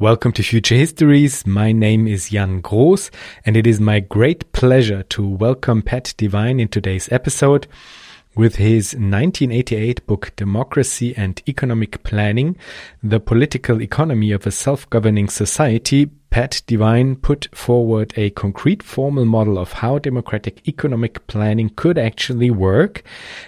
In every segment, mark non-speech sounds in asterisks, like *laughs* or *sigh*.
Welcome to Future Histories. My name is Jan Groß, and it is my great pleasure to welcome Pat Devine in today's episode. With his 1988 book Democracy and Economic Planning, The Political Economy of a Self-Governing Society, Pat Devine put forward a concrete formal model of how democratic economic planning could actually work.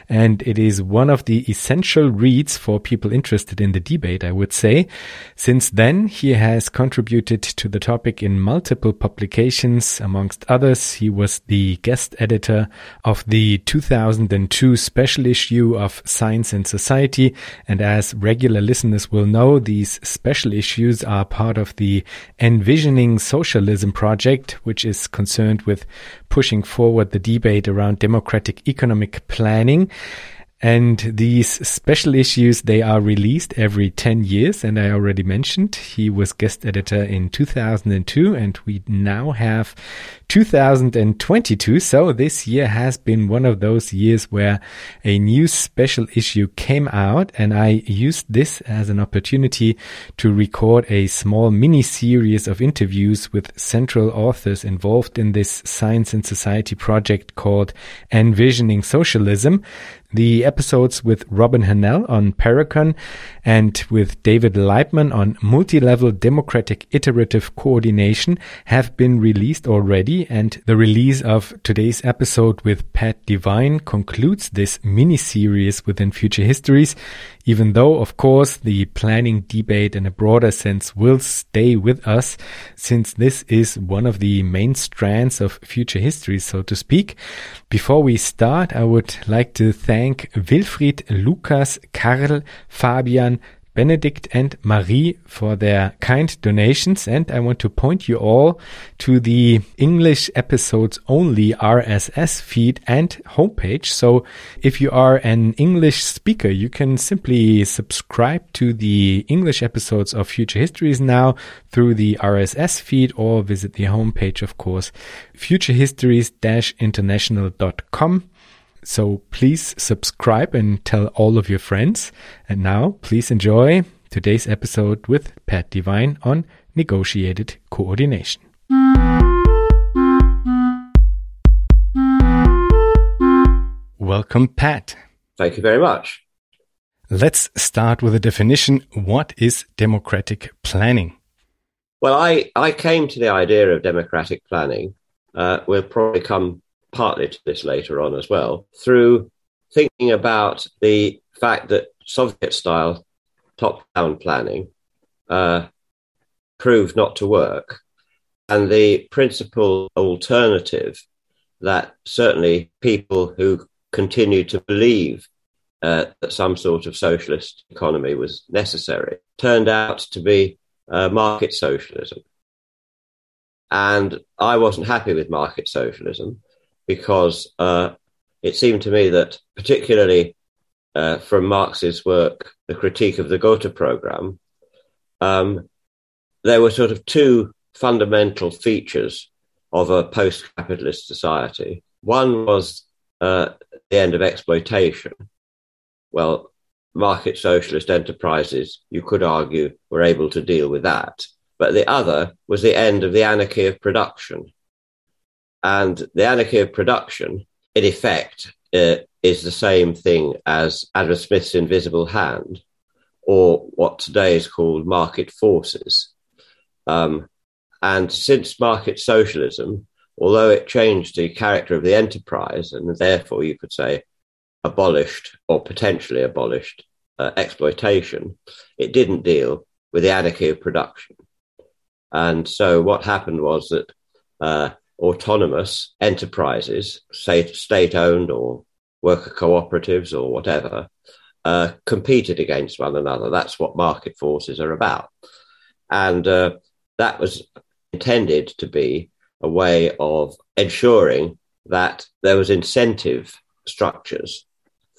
And it is one of the essential reads for people interested in the debate, I would say. Since then, he has contributed to the topic in multiple publications. Amongst others, he was the guest editor of the 2002 special issue of Science and Society. And as regular listeners will know, these special issues are part of the Envision Envisioning Socialism project, which is concerned with pushing forward the debate around democratic economic planning. And these special issues, they are released every 10 years. And I already mentioned he was guest editor in 2002 and we now have 2022. So this year has been one of those years where a new special issue came out and I used this as an opportunity to record a small mini series of interviews with central authors involved in this science and society project called Envisioning Socialism the episodes with Robin Hahnel on Parecon and with David Laibman on multi-level democratic iterative coordination have been released already. And the release of today's episode with Pat Devine concludes this mini series within future histories even though, of course, the planning debate in a broader sense will stay with us, since this is one of the main strands of future history, so to speak. Before we start, I would like to thank Wilfried, Lukas, Karl, Fabian, Benedict and Marie for their kind donations. And I want to point you all to the English episodes only RSS feed and homepage. So if you are an English speaker, you can simply subscribe to the English episodes of Future Histories now through the RSS feed or visit the homepage, of course, futurehistories-international.com. So please subscribe and tell all of your friends. And now please enjoy today's episode with Pat Devine on negotiated coordination. Welcome, Pat. Thank you very much. Let's start with a definition. What is democratic planning? Well, I, I came to the idea of democratic planning. Uh, we'll probably come partly to this later on as well, through thinking about the fact that Soviet style top down planning uh, proved not to work. And the principal alternative that certainly people who continued to believe uh, that some sort of socialist economy was necessary turned out to be uh, market socialism. And I wasn't happy with market socialism because uh, it seemed to me that, particularly uh, from Marx's work, The Critique of the Gotha Program, um, there were sort of two fundamental features of a post capitalist society. One was uh, the end of exploitation. Well, market socialist enterprises, you could argue, were able to deal with that. But the other was the end of the anarchy of production. And the anarchy of production, in effect, uh, is the same thing as Adam Smith's invisible hand, or what today is called market forces. Um, and since market socialism, although it changed the character of the enterprise, and therefore you could say abolished or potentially abolished uh, exploitation, it didn't deal with the anarchy of production. And so what happened was that uh, autonomous enterprises, say state owned or worker cooperatives or whatever, uh, competed against one another. That's what market forces are about. And uh, that was intended to be a way of ensuring that there was incentive structures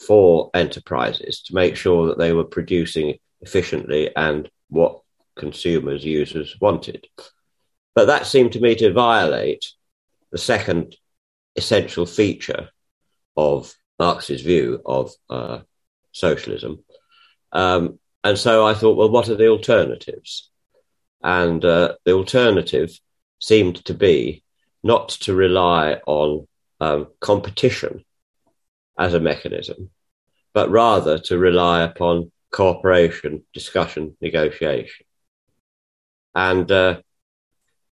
for enterprises to make sure that they were producing efficiently and what consumers, users wanted. But that seemed to me to violate the second essential feature of Marx's view of uh, socialism. Um, and so I thought, well, what are the alternatives? And uh, the alternative seemed to be not to rely on um, competition as a mechanism, but rather to rely upon cooperation, discussion, negotiation. And uh,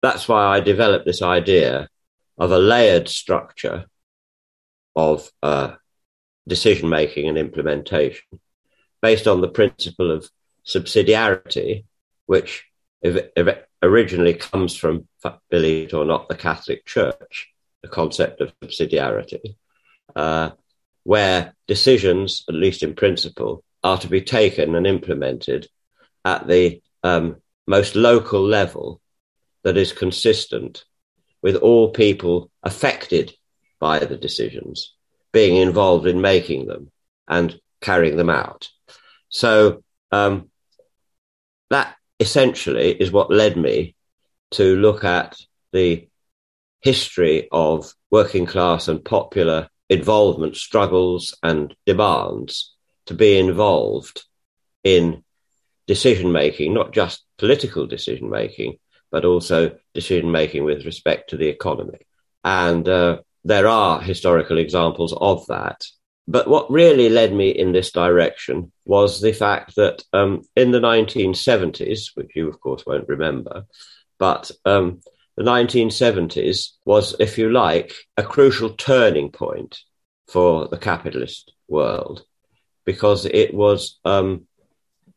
that's why I developed this idea of a layered structure of uh, decision making and implementation based on the principle of subsidiarity, which originally comes from, believe it or not, the Catholic Church, the concept of subsidiarity, uh, where decisions, at least in principle, are to be taken and implemented at the um, most local level that is consistent with all people affected by the decisions being involved in making them and carrying them out. So um, that essentially is what led me to look at the history of working class and popular involvement, struggles, and demands to be involved in decision making, not just political decision making, but also decision making with respect to the economy. And uh, there are historical examples of that. But what really led me in this direction was the fact that um, in the 1970s, which you, of course, won't remember, but um, the 1970s was, if you like, a crucial turning point for the capitalist world because it was um,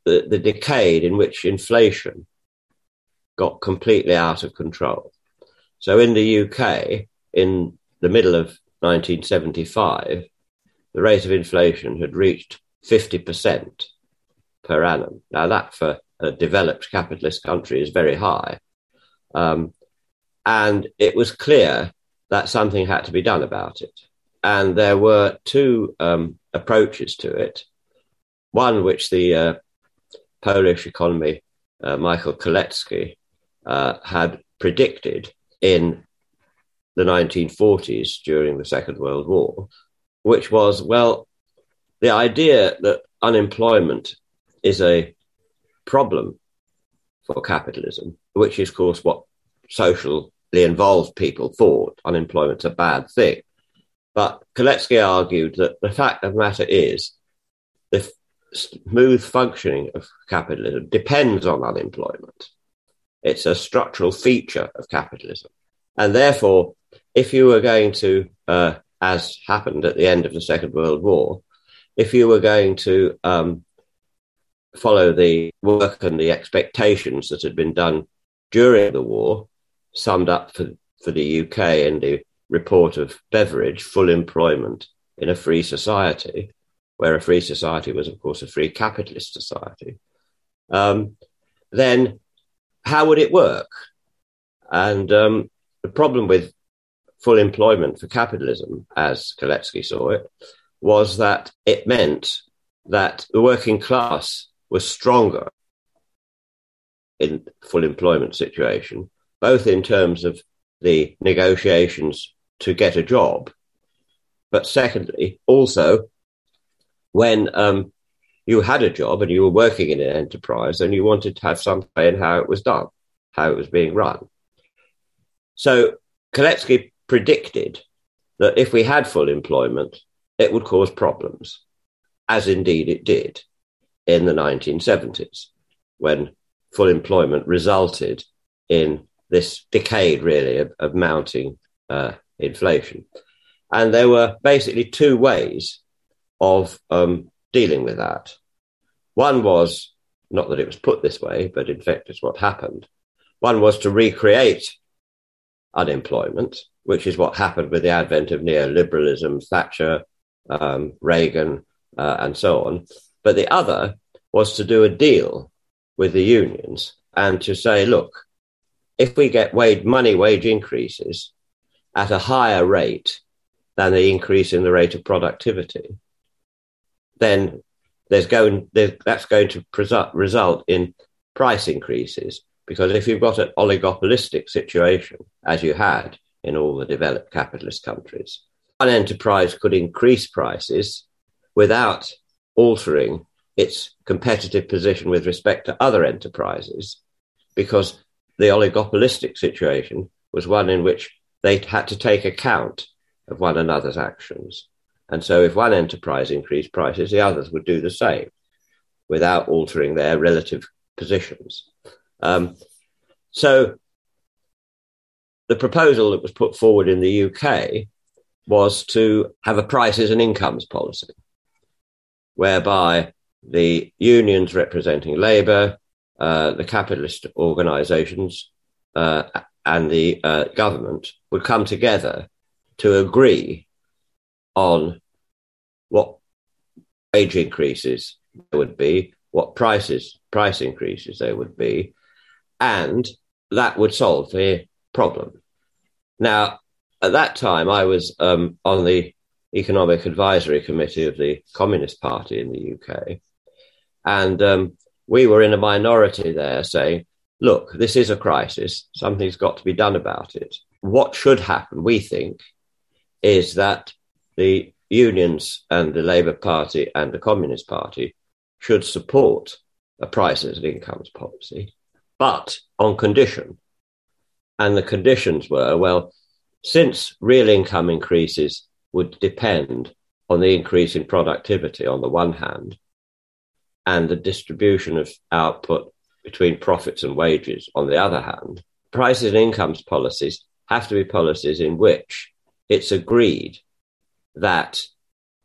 the, the decade in which inflation got completely out of control. So in the UK, in the middle of 1975, the rate of inflation had reached 50% per annum. Now, that for a developed capitalist country is very high. Um, and it was clear that something had to be done about it. And there were two um, approaches to it. One, which the uh, Polish economy, uh, Michael Kalecki, uh, had predicted in the 1940s during the Second World War, which was, well, the idea that unemployment is a problem for capitalism, which is, of course, what socially involved people thought unemployment's a bad thing. But Kalecki argued that the fact of the matter is the smooth functioning of capitalism depends on unemployment. It's a structural feature of capitalism. And therefore, if you were going to, uh, as happened at the end of the Second World War, if you were going to um, follow the work and the expectations that had been done during the war, summed up for, for the UK in the report of Beveridge, full employment in a free society, where a free society was, of course, a free capitalist society, um, then how would it work? And um, the problem with full employment for capitalism, as Kalecki saw it, was that it meant that the working class was stronger in full employment situation, both in terms of the negotiations to get a job, but secondly, also when um, you had a job and you were working in an enterprise and you wanted to have some say in how it was done, how it was being run. So Kalecki predicted that if we had full employment, it would cause problems, as indeed it did in the 1970s, when full employment resulted in this decade, really, of, of mounting uh, inflation. And there were basically two ways of um, dealing with that. One was, not that it was put this way, but in fact, it's what happened. One was to recreate unemployment which is what happened with the advent of neoliberalism, Thatcher, um, Reagan, uh, and so on. But the other was to do a deal with the unions and to say, look, if we get wage, money wage increases at a higher rate than the increase in the rate of productivity, then there's going, there's, that's going to result in price increases. Because if you've got an oligopolistic situation, as you had in all the developed capitalist countries. One enterprise could increase prices without altering its competitive position with respect to other enterprises because the oligopolistic situation was one in which they had to take account of one another's actions. And so if one enterprise increased prices, the others would do the same without altering their relative positions. Um, so the proposal that was put forward in the UK was to have a prices and incomes policy, whereby the unions representing labour, uh, the capitalist organisations, uh, and the uh, government would come together to agree on what wage increases there would be, what prices, price increases there would be, and that would solve the problem. Now, at that time, I was um, on the Economic Advisory Committee of the Communist Party in the UK. And um, we were in a minority there saying, look, this is a crisis. Something's got to be done about it. What should happen, we think, is that the unions and the Labour Party and the Communist Party should support a prices and incomes policy, but on condition. And the conditions were well, since real income increases would depend on the increase in productivity on the one hand, and the distribution of output between profits and wages on the other hand, prices and incomes policies have to be policies in which it's agreed that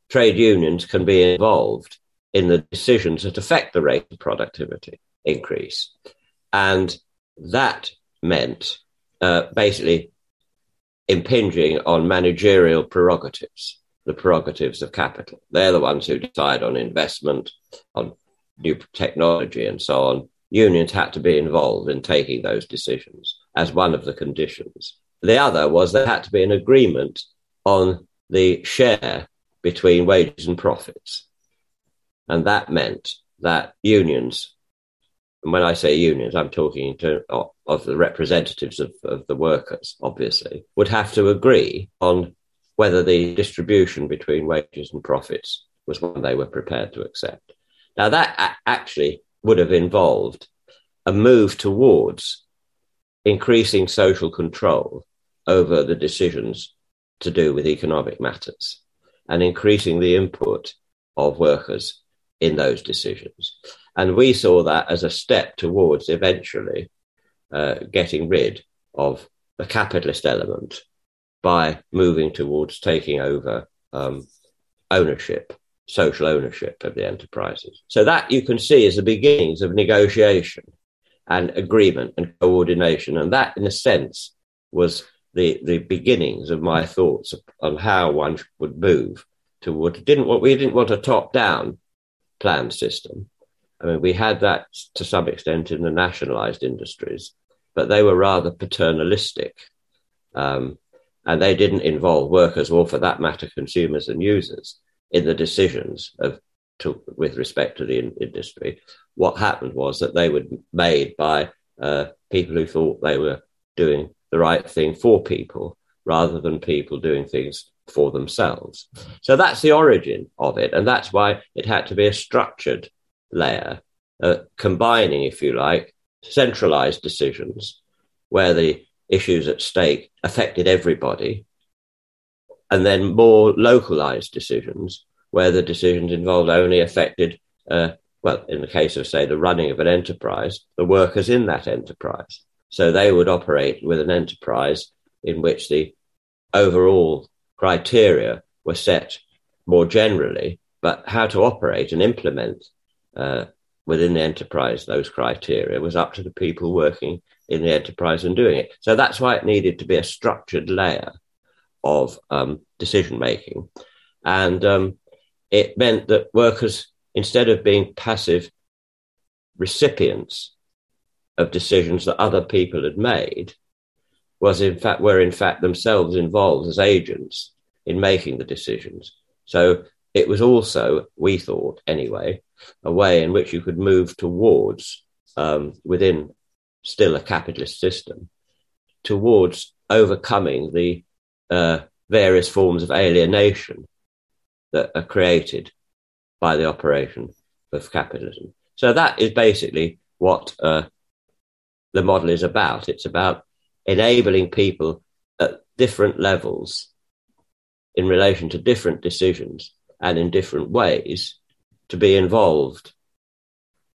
trade unions can be involved in the decisions that affect the rate of productivity increase. And that meant uh, basically impinging on managerial prerogatives, the prerogatives of capital. They're the ones who decide on investment, on new technology, and so on. Unions had to be involved in taking those decisions as one of the conditions. The other was there had to be an agreement on the share between wages and profits. And that meant that unions, and when I say unions, I'm talking to, of, the representatives of, of the workers, obviously, would have to agree on whether the distribution between wages and profits was one they were prepared to accept. Now, that actually would have involved a move towards increasing social control over the decisions to do with economic matters and increasing the input of workers in those decisions. And we saw that as a step towards eventually uh, getting rid of the capitalist element by moving towards taking over um, ownership, social ownership of the enterprises. So that you can see is the beginnings of negotiation and agreement and coordination. And that, in a sense, was the, the beginnings of my thoughts on how one would move toward didn't what we didn't want a top down planned system. I mean, we had that to some extent in the nationalized industries, but they were rather paternalistic. Um, and they didn't involve workers or, for that matter, consumers and users in the decisions of to, with respect to the in- industry. What happened was that they were made by uh, people who thought they were doing the right thing for people rather than people doing things for themselves. So that's the origin of it. And that's why it had to be a structured layer, uh, combining, if you like, centralized decisions where the issues at stake affected everybody, and then more localized decisions where the decisions involved only affected, uh, well, in the case of, say, the running of an enterprise, the workers in that enterprise. So they would operate with an enterprise in which the overall criteria were set more generally, but how to operate and implement uh, within the enterprise those criteria was up to the people working in the enterprise and doing it. So that's why it needed to be a structured layer of um, decision making. And um, it meant that workers, instead of being passive recipients of decisions that other people had made, was in fact were in fact themselves involved as agents in making the decisions. So it was also, we thought anyway, a way in which you could move towards um, within still a capitalist system towards overcoming the uh, various forms of alienation that are created by the operation of capitalism. So that is basically what uh, the model is about. It's about enabling people at different levels in relation to different decisions and in different ways to be involved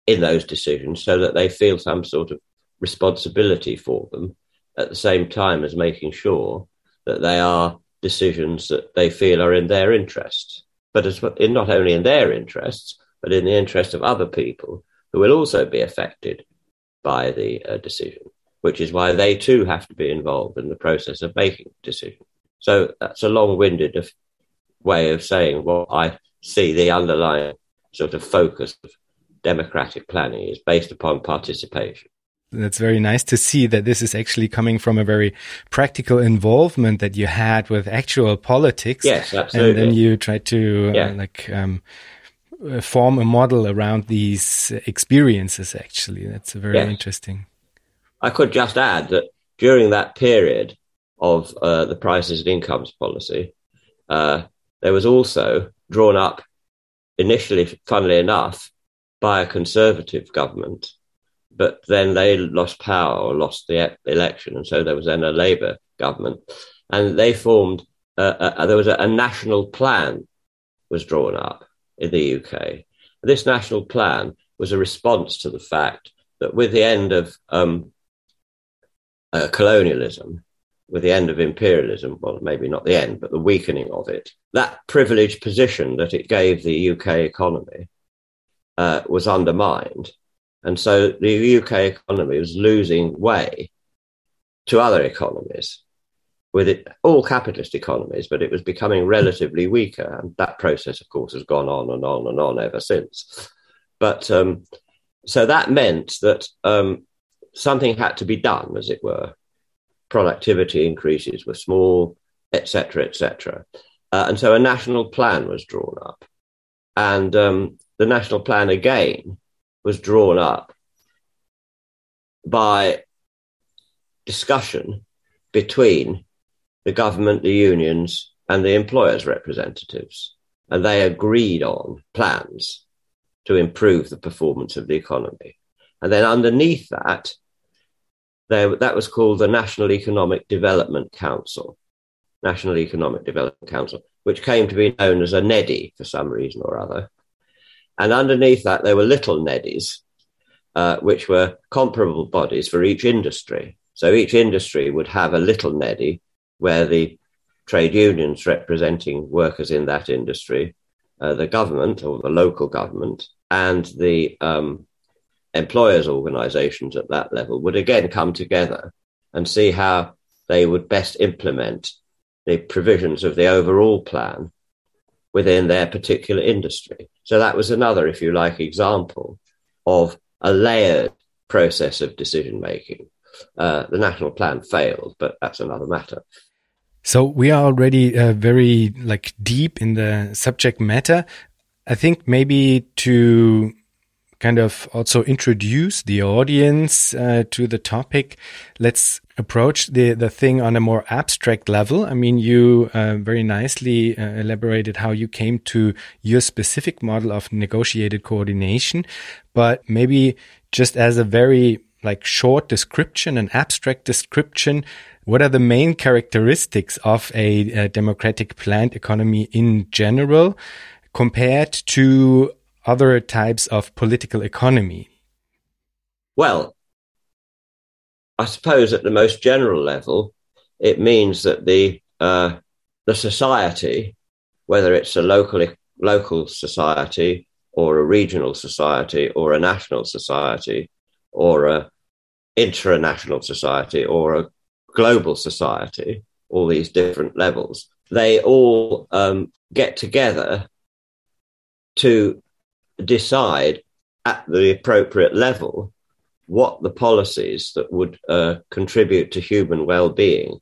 in those decisions so that they feel some sort of responsibility for them at the same time as making sure that they are decisions that they feel are in their interests, but as in not only in their interests, but in the interest of other people who will also be affected by the uh, decision, which is why they too have to be involved in the process of making a decision. So that's a long-winded way of saying what I see the underlying sort of focus of democratic planning is based upon participation. That's very nice to see that this is actually coming from a very practical involvement that you had with actual politics. Yes, absolutely. And then you tried to uh, yeah. uh, like um, form a model around these experiences. Actually, that's very yes. interesting. I could just add that during that period of uh, the prices and incomes policy, uh, there was also drawn up initially, funnily enough, by a conservative government but then they lost power or lost the election, and so there was then a Labour government, and they formed. Uh, uh, there was a, a, national plan was drawn up in the UK. This national plan was a response to the fact that with the end of um, uh, colonialism, with the end of imperialism, well, maybe not the end, but the weakening of it, that privileged position that it gave the UK economy uh, was undermined. And so the UK economy was losing way to other economies, with it all capitalist economies, but it was becoming relatively weaker. And that process, of course, has gone on and on and on ever since. But um, so that meant that um, something had to be done, as it were. Productivity increases were small, etc., etc. Uh, and so a national plan was drawn up. And um, the national plan again was drawn up by discussion between the government, the unions, and the employers' representatives. And they agreed on plans to improve the performance of the economy. And then underneath that, there, that was called the National Economic Development Council, National Economic Development Council, which came to be known as a Neddy for some reason or other. And underneath that, there were little neddies, uh, which were comparable bodies for each industry. So each industry would have a little neddy where the trade unions representing workers in that industry, uh, the government or the local government, and the um, employers' organizations at that level would again come together and see how they would best implement the provisions of the overall plan within their particular industry. So that was another, if you like, example of a layered process of decision making. Uh, the national plan failed, but that's another matter. So we are already uh, very like deep in the subject matter. I think maybe to kind of also introduce the audience uh, to the topic, let's approach the, the thing on a more abstract level. I mean, you uh, very nicely uh, elaborated how you came to your specific model of negotiated coordination, but maybe just as a very like short description, an abstract description, what are the main characteristics of a, a democratic planned economy in general compared to other types of political economy? Well, I suppose at the most general level, it means that the uh, the society, whether it's a local local society or a regional society or a national society or a international society or a global society, all these different levels, they all um, get together to decide at the appropriate level what the policies that would uh, contribute to human well-being,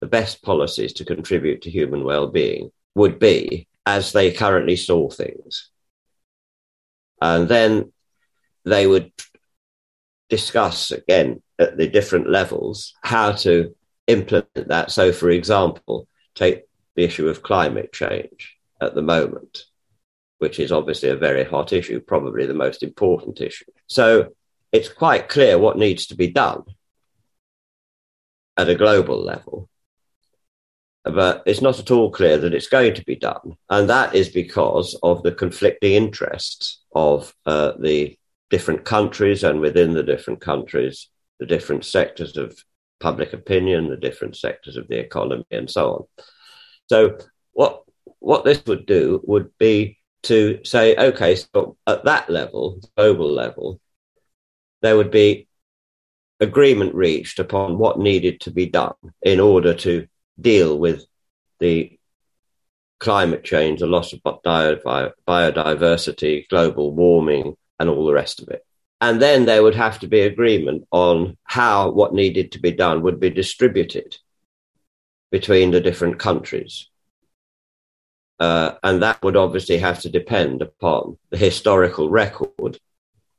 the best policies to contribute to human well-being would be as they currently saw things. And then they would discuss again at the different levels how to implement that. So, for example, take the issue of climate change at the moment which is obviously a very hot issue, probably the most important issue. So it's quite clear what needs to be done at a global level. But it's not at all clear that it's going to be done. And that is because of the conflicting interests of uh, the different countries and within the different countries, the different sectors of public opinion, the different sectors of the economy, and so on. So, what what this would do would be to say, okay, so at that level, global level, there would be agreement reached upon what needed to be done in order to deal with the climate change, the loss of biodiversity, global warming, and all the rest of it. And then there would have to be agreement on how what needed to be done would be distributed between the different countries. Uh, and that would obviously have to depend upon the historical record.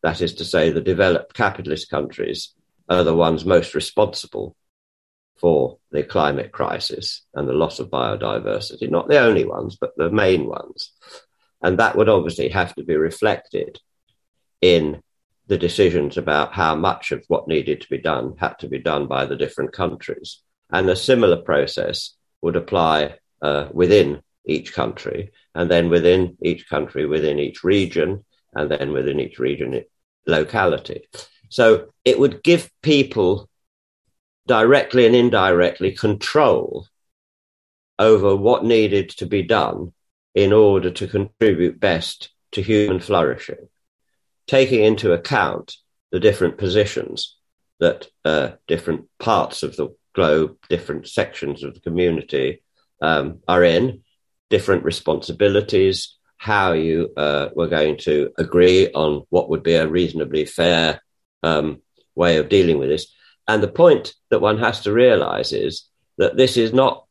That is to say, the developed capitalist countries are the ones most responsible for the climate crisis and the loss of biodiversity. Not the only ones, but the main ones. And that would obviously have to be reflected in the decisions about how much of what needed to be done had to be done by the different countries. And a similar process would apply uh, within each country, and then within each country, within each region, and then within each region, locality. So it would give people directly and indirectly control over what needed to be done in order to contribute best to human flourishing taking into account the different positions that uh, different parts of the globe, different sections of the community um, are in, different responsibilities, how you uh, were going to agree on what would be a reasonably fair um, way of dealing with this. And the point that one has to realize is that this is not,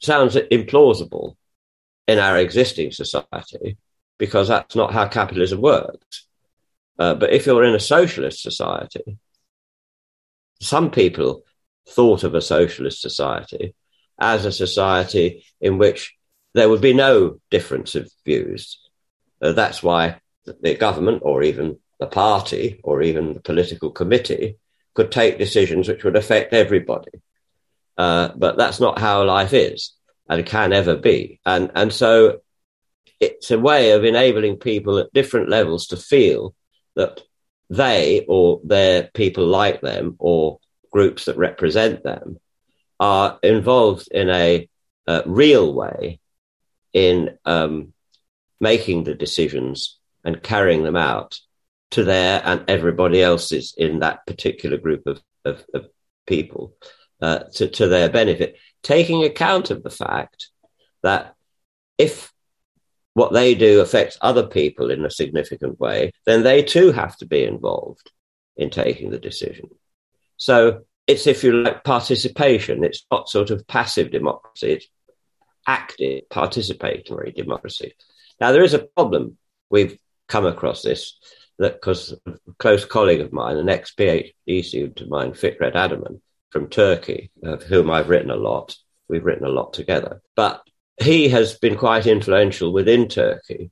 sounds implausible in our existing society because that's not how capitalism works. Uh, but if you're in a socialist society, some people thought of a socialist society as a society in which there would be no difference of views. Uh, that's why the government or even the party or even the political committee could take decisions which would affect everybody. Uh, but that's not how life is and can ever be. And, and so it's a way of enabling people at different levels to feel that they or their people like them or groups that represent them are involved in a, a real way in um, making the decisions and carrying them out to their and everybody else's in that particular group of, of, of people uh, to, to their benefit, taking account of the fact that if what they do affects other people in a significant way, then they too have to be involved in taking the decision. So it's, if you like, participation. It's not sort of passive democracy, it's active, participatory democracy. Now, there is a problem. We've come across this because a close colleague of mine, an ex PhD student of mine, Fikret Adaman from Turkey, of whom I've written a lot, we've written a lot together. But he has been quite influential within Turkey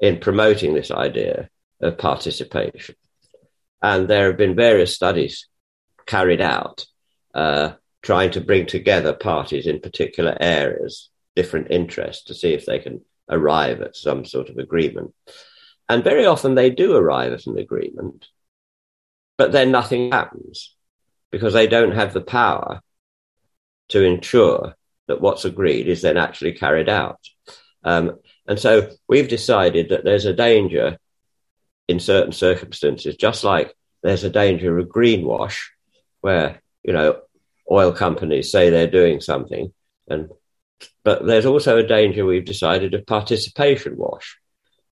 in promoting this idea of participation. And there have been various studies carried out uh, trying to bring together parties in particular areas, different interests, to see if they can arrive at some sort of agreement. And very often they do arrive at an agreement, but then nothing happens because they don't have the power to ensure that what's agreed is then actually carried out. Um, and so we've decided that there's a danger in certain circumstances, just like there's a danger of greenwash, where you know oil companies say they're doing something, and but there's also a danger we've decided of participation wash.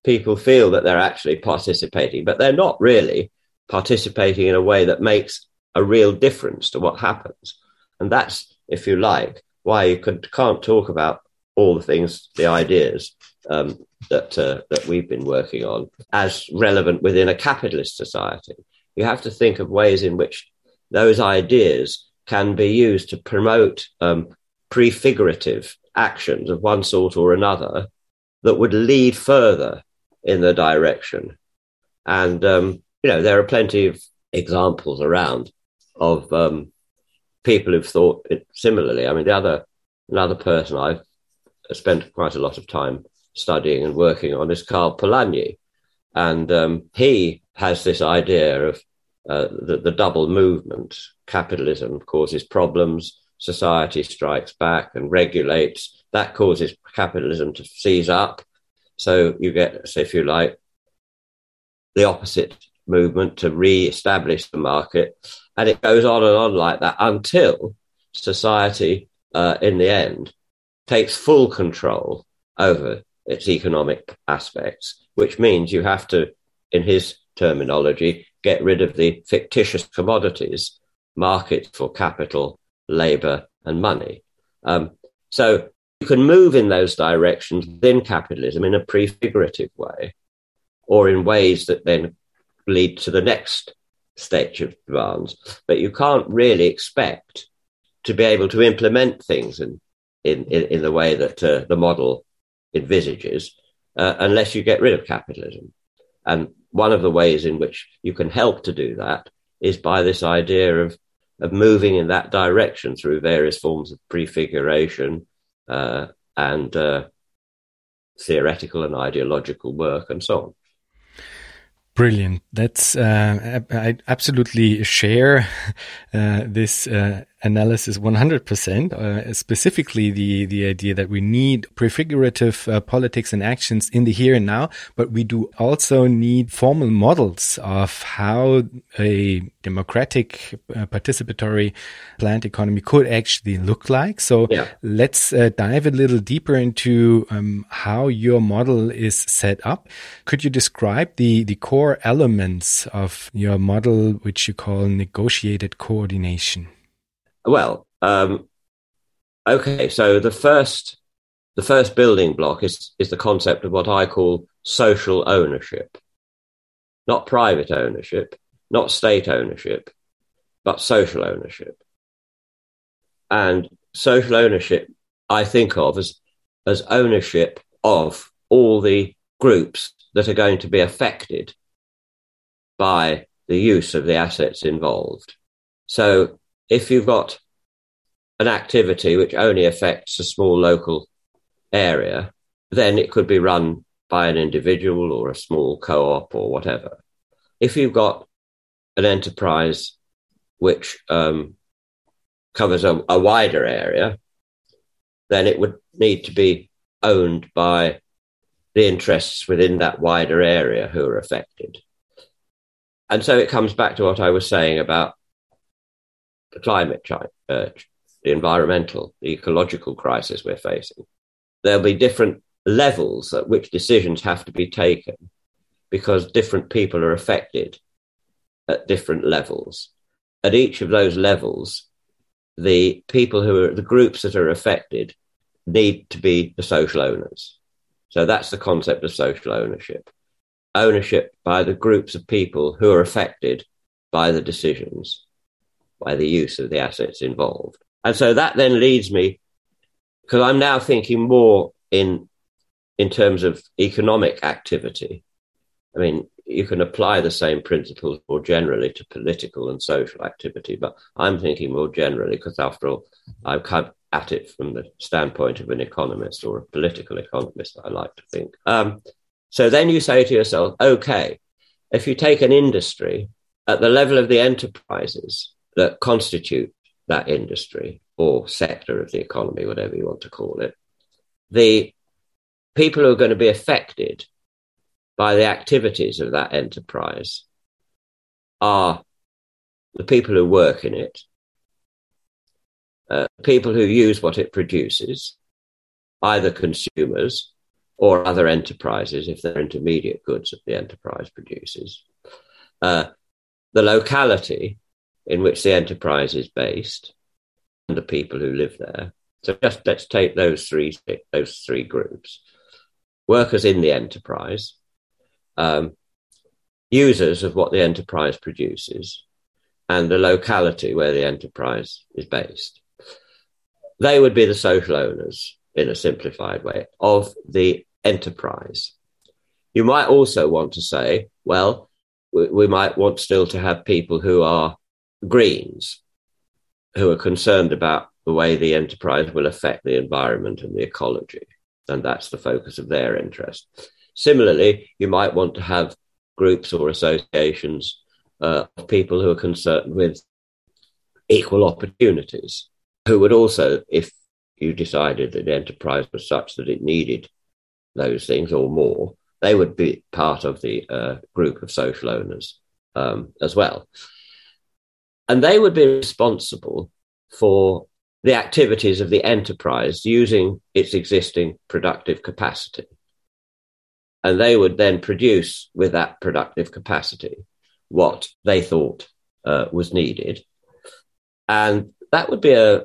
People feel that they're actually participating, but they're not really participating in a way that makes a real difference to what happens. And that's, if you like, why you can't talk about all the things, the ideas um, that uh, that we've been working on as relevant within a capitalist society. You have to think of ways in which those ideas can be used to promote um, prefigurative actions of one sort or another that would lead further in the direction. And um, you know, there are plenty of examples around of um, people who've thought it similarly. I mean, the other another person I've spent quite a lot of time studying and working on is Karl Polanyi, and um, he has this idea of uh, the, the double movement. Capitalism causes problems, society strikes back and regulates. That causes capitalism to seize up. So you get, so if you like, the opposite movement to re-establish the market, and it goes on and on like that until society, uh, in the end, takes full control over its economic aspects, which means you have to, in his terminology, get rid of the fictitious commodities, markets for capital, labor, and money. Um, so you can move in those directions within capitalism in a prefigurative way, or in ways that then lead to the next stage of demands. But you can't really expect to be able to implement things in, in, in, in the way that uh, the model envisages uh, unless you get rid of capitalism. And one of the ways in which you can help to do that is by this idea of of moving in that direction through various forms of prefiguration uh, and uh, theoretical and ideological work and so on. Brilliant. That's uh, I absolutely share *laughs* uh, this uh, analysis 100%. Uh, specifically, the the idea that we need prefigurative uh, politics and actions in the here and now, but we do also need formal models of how a democratic, uh, participatory planned economy could actually look like. So yeah. let's dive a little deeper into um, how your model is set up. Could you describe the the core core elements of your model, which you call negotiated coordination? Well, um, okay. So the first, the first building block is is the concept of what I call social ownership, not private ownership, not state ownership, but social ownership. And social ownership, I think of as as ownership of all the groups that are going to be affected by the use of the assets involved. So if you've got an activity which only affects a small local area, then it could be run by an individual or a small co op or whatever. If you've got an enterprise which um, covers a, a wider area, then it would need to be owned by the interests within that wider area who are affected. And so it comes back to what I was saying about the climate change, uh, the environmental, the ecological crisis we're facing. There'll be different levels at which decisions have to be taken because different people are affected at different levels. At each of those levels, the people who are the groups that are affected need to be the social owners. So that's the concept of social ownership ownership by the groups of people who are affected by the decisions, by the use of the assets involved. And so that then leads me, because I'm now thinking more in, in terms of economic activity. I mean, you can apply the same principles more generally to political and social activity, but I'm thinking more generally because, after all, I've come at it from the standpoint of an economist or a political economist, I like to think. Um, so then you say to yourself, okay, if you take an industry at the level of the enterprises that constitute that industry or sector of the economy, whatever you want to call it, the people who are going to be affected by the activities of that enterprise are the people who work in it, uh, people who use what it produces, either consumers or other enterprises if they're intermediate goods that the enterprise produces. Uh, the locality in which the enterprise is based and the people who live there. So just let's take those three those three groups: workers in the enterprise, um, users of what the enterprise produces, and the locality where the enterprise is based. They would be the social owners in a simplified way of the enterprise. You might also want to say, well, we, we might want still to have people who are greens, who are concerned about the way the enterprise will affect the environment and the ecology. And that's the focus of their interest. Similarly, you might want to have groups or associations uh, of people who are concerned with equal opportunities, who would also, if you decided that the enterprise was such that it needed those things or more, they would be part of the uh, group of social owners um, as well. And they would be responsible for the activities of the enterprise using its existing productive capacity. And they would then produce with that productive capacity what they thought uh, was needed. And that would be a,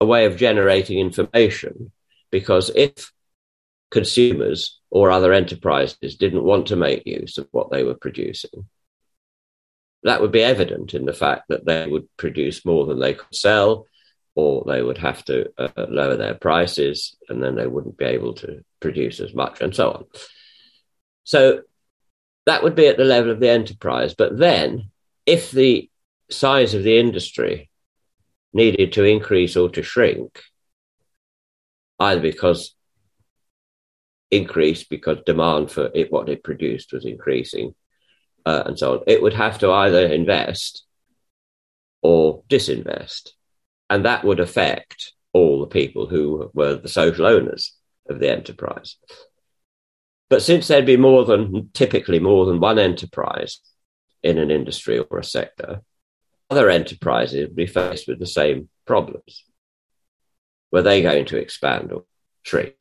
a way of generating information because if consumers or other enterprises didn't want to make use of what they were producing, that would be evident in the fact that they would produce more than they could sell, or they would have to uh, lower their prices, and then they wouldn't be able to produce as much, and so on. So that would be at the level of the enterprise. But then, if the size of the industry needed to increase or to shrink, either because increased because demand for it, what it produced was increasing, uh, and so on, it would have to either invest or disinvest. And that would affect all the people who were the social owners of the enterprise. But since there'd be more than typically more than one enterprise in an industry or a sector, other enterprises would be faced with the same problems. Were they going to expand or shrink?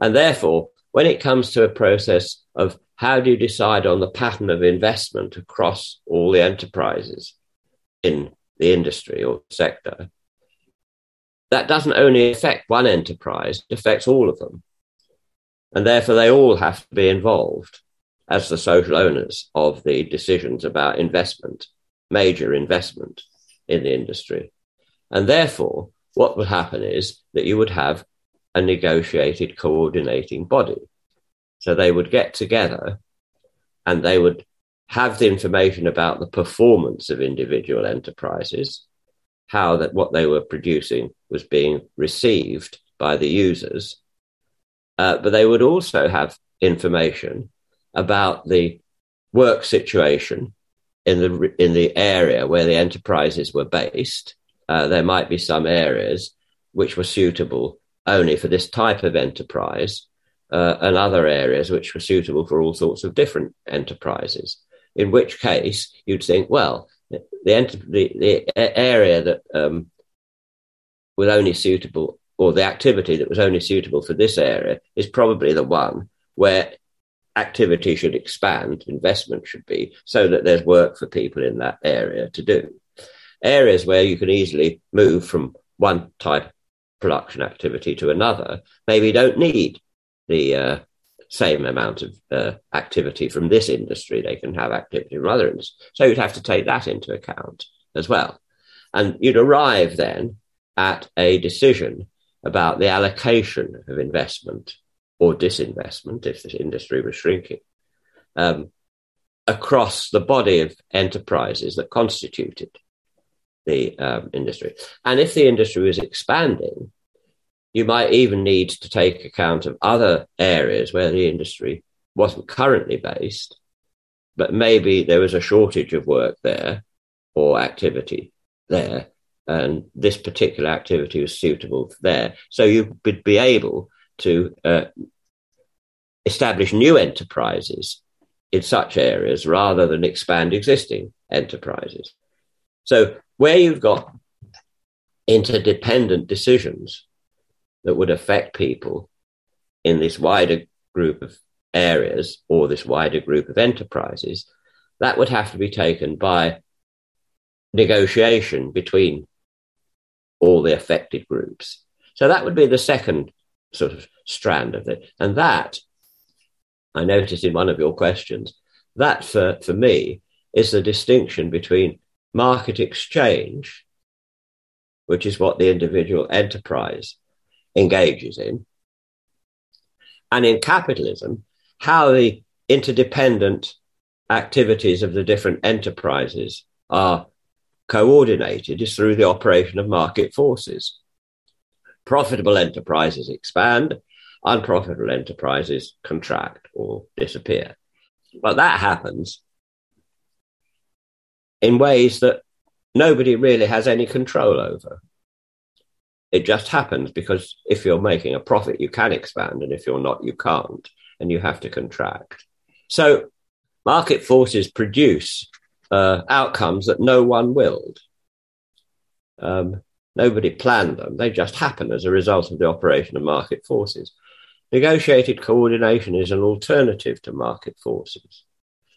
And therefore, when it comes to a process of how do you decide on the pattern of investment across all the enterprises in the industry or sector, that doesn't only affect one enterprise, it affects all of them. And therefore, they all have to be involved as the social owners of the decisions about investment, major investment in the industry. And therefore, what would happen is that you would have a negotiated coordinating body. So they would get together and they would have the information about the performance of individual enterprises, how that what they were producing was being received by the users, uh, but they would also have information about the work situation in the in the area where the enterprises were based. Uh, there might be some areas which were suitable only for this type of enterprise, uh, and other areas which were suitable for all sorts of different enterprises. In which case, you'd think, well, the the, the area that um, was only suitable or the activity that was only suitable for this area is probably the one where activity should expand, investment should be, so that there's work for people in that area to do. Areas where you can easily move from one type of production activity to another maybe don't need the uh, same amount of uh, activity from this industry. They can have activity from other industries. So you'd have to take that into account as well. And you'd arrive then at a decision about the allocation of investment or disinvestment if the industry was shrinking um, across the body of enterprises that constituted the um, industry. And if the industry was expanding, you might even need to take account of other areas where the industry wasn't currently based, but maybe there was a shortage of work there or activity there and this particular activity was suitable there. So you would be able to uh, establish new enterprises in such areas rather than expand existing enterprises. So where you've got interdependent decisions that would affect people in this wider group of areas or this wider group of enterprises, that would have to be taken by negotiation between all the affected groups. So that would be the second sort of strand of it. And that, I noticed in one of your questions, that for, for me is the distinction between market exchange, which is what the individual enterprise engages in, and in capitalism, how the interdependent activities of the different enterprises are coordinated is through the operation of market forces. Profitable enterprises expand, unprofitable enterprises contract or disappear. But that happens in ways that nobody really has any control over. It just happens because if you're making a profit, you can expand, and if you're not, you can't, and you have to contract. So, market forces produce uh, outcomes that no one willed. Um, nobody planned them, they just happen as a result of the operation of market forces. Negotiated coordination is an alternative to market forces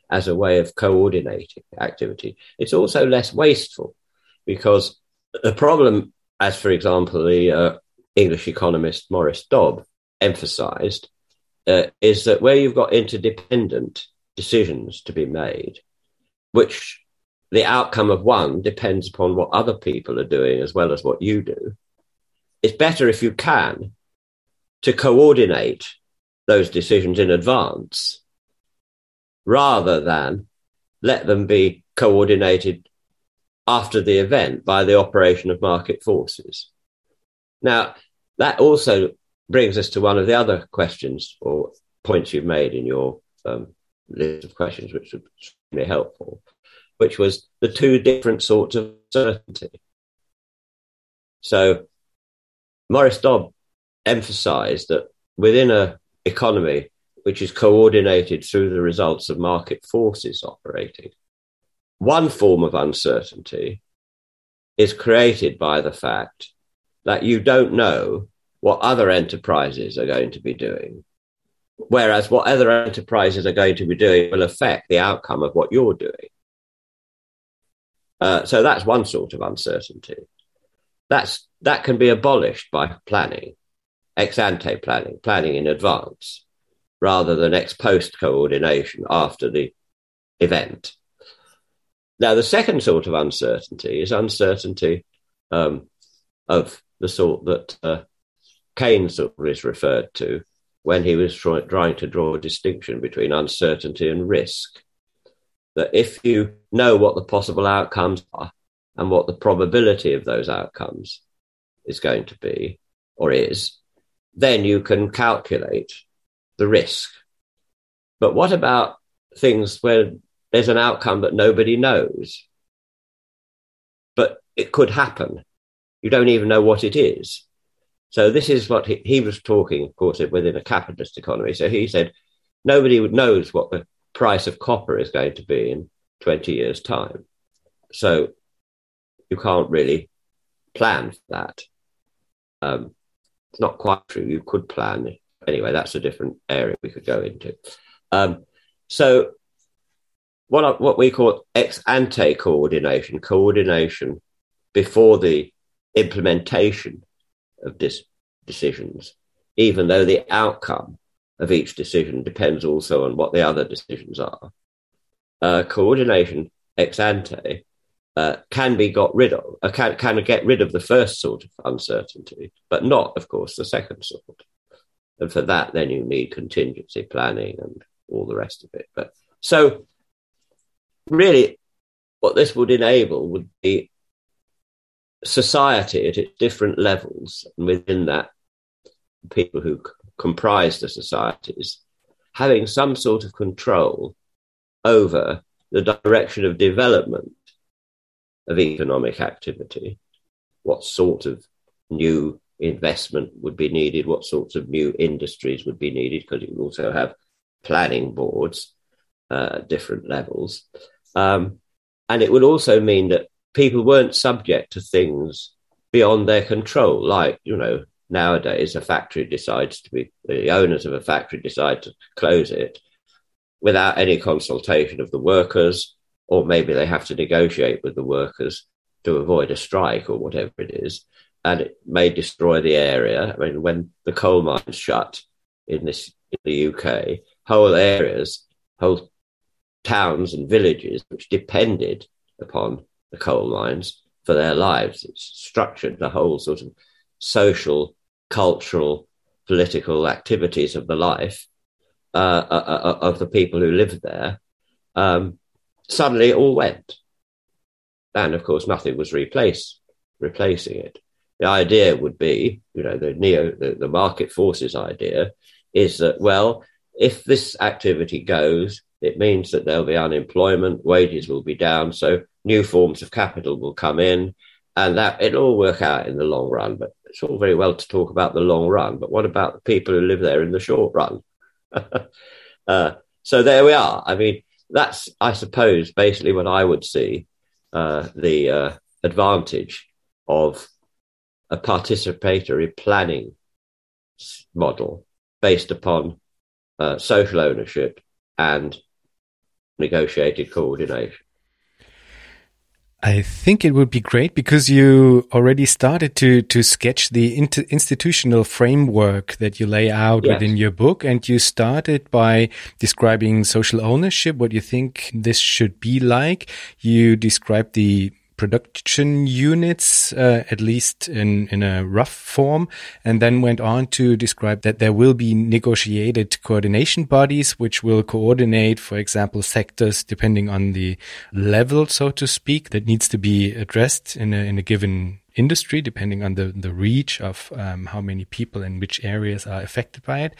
as a way of coordinating activity. It's also less wasteful because the problem, as for example, the uh, English economist Maurice Dobb emphasized, uh, is that where you've got interdependent decisions to be made, which the outcome of one depends upon what other people are doing as well as what you do, it's better if you can to coordinate those decisions in advance rather than let them be coordinated after the event by the operation of market forces. Now, that also brings us to one of the other questions or points you've made in your um, list of questions, which was extremely helpful, which was the two different sorts of certainty. So, Maurice Dobb emphasized that within an economy which is coordinated through the results of market forces operating, one form of uncertainty is created by the fact that you don't know what other enterprises are going to be doing. Whereas what other enterprises are going to be doing will affect the outcome of what you're doing. Uh, so that's one sort of uncertainty. That's, that can be abolished by planning ex ante planning, planning in advance, rather than ex post coordination after the event. Now, the second sort of uncertainty is uncertainty um, of the sort that uh, Keynes is referred to when he was try- trying to draw a distinction between uncertainty and risk. That if you know what the possible outcomes are and what the probability of those outcomes is going to be or is, then you can calculate the risk. But what about things where there's an outcome that nobody knows? But it could happen. You don't even know what it is. So this is what he, he was talking, of course, within a capitalist economy. So he said nobody knows what the price of copper is going to be in 20 years' time. So you can't really plan for that. Um, it's not quite true. You could plan. Anyway, that's a different area we could go into. Um, so, what what we call ex ante coordination, coordination before the implementation of dis- decisions, even though the outcome of each decision depends also on what the other decisions are. Uh, coordination ex ante uh, can be got rid of, uh, can, can get rid of the first sort of uncertainty, but not, of course, the second sort. And for that, then you need contingency planning and all the rest of it. But so, really, what this would enable would be society at its different levels, and within that, people who c- comprise the societies having some sort of control over the direction of development of economic activity, what sort of new investment would be needed, what sorts of new industries would be needed, because you also have planning boards uh, at different levels. Um, and it would also mean that people weren't subject to things beyond their control, like, you know, nowadays a factory decides to be, the owners of a factory decide to close it without any consultation of the workers or maybe they have to negotiate with the workers to avoid a strike or whatever it is, and it may destroy the area. I mean, when the coal mines shut in this in the UK, whole areas, whole towns and villages which depended upon the coal mines for their lives. It's structured the whole sort of social, cultural, political activities of the life uh, uh, uh of the people who lived there um, suddenly it all went. And of course, nothing was replaced, replacing it. The idea would be, you know, the neo, the, the market forces idea is that, well, if this activity goes, it means that there'll be unemployment, wages will be down, so new forms of capital will come in, and that it'll all work out in the long run. But it's all very well to talk about the long run, but what about the people who live there in the short run? *laughs* uh, so there we are. I mean, that's, I suppose, basically what I would see uh, the uh, advantage of a participatory planning model based upon uh, social ownership and negotiated coordination. I think it would be great because you already started to to sketch the institutional framework that you lay out yes. within your book, and you started by describing social ownership, what you think this should be like. You described the production units, uh, at least in, in a rough form, and then went on to describe that there will be negotiated coordination bodies which will coordinate, for example, sectors depending on the level, so to speak, that needs to be addressed in a, in a given industry, depending on the, the reach of um, how many people in which areas are affected by it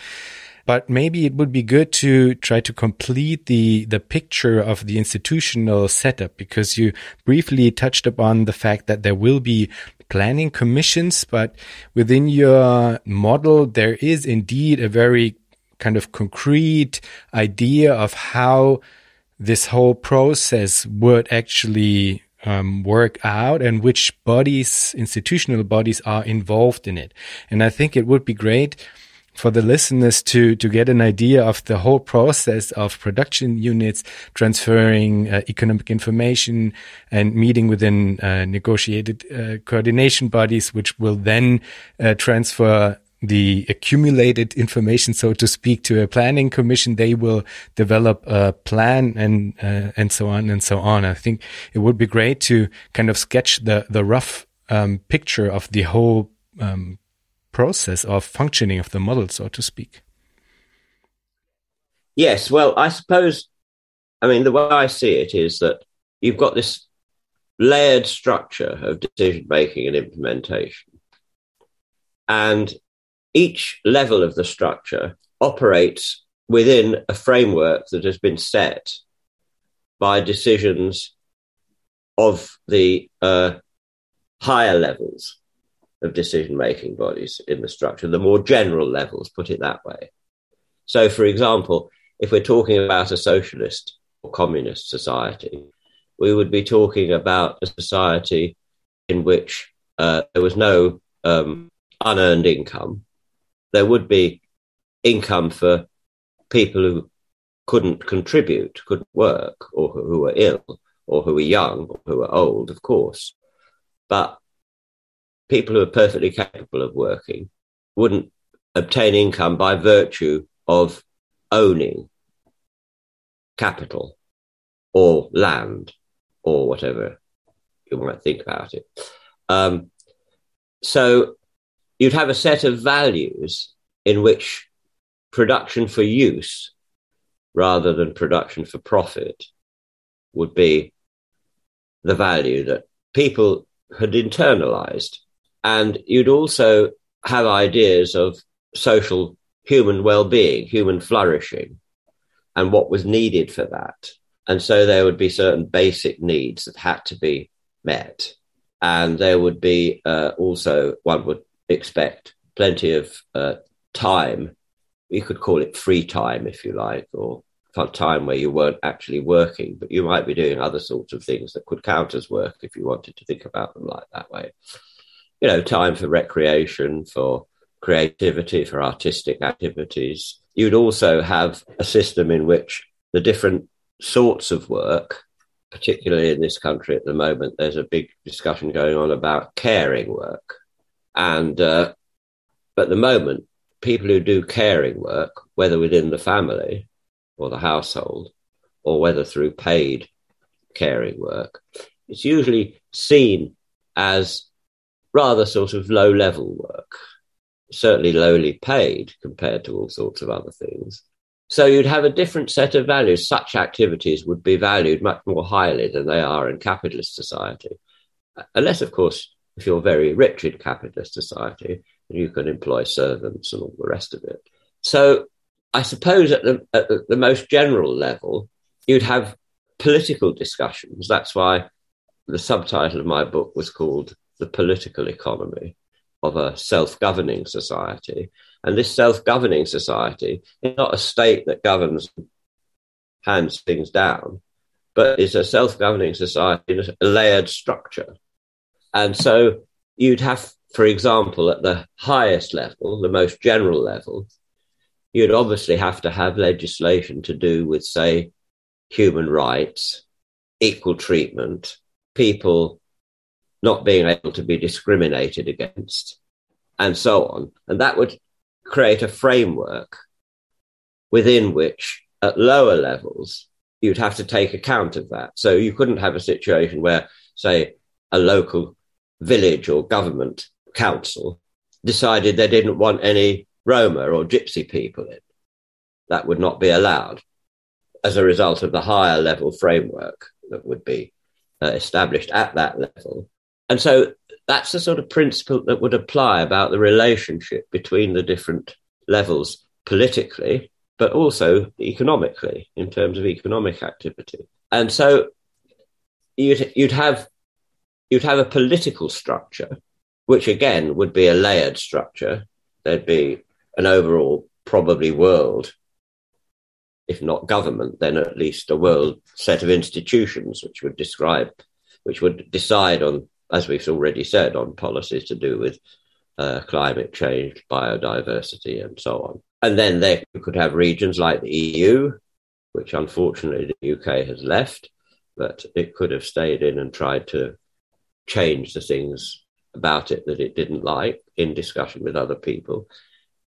but maybe it would be good to try to complete the the picture of the institutional setup because you briefly touched upon the fact that there will be planning commissions, but within your model there is indeed a very kind of concrete idea of how this whole process would actually um, work out and which bodies, institutional bodies are involved in it. And I think it would be great for the listeners to to get an idea of the whole process of production units transferring uh, economic information and meeting within uh, negotiated uh, coordination bodies which will then uh, transfer the accumulated information, so to speak, to a planning commission. They will develop a plan and uh, and so on and so on. I think it would be great to kind of sketch the the rough um, picture of the whole um, process or functioning of the model, so to speak. Yes, well, I suppose, I mean, the way I see it is that you've got this layered structure of decision making and implementation. And each level of the structure operates within a framework that has been set by decisions of the uh, higher levels of decision making bodies in the structure, the more general levels, put it that way. So, for example, if we're talking about a socialist or communist society, we would be talking about a society in which uh, there was no um, unearned income. There would be income for people who couldn't contribute, couldn't work, or who were ill, or who were young, or who were old, of course. But people who are perfectly capable of working wouldn't obtain income by virtue of owning capital or land or whatever you might think about it. Um, so you'd have a set of values in which production for use rather than production for profit would be the value that people had internalized and you'd also have ideas of social human well-being, human flourishing, and what was needed for that. And so there would be certain basic needs that had to be met. And there would be uh, also, one would expect, plenty of uh, time. You could call it free time, if you like, or time where you weren't actually working, but you might be doing other sorts of things that could count as work if you wanted to think about them like that way you know, time for recreation, for creativity, for artistic activities. You'd also have a system in which the different sorts of work, particularly in this country at the moment, there's a big discussion going on about caring work. And uh, at the moment, people who do caring work, whether within the family or the household, or whether through paid caring work, it's usually seen as rather sort of low level work, certainly lowly paid compared to all sorts of other things. So you'd have a different set of values. Such activities would be valued much more highly than they are in capitalist society. Unless, of course, if you're very rich in capitalist society, you can employ servants and all the rest of it. So I suppose at the, at the, the most general level, you'd have political discussions. That's why the subtitle of my book was called The Political Economy of a Self Governing Society. And this self governing society is not a state that governs, hands things down, but is a self governing society in a layered structure. And so you'd have, for example, at the highest level, the most general level, you'd obviously have to have legislation to do with, say, human rights, equal treatment, people not being able to be discriminated against, and so on. And that would create a framework within which, at lower levels, you'd have to take account of that. So you couldn't have a situation where, say, a local village or government council decided they didn't want any Roma or Gypsy people in. That would not be allowed as a result of the higher level framework that would be uh, established at that level. And so that's the sort of principle that would apply about the relationship between the different levels politically, but also economically in terms of economic activity. And so you'd, you'd have you'd have a political structure, which again would be a layered structure. There'd be an overall probably world, if not government, then at least a world set of institutions which would describe, which would decide on as we've already said, on policies to do with uh, climate change, biodiversity, and so on. And then there you could have regions like the EU, which unfortunately the UK has left, but it could have stayed in and tried to change the things about it that it didn't like in discussion with other people.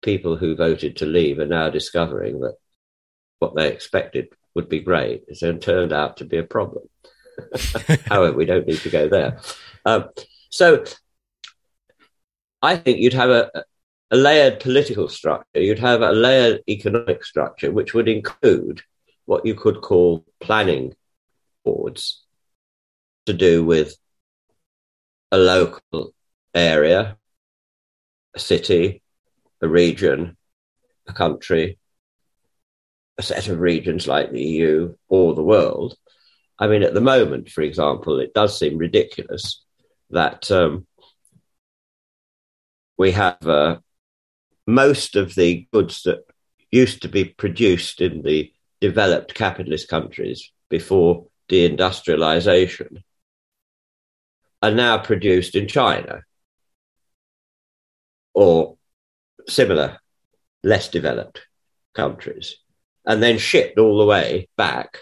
People who voted to leave are now discovering that what they expected would be great has then turned out to be a problem. *laughs* However, we don't need to go there. Um, so I think you'd have a, a layered political structure, you'd have a layered economic structure, which would include what you could call planning boards to do with a local area, a city, a region, a country, a set of regions like the EU or the world. I mean, at the moment, for example, it does seem ridiculous that um, we have uh, most of the goods that used to be produced in the developed capitalist countries before deindustrialization are now produced in China or similar, less developed countries, and then shipped all the way back,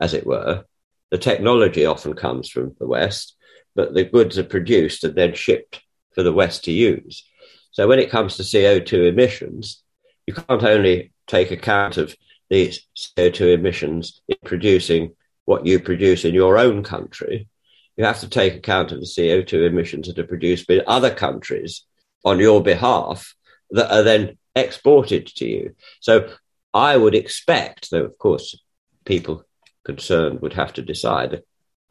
as it were. The technology often comes from the West, but the goods are produced and then shipped for the West to use. So when it comes to CO2 emissions, you can't only take account of the CO2 emissions in producing what you produce in your own country. You have to take account of the CO2 emissions that are produced in other countries on your behalf that are then exported to you. So I would expect, though, of course, people concerned would have to decide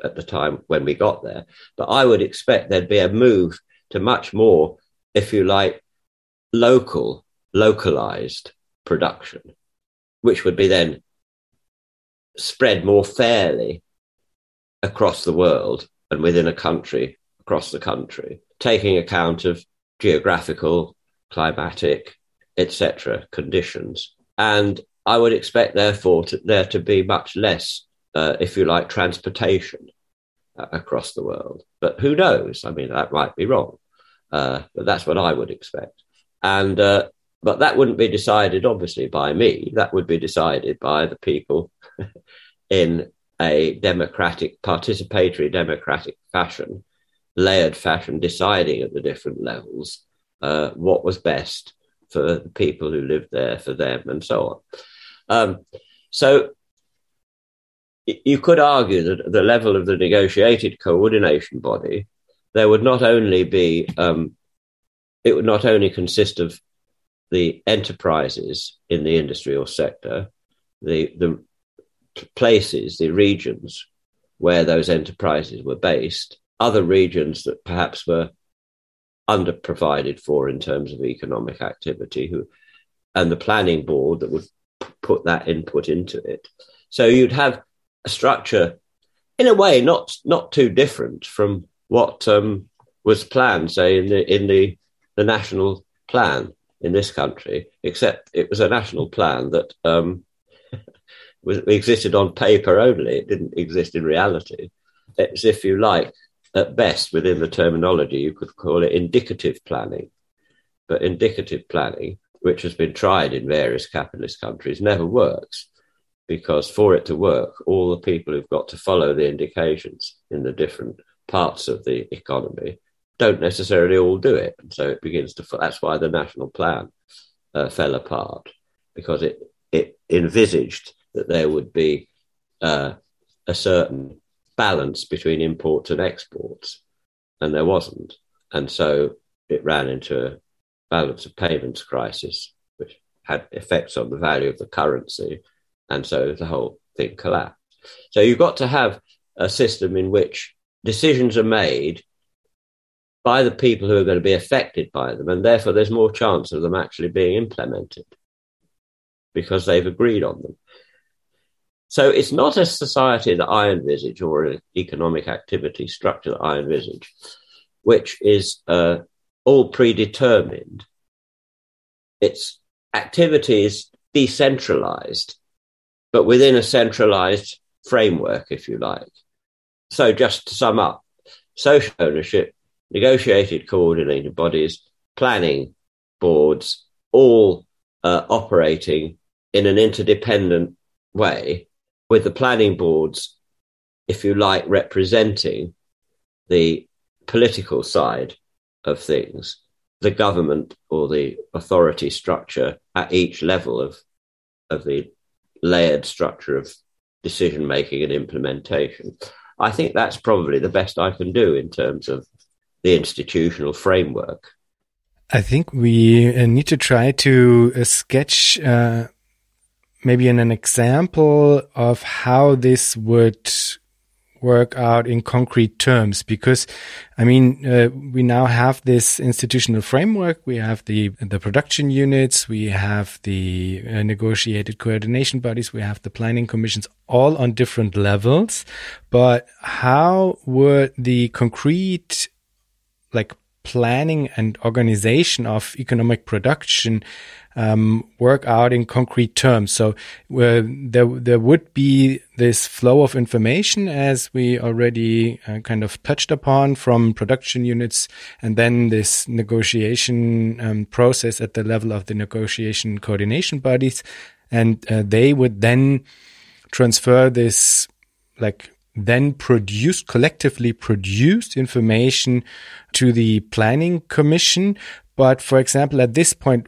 at the time when we got there. But I would expect there'd be a move to much more, if you like, local, localized production, which would be then spread more fairly across the world and within a country, across the country, taking account of geographical, climatic, etc. conditions. And I would expect, therefore, to, there to be much less uh, if you like, transportation uh, across the world. But who knows? I mean, that might be wrong. Uh, but that's what I would expect. And uh, but that wouldn't be decided, obviously, by me. That would be decided by the people *laughs* in a democratic, participatory, democratic fashion, layered fashion, deciding at the different levels uh, what was best for the people who lived there, for them, and so on. Um, so you could argue that at the level of the negotiated coordination body, there would not only be, um, it would not only consist of the enterprises in the industrial sector, the, the places, the regions where those enterprises were based, other regions that perhaps were underprovided for in terms of economic activity, who, and the planning board that would put that input into it. So you'd have a structure, in a way, not not too different from what um, was planned, say in the in the the national plan in this country, except it was a national plan that um, *laughs* was, existed on paper only. It didn't exist in reality. It's, if you like, at best, within the terminology, you could call it indicative planning. But indicative planning, which has been tried in various capitalist countries, never works because for it to work, all the people who've got to follow the indications in the different parts of the economy don't necessarily all do it. And so it begins to, that's why the national plan uh, fell apart because it, it envisaged that there would be uh, a certain balance between imports and exports, and there wasn't. And so it ran into a balance of payments crisis, which had effects on the value of the currency. And so the whole thing collapsed. So you've got to have a system in which decisions are made by the people who are going to be affected by them, and therefore there's more chance of them actually being implemented because they've agreed on them. So it's not a society that I envisage or an economic activity structure that I envisage, which is uh, all predetermined. Its activity is decentralized, but within a centralized framework, if you like. So just to sum up, social ownership negotiated coordinated bodies, planning boards, all uh, operating in an interdependent way, with the planning boards, if you like, representing the political side of things, the government or the authority structure at each level of, of the layered structure of decision making and implementation. I think that's probably the best I can do in terms of the institutional framework. I think we uh, need to try to uh, sketch uh, maybe in an example of how this would work out in concrete terms because i mean uh, we now have this institutional framework. We have the the production units. We have the uh, negotiated coordination bodies. We have the planning commissions all on different levels. But how would the concrete like planning and organization of economic production um, work out in concrete terms. So uh, there there would be this flow of information as we already uh, kind of touched upon from production units, and then this negotiation um, process at the level of the negotiation coordination bodies, and uh, they would then transfer this like then produced, collectively produced information to the planning commission. But for example, at this point,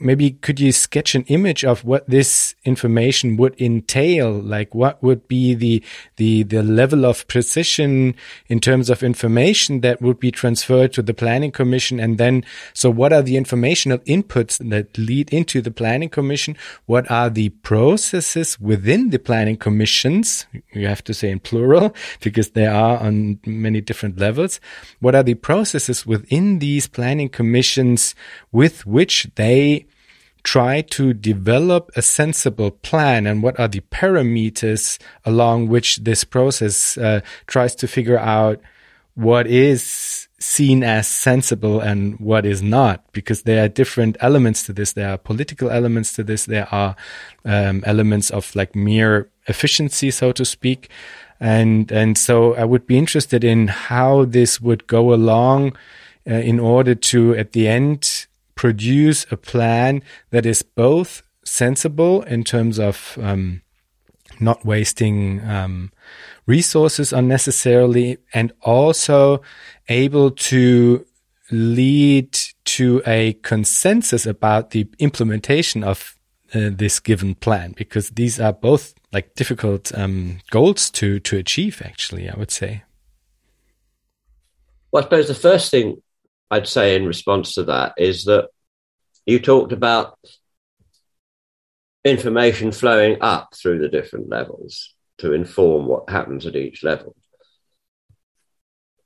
maybe could you sketch an image of what this information would entail? Like what would be the the the level of precision in terms of information that would be transferred to the planning commission? And then so what are the informational inputs that lead into the planning commission? What are the processes within the planning commissions? You have to say in plural *laughs* because they are on many different levels. What are the processes within these planning commissions with which they try to develop a sensible plan and what are the parameters along which this process uh, tries to figure out what is seen as sensible and what is not because there are different elements to this. There are political elements to this. There are um, elements of like mere efficiency so to speak. And and so i would be interested in how this would go along uh, in order to at the end produce a plan that is both sensible in terms of um, not wasting um, resources unnecessarily and also able to lead to a consensus about the implementation of uh, this given plan because these are both like difficult um, goals to to achieve actually i would say. Well i suppose the first thing I'd say in response to that is that you talked about information flowing up through the different levels to inform what happens at each level.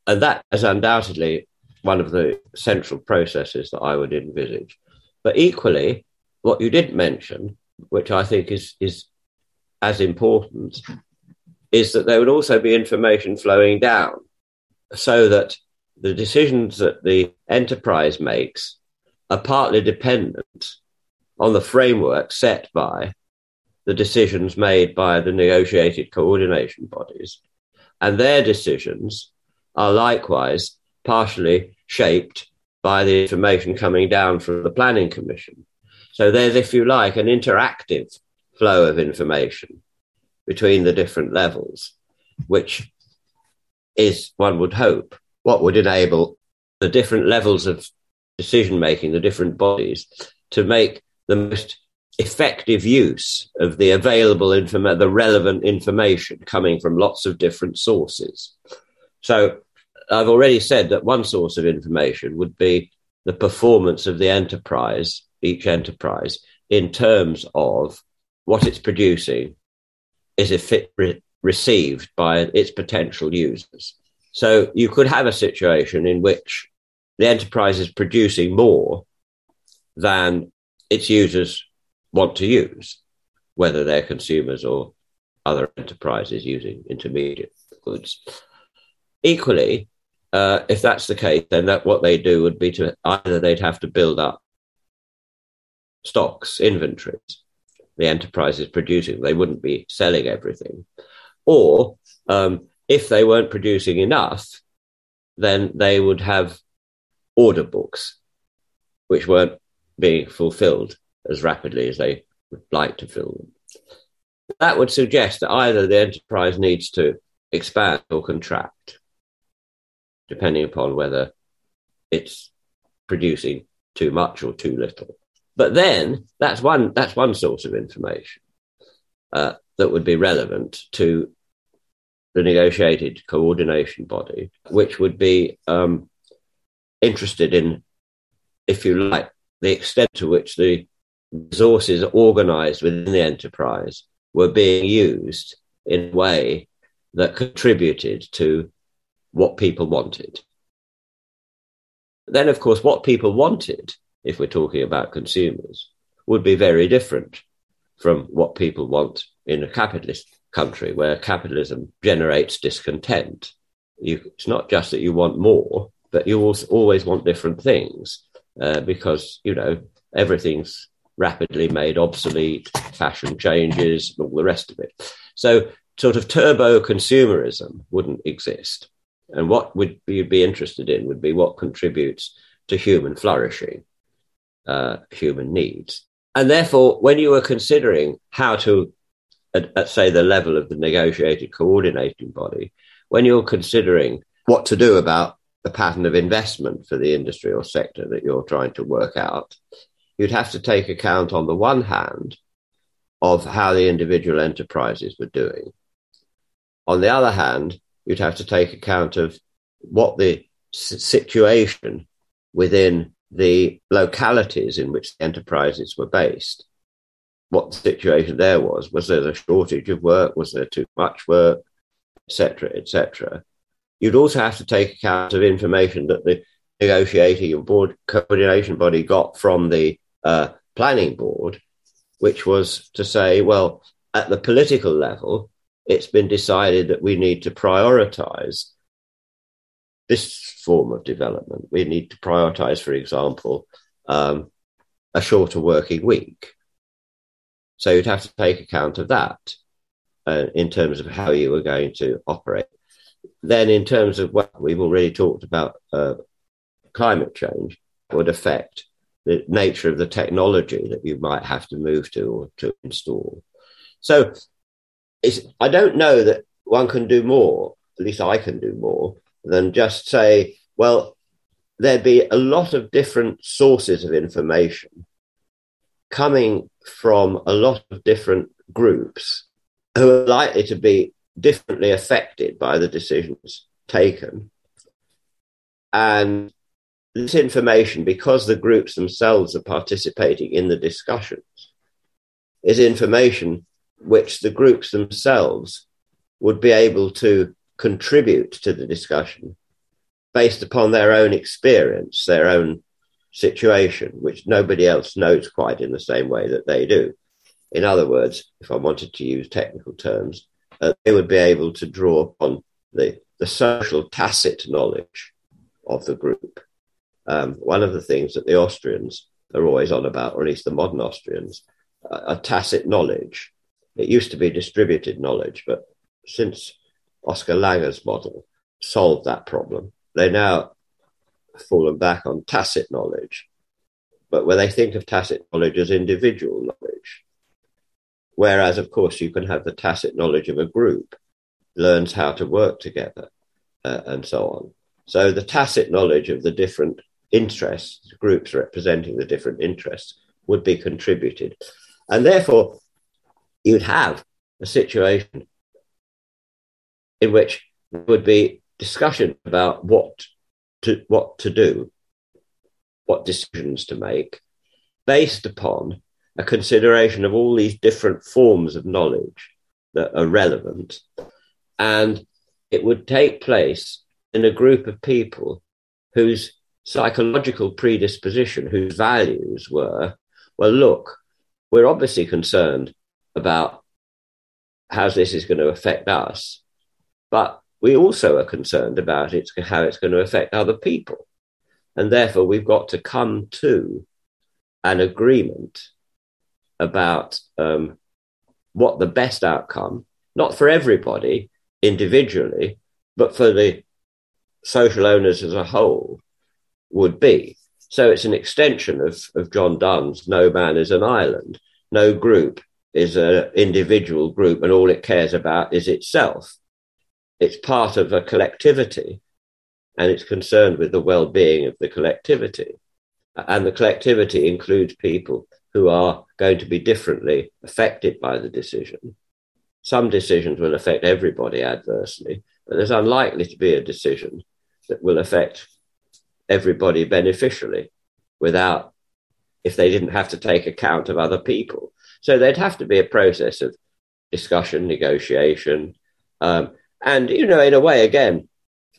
And that is undoubtedly one of the central processes that I would envisage. But equally, what you didn't mention, which I think is, is as important, is that there would also be information flowing down so that the decisions that the enterprise makes are partly dependent on the framework set by the decisions made by the negotiated coordination bodies. And their decisions are likewise partially shaped by the information coming down from the Planning Commission. So there's, if you like, an interactive flow of information between the different levels, which is, one would hope, what would enable the different levels of decision making, the different bodies, to make the most effective use of the available information, the relevant information coming from lots of different sources. So I've already said that one source of information would be the performance of the enterprise, each enterprise, in terms of what it's producing is it re- received by its potential users. So you could have a situation in which the enterprise is producing more than its users want to use, whether they're consumers or other enterprises using intermediate goods. Equally, uh, if that's the case, then that what they do would be to either they'd have to build up stocks, inventories. The enterprise is producing; they wouldn't be selling everything, or um, if they weren't producing enough, then they would have order books, which weren't being fulfilled as rapidly as they would like to fill them. That would suggest that either the enterprise needs to expand or contract, depending upon whether it's producing too much or too little. But then that's one that's one source of information uh, that would be relevant to the negotiated coordination body, which would be um, interested in, if you like, the extent to which the resources organized within the enterprise were being used in a way that contributed to what people wanted. Then, of course, what people wanted, if we're talking about consumers, would be very different from what people want in a capitalist country where capitalism generates discontent. You, it's not just that you want more, but you also always want different things uh, because, you know, everything's rapidly made obsolete, fashion changes, all the rest of it. So, sort of turbo consumerism wouldn't exist. And what would you be interested in would be what contributes to human flourishing, uh, human needs. And therefore, when you were considering how to, at, at, say, the level of the negotiated coordinating body, when you're considering what to do about the pattern of investment for the industry or sector that you're trying to work out, you'd have to take account, on the one hand, of how the individual enterprises were doing. On the other hand, you'd have to take account of what the situation within the localities in which the enterprises were based, what the situation there was. Was there a shortage of work? Was there too much work? Etc. Etc. You'd also have to take account of information that the negotiating and board coordination body got from the uh, planning board, which was to say, well, at the political level, it's been decided that we need to prioritize this form of development. We need to prioritize, for example, um, a shorter working week. So you'd have to take account of that uh, in terms of how you were going to operate. Then, in terms of what we've already talked about, uh, climate change would affect the nature of the technology that you might have to move to or to install. So I don't know that one can do more, at least I can do more, than just say, well, there'd be a lot of different sources of information coming from a lot of different groups who are likely to be differently affected by the decisions taken. And this information, because the groups themselves are participating in the discussions, is information which the groups themselves would be able to contribute to the discussion based upon their own experience, their own situation, which nobody else knows quite in the same way that they do. In other words, if I wanted to use technical terms, uh, they would be able to draw upon the, the social tacit knowledge of the group. Um, one of the things that the Austrians are always on about, or at least the modern Austrians, uh, are tacit knowledge. It used to be distributed knowledge, but since Oskar Lange's model solved that problem, they now fallen back on tacit knowledge, but where they think of tacit knowledge as individual knowledge. Whereas, of course, you can have the tacit knowledge of a group, learns how to work together, uh, and so on. So the tacit knowledge of the different interests, groups representing the different interests, would be contributed. And therefore, you'd have a situation in which there would be discussion about what to what to do, what decisions to make, based upon a consideration of all these different forms of knowledge that are relevant. And it would take place in a group of people whose psychological predisposition, whose values were, well, look, we're obviously concerned about how this is going to affect us, but we also are concerned about it, how it's going to affect other people. And therefore, we've got to come to an agreement about um, what the best outcome, not for everybody individually, but for the social owners as a whole, would be. So it's an extension of, of John Donne's No Man is an Island. No group is an individual group, and all it cares about is itself it's part of a collectivity and it's concerned with the well being of the collectivity. And the collectivity includes people who are going to be differently affected by the decision. Some decisions will affect everybody adversely, but there's unlikely to be a decision that will affect everybody beneficially without, if they didn't have to take account of other people. So there'd have to be a process of discussion, negotiation, um, and, you know, in a way, again,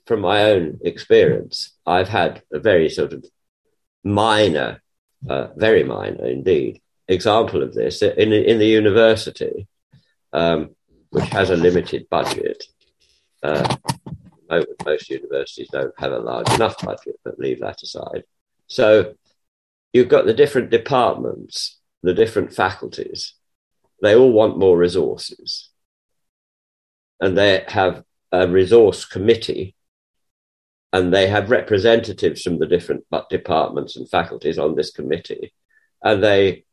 from my own experience, I've had a very sort of minor, uh, very minor indeed, example of this in, in the university, um, which has a limited budget. Uh, most universities don't have a large enough budget, but leave that aside. So you've got the different departments, the different faculties. They all want more resources and they have a resource committee and they have representatives from the different departments and faculties on this committee and they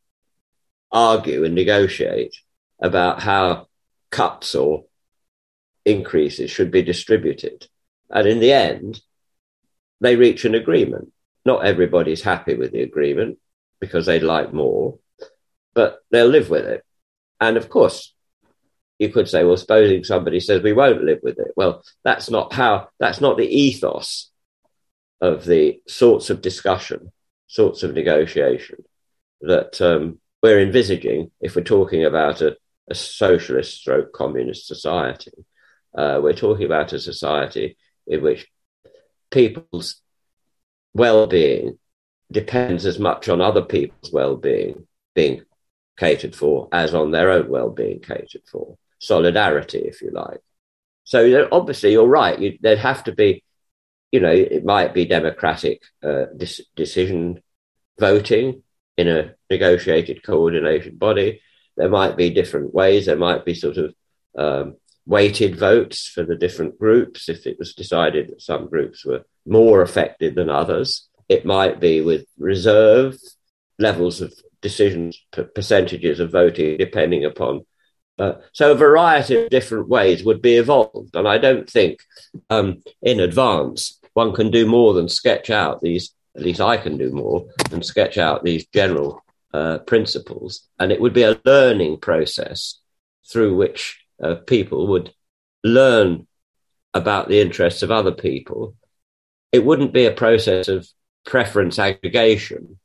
argue and negotiate about how cuts or increases should be distributed. And in the end they reach an agreement. Not everybody's happy with the agreement because they'd like more but they'll live with it. And of course you could say, well, supposing somebody says we won't live with it. Well, that's not how, that's not the ethos of the sorts of discussion, sorts of negotiation that um, we're envisaging if we're talking about a, a socialist stroke communist society. Uh, we're talking about a society in which people's well-being depends as much on other people's well-being being catered for as on their own well-being catered for solidarity, if you like. So obviously, you're right. You, there'd have to be, you know, it might be democratic uh, dis- decision voting in a negotiated coordination body. There might be different ways. There might be sort of um, weighted votes for the different groups if it was decided that some groups were more affected than others. It might be with reserve levels of decisions, percentages of voting, depending upon uh, so a variety of different ways would be evolved. And I don't think um, in advance one can do more than sketch out these, at least I can do more than sketch out these general uh, principles. And it would be a learning process through which uh, people would learn about the interests of other people. It wouldn't be a process of preference aggregation,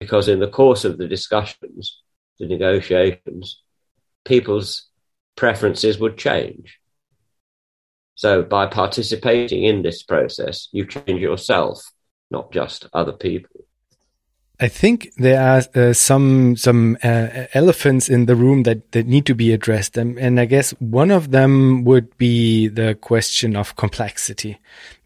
because in the course of the discussions, the negotiations, people's preferences would change. So by participating in this process, you change yourself, not just other people. I think there are uh, some some uh, elephants in the room that, that need to be addressed, and, and I guess one of them would be the question of complexity,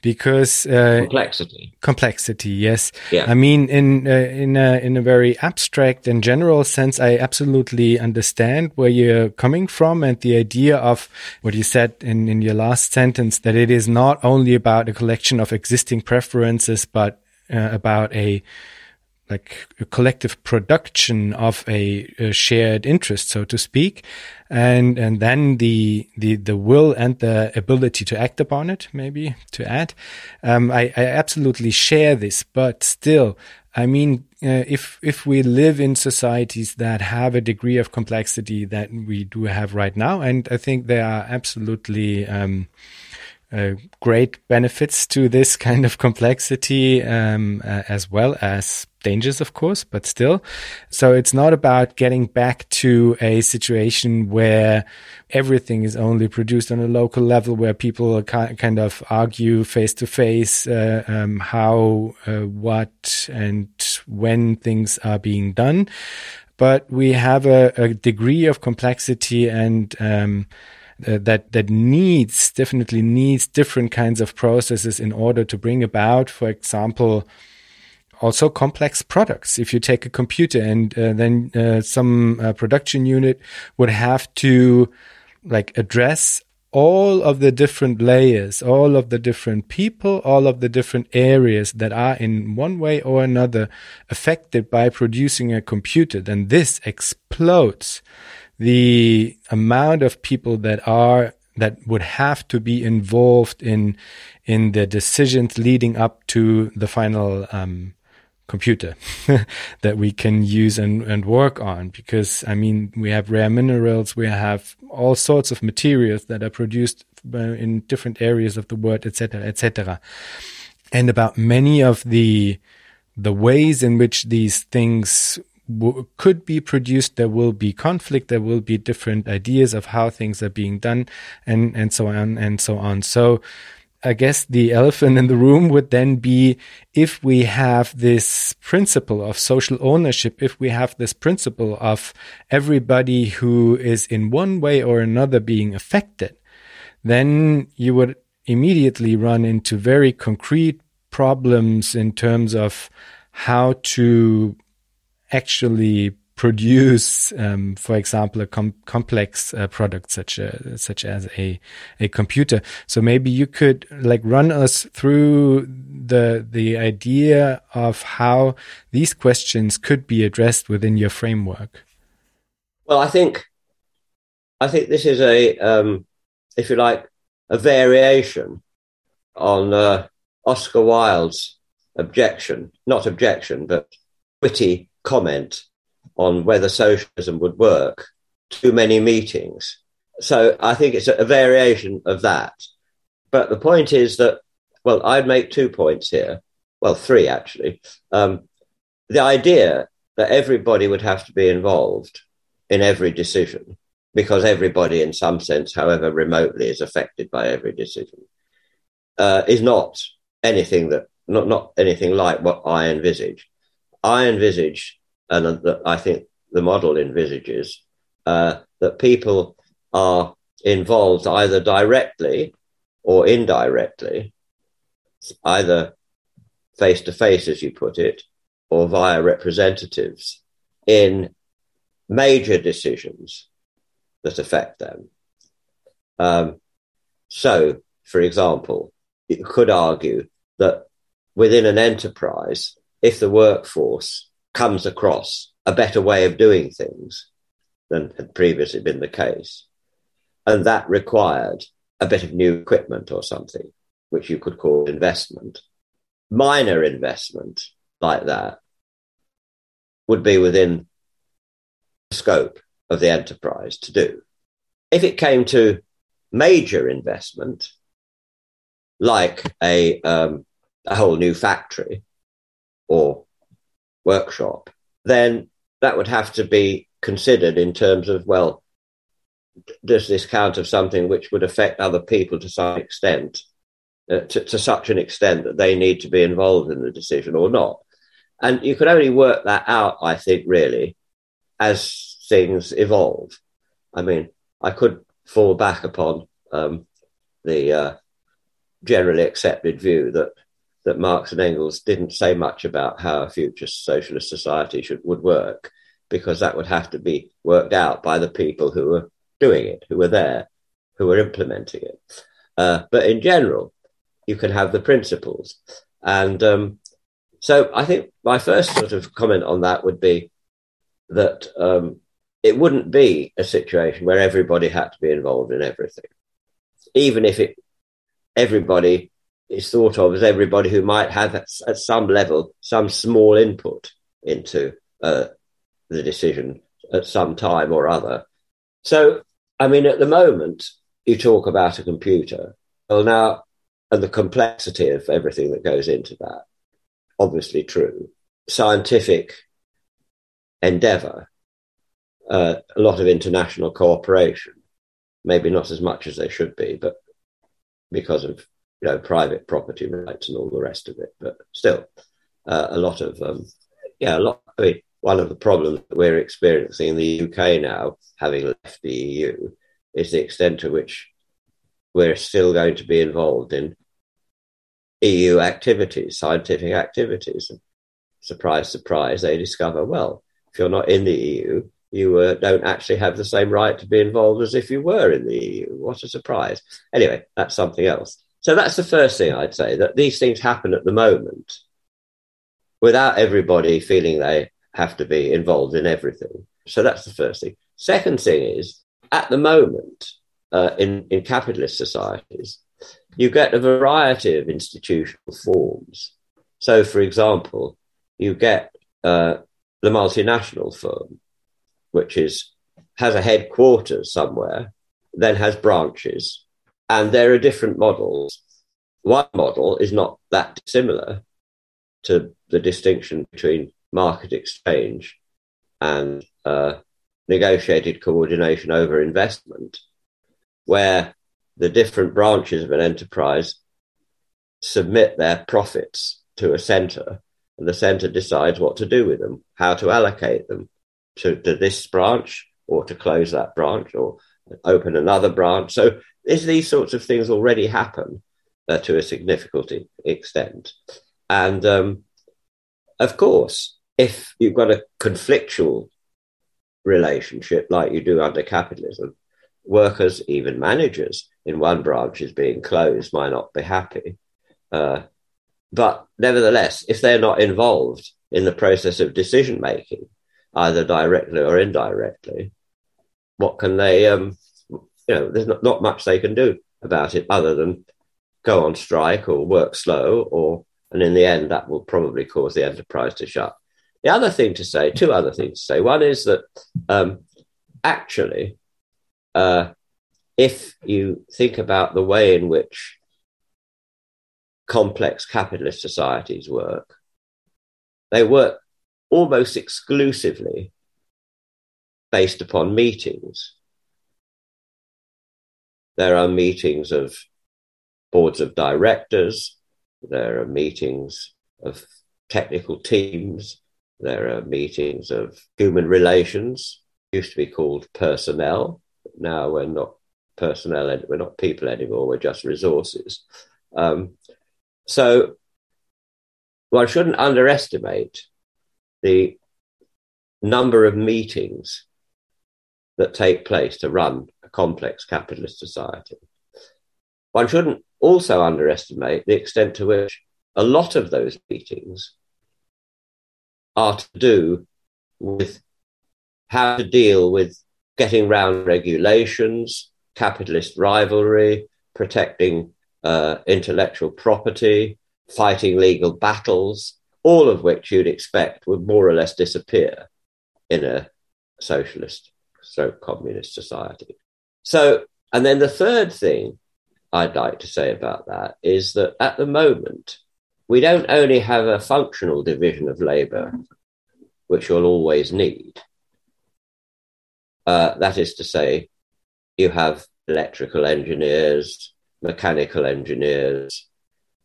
because uh, complexity, complexity, yes. Yeah. I mean, in uh, in a in a very abstract and general sense, I absolutely understand where you're coming from, and the idea of what you said in in your last sentence that it is not only about a collection of existing preferences, but uh, about a like a collective production of a, a, shared interest, so to speak, and and then the the the will and the ability to act upon it, maybe to add. Um, I, I absolutely share this, but still, I mean, uh, if if we live in societies that have a degree of complexity that we do have right now, and I think they are absolutely um, uh, great benefits to this kind of complexity, um, uh, as well as dangers, of course, but still. So it's not about getting back to a situation where everything is only produced on a local level, where people kind of argue face to face how, uh, what, and when things are being done. But we have a, a degree of complexity and um, uh, that that needs definitely needs different kinds of processes in order to bring about, for example, also complex products. If you take a computer and uh, then uh, some uh, production unit would have to like address all of the different layers, all of the different people, all of the different areas that are in one way or another affected by producing a computer, then this explodes the amount of people that are that would have to be involved in in the decisions leading up to the final um, computer *laughs* that we can use and, and work on. Because I mean we have rare minerals we have all sorts of materials that are produced uh, in different areas of the world etc etc and about many of the the ways in which these things could be produced there will be conflict there will be different ideas of how things are being done and and so on and so on. So I guess the elephant in the room would then be if we have this principle of social ownership, if we have this principle of everybody who is in one way or another being affected, then you would immediately run into very concrete problems in terms of how to actually produce, um, for example, a com complex uh, product such a, such as a a computer. So maybe you could like run us through the the idea of how these questions could be addressed within your framework. Well, I think I think this is a um, if you like a variation on uh, Oscar Wilde's objection, not objection, but witty comment on whether socialism would work too many meetings. So I think it's a, variation of that. But the point is that, well, I'd make two points here. Well, three actually. Um, the idea that everybody would have to be involved in every decision because everybody, in some sense, however remotely, is affected by every decision, uh, is not anything that not not anything like what I envisage. I envisage and I think the model envisages uh, that people are involved either directly or indirectly, either face to face, as you put it, or via representatives in major decisions that affect them. Um, so, for example, you could argue that within an enterprise, if the workforce comes across a better way of doing things than had previously been the case. And that required a bit of new equipment or something, which you could call investment. Minor investment like that would be within the scope of the enterprise to do. If it came to major investment, like a, um, a whole new factory, or workshop, then that would have to be considered in terms of, well, does this count as something which would affect other people to some extent, uh, to, to such an extent that they need to be involved in the decision or not? And you can only work that out, I think, really, as things evolve. I mean, I could fall back upon um, the uh, generally accepted view that that Marx and Engels didn't say much about how a future socialist society should would work, because that would have to be worked out by the people who were doing it, who were there, who were implementing it. Uh, but in general, you can have the principles, and um, so I think my first sort of comment on that would be that um, it wouldn't be a situation where everybody had to be involved in everything, even if it everybody is thought of as everybody who might have at, at some level some small input into uh, the decision at some time or other. So, I mean, at the moment, you talk about a computer. Well, now, and the complexity of everything that goes into that obviously true. Scientific endeavor, uh, a lot of international cooperation, maybe not as much as they should be, but because of you know private property rights and all the rest of it. But still, uh, a lot of um, yeah, a lot. I mean, one of the problems that we're experiencing in the UK now, having left the EU, is the extent to which we're still going to be involved in EU activities, scientific activities. And surprise, surprise, they discover, well, if you're not in the EU, you uh, don't actually have the same right to be involved as if you were in the EU. What a surprise. Anyway, that's something else. So that's the first thing I'd say that these things happen at the moment without everybody feeling they have to be involved in everything. So that's the first thing. Second thing is, at the moment, uh, in, in capitalist societies, you get a variety of institutional forms. So, for example, you get uh, the multinational firm, which is has a headquarters somewhere, then has branches, and there are different models. One model is not that similar to the distinction between market exchange and uh, negotiated coordination over investment, where the different branches of an enterprise submit their profits to a center, and the center decides what to do with them, how to allocate them to, to this branch or to close that branch or open another branch. So these sorts of things already happen uh, to a significant extent. And um, of course, if you've got a conflictual relationship like you do under capitalism, workers, even managers in one branch is being closed might not be happy. Uh, but nevertheless, if they're not involved in the process of decision making, either directly or indirectly, what can they, um, you know, there's not, not much they can do about it other than go on strike or work slow, or, and in the end, that will probably cause the enterprise to shut. The other thing to say, two other things to say. One is that um, actually, uh, if you think about the way in which complex capitalist societies work, they work almost exclusively based upon meetings. There are meetings of boards of directors, there are meetings of technical teams, there are meetings of human relations, used to be called personnel, now we're not personnel, we're not people anymore, we're just resources. Um, so one shouldn't underestimate the number of meetings that take place to run a complex capitalist society. One shouldn't also underestimate the extent to which a lot of those meetings are to do with how to deal with getting round regulations, capitalist rivalry, protecting uh, intellectual property, fighting legal battles, all of which you'd expect would more or less disappear in a socialist, so communist society. So, and then the third thing I'd like to say about that is that at the moment, we don't only have a functional division of labour, which you'll always need. Uh, that is to say, you have electrical engineers, mechanical engineers,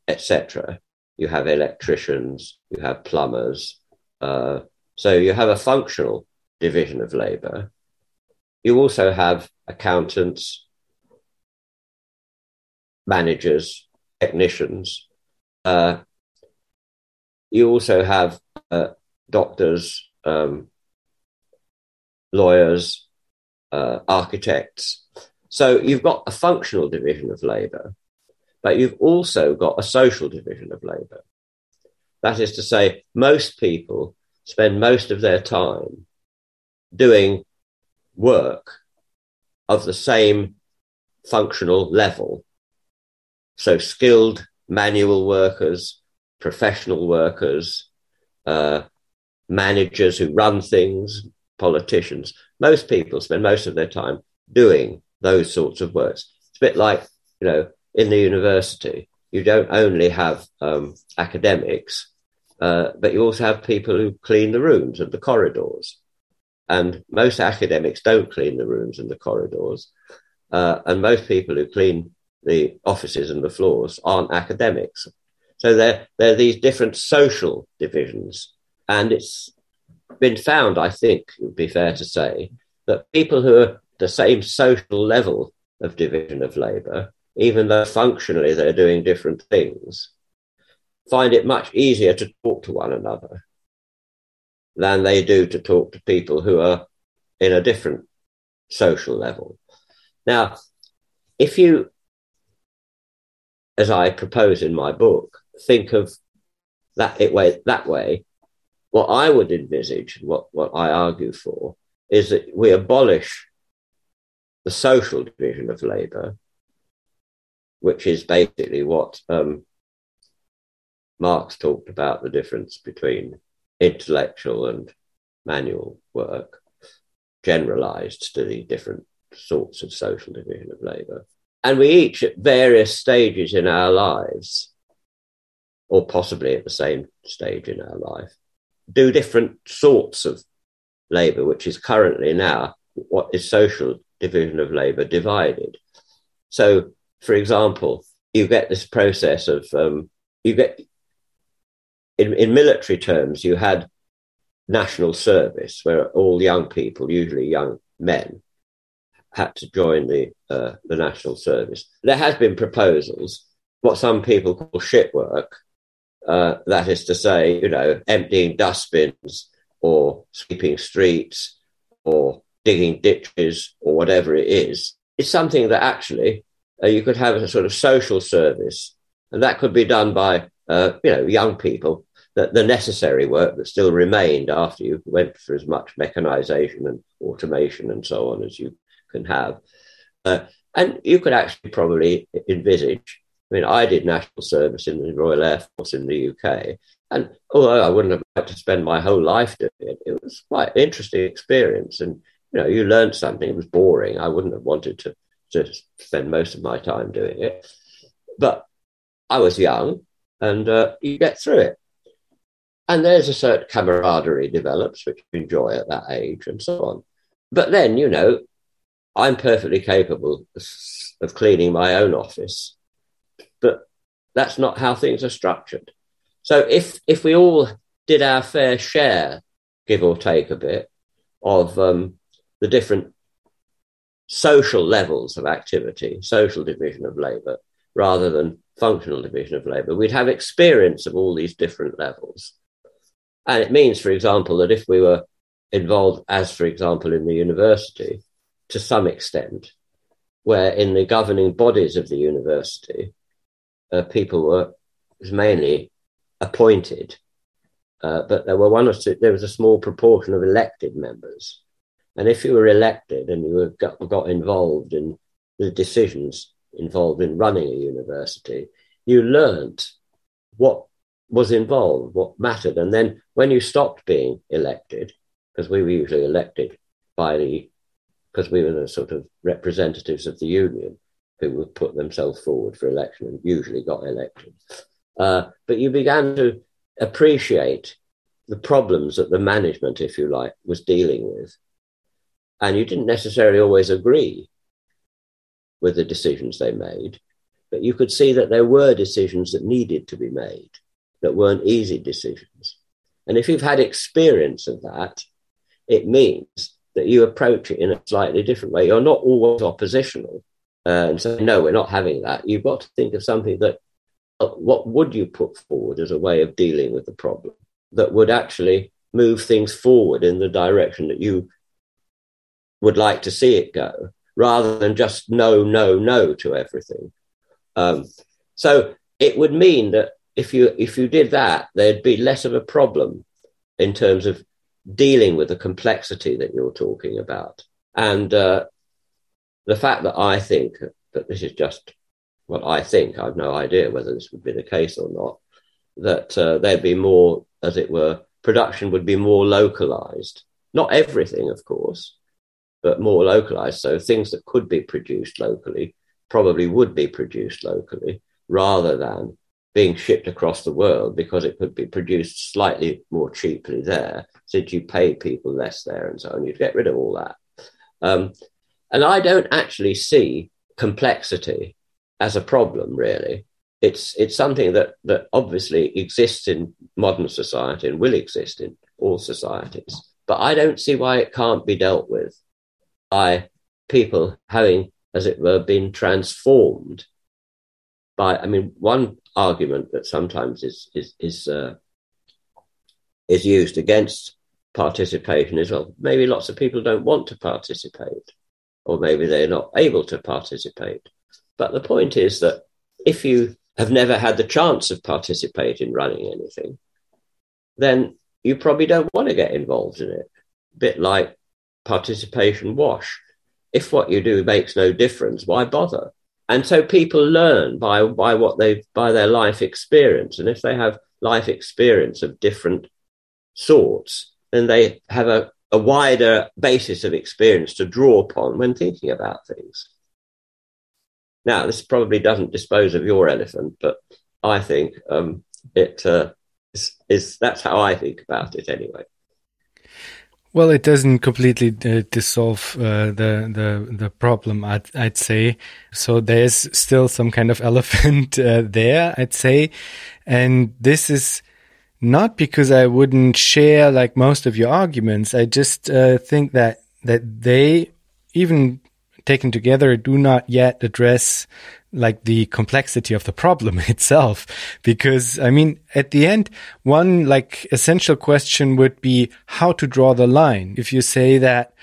etc. You have electricians, you have plumbers. Uh, so you have a functional division of labour. You also have accountants, managers, technicians. Uh, you also have uh, doctors, um, lawyers, uh, architects. So you've got a functional division of labour, but you've also got a social division of labour. That is to say, most people spend most of their time doing work of the same functional level. So skilled manual workers, professional workers, uh, managers who run things, politicians. Most people spend most of their time doing those sorts of works. It's a bit like, you know, in the university, you don't only have um, academics, uh, but you also have people who clean the rooms and the corridors. And most academics don't clean the rooms and the corridors. Uh, and most people who clean the offices and the floors aren't academics. So there, there are these different social divisions. And it's been found, I think it would be fair to say, that people who are the same social level of division of labour, even though functionally they're doing different things, find it much easier to talk to one another than they do to talk to people who are in a different social level. Now, if you, as I propose in my book, think of that it way that way, what I would envisage, what, what I argue for, is that we abolish the social division of labour, which is basically what um, Marx talked about the difference between intellectual and manual work, generalized to the different sorts of social division of labour. And we each, at various stages in our lives, or possibly at the same stage in our life, do different sorts of labour, which is currently now what is social division of labour divided. So, for example, you get this process of um, you get in, in military terms, you had national service where all young people, usually young men, had to join the uh, the national service. There has been proposals, what some people call shit work, uh, that is to say, you know, emptying dustbins or sweeping streets or digging ditches or whatever it is. It's something that actually uh, you could have a sort of social service, and that could be done by uh, you know young people. The, the necessary work that still remained after you went for as much mechanization and automation and so on as you can have, uh, and you could actually probably envisage I mean, I did national service in the Royal Air Force in the UK, and although I wouldn't have liked to spend my whole life doing it, it was quite an interesting experience. And you know, you learned something. It was boring. I wouldn't have wanted to to spend most of my time doing it, but I was young, and uh, you get through it. And there's a certain camaraderie develops, which you enjoy at that age, and so on. But then, you know, I'm perfectly capable of cleaning my own office but that's not how things are structured. So if if we all did our fair share, give or take a bit, of um, the different social levels of activity, social division of labour, rather than functional division of labour, we'd have experience of all these different levels. And it means, for example, that if we were involved, as for example in the university, to some extent, where in the governing bodies of the university, uh, people were mainly appointed, uh, but there were one or two. There was a small proportion of elected members, and if you were elected and you got, got involved in the decisions involved in running a university, you learnt what was involved, what mattered, and then when you stopped being elected, because we were usually elected by the because we were the sort of representatives of the union who would put themselves forward for election and usually got elected. Uh, but you began to appreciate the problems that the management, if you like, was dealing with. And you didn't necessarily always agree with the decisions they made, but you could see that there were decisions that needed to be made that weren't easy decisions. And if you've had experience of that, it means that you approach it in a slightly different way. You're not always oppositional uh, and say, no, we're not having that. You've got to think of something that, uh, what would you put forward as a way of dealing with the problem that would actually move things forward in the direction that you would like to see it go, rather than just no, no, no to everything. Um, so it would mean that if you if you did that, there'd be less of a problem in terms of dealing with the complexity that you're talking about. And uh, the fact that I think that this is just what I think, I've no idea whether this would be the case or not, that uh, there'd be more, as it were, production would be more localized. Not everything, of course, but more localized. So things that could be produced locally probably would be produced locally rather than being shipped across the world because it could be produced slightly more cheaply there, since you pay people less there and so on. You'd get rid of all that. Um, and I don't actually see complexity as a problem, really. It's, it's something that, that obviously exists in modern society and will exist in all societies. But I don't see why it can't be dealt with by people having, as it were, been transformed by, I mean, one argument that sometimes is is is uh, is used against participation is well, maybe lots of people don't want to participate, or maybe they're not able to participate. But the point is that if you have never had the chance of participating in running anything, then you probably don't want to get involved in it. A bit like participation wash. If what you do makes no difference, why bother? and so people learn by by what they by their life experience and if they have life experience of different sorts then they have a, a wider basis of experience to draw upon when thinking about things now this probably doesn't dispose of your elephant but i think um, it uh, is, is that's how i think about it anyway well, it doesn't completely uh, dissolve uh, the the the problem. I'd I'd say so. There's still some kind of *laughs* elephant uh, there. I'd say, and this is not because I wouldn't share like most of your arguments. I just uh, think that that they even taken together do not yet address like the complexity of the problem *laughs* itself. Because I mean, at the end, one like essential question would be how to draw the line. If you say that,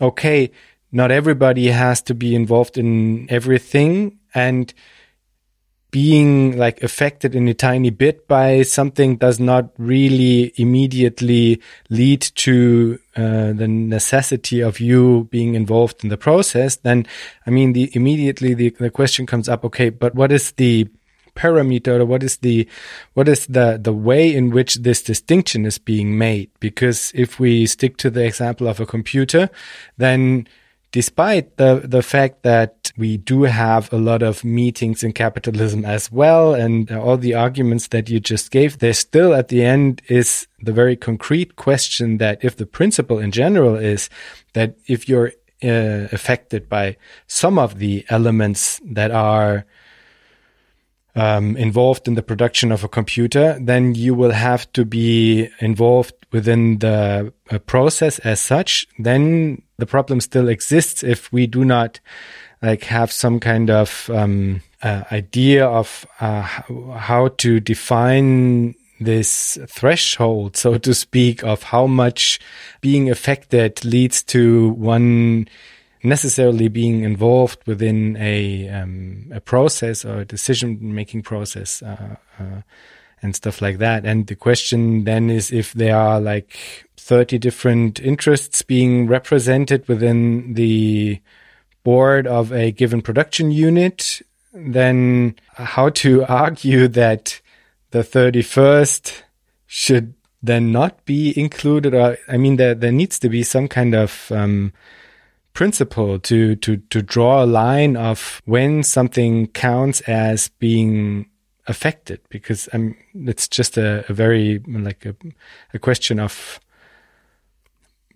okay, not everybody has to be involved in everything and being like affected in a tiny bit by something does not really immediately lead to uh, the necessity of you being involved in the process, then I mean, the immediately the, the question comes up. Okay, but what is the parameter or what is the what is the the way in which this distinction is being made because if we stick to the example of a computer then despite the the fact that we do have a lot of meetings in capitalism as well and all the arguments that you just gave there still at the end is the very concrete question that if the principle in general is that if you're uh, affected by some of the elements that are um, involved in the production of a computer, then you will have to be involved within the uh, process as such. Then the problem still exists if we do not like have some kind of um, uh, idea of uh, how to define this threshold, so to speak, of how much being affected leads to one necessarily being involved within a um, a process or a decision making process uh, uh, and stuff like that. And the question then is if there are like 30 different interests being represented within the board of a given production unit, then how to argue that the 31st should then not be included or I mean there there needs to be some kind of um, principle to to to draw a line of when something counts as being affected because I'm, it's just a, a very like a, a question of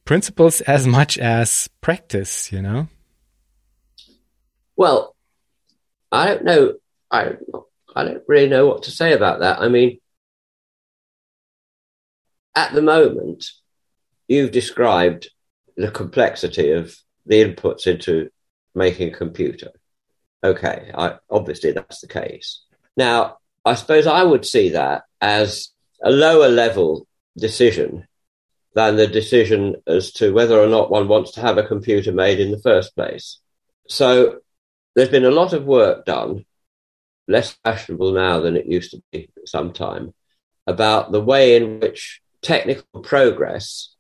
principles as much as practice, you know? Well, I don't know. I I don't really know what to say about that. I mean, at the moment, you've described the complexity of the inputs into making a computer. Okay, I, obviously that's the case. Now, I suppose I would see that as a lower level decision than the decision as to whether or not one wants to have a computer made in the first place. So there's been a lot of work done, less fashionable now than it used to be sometime, about the way in which technical progress,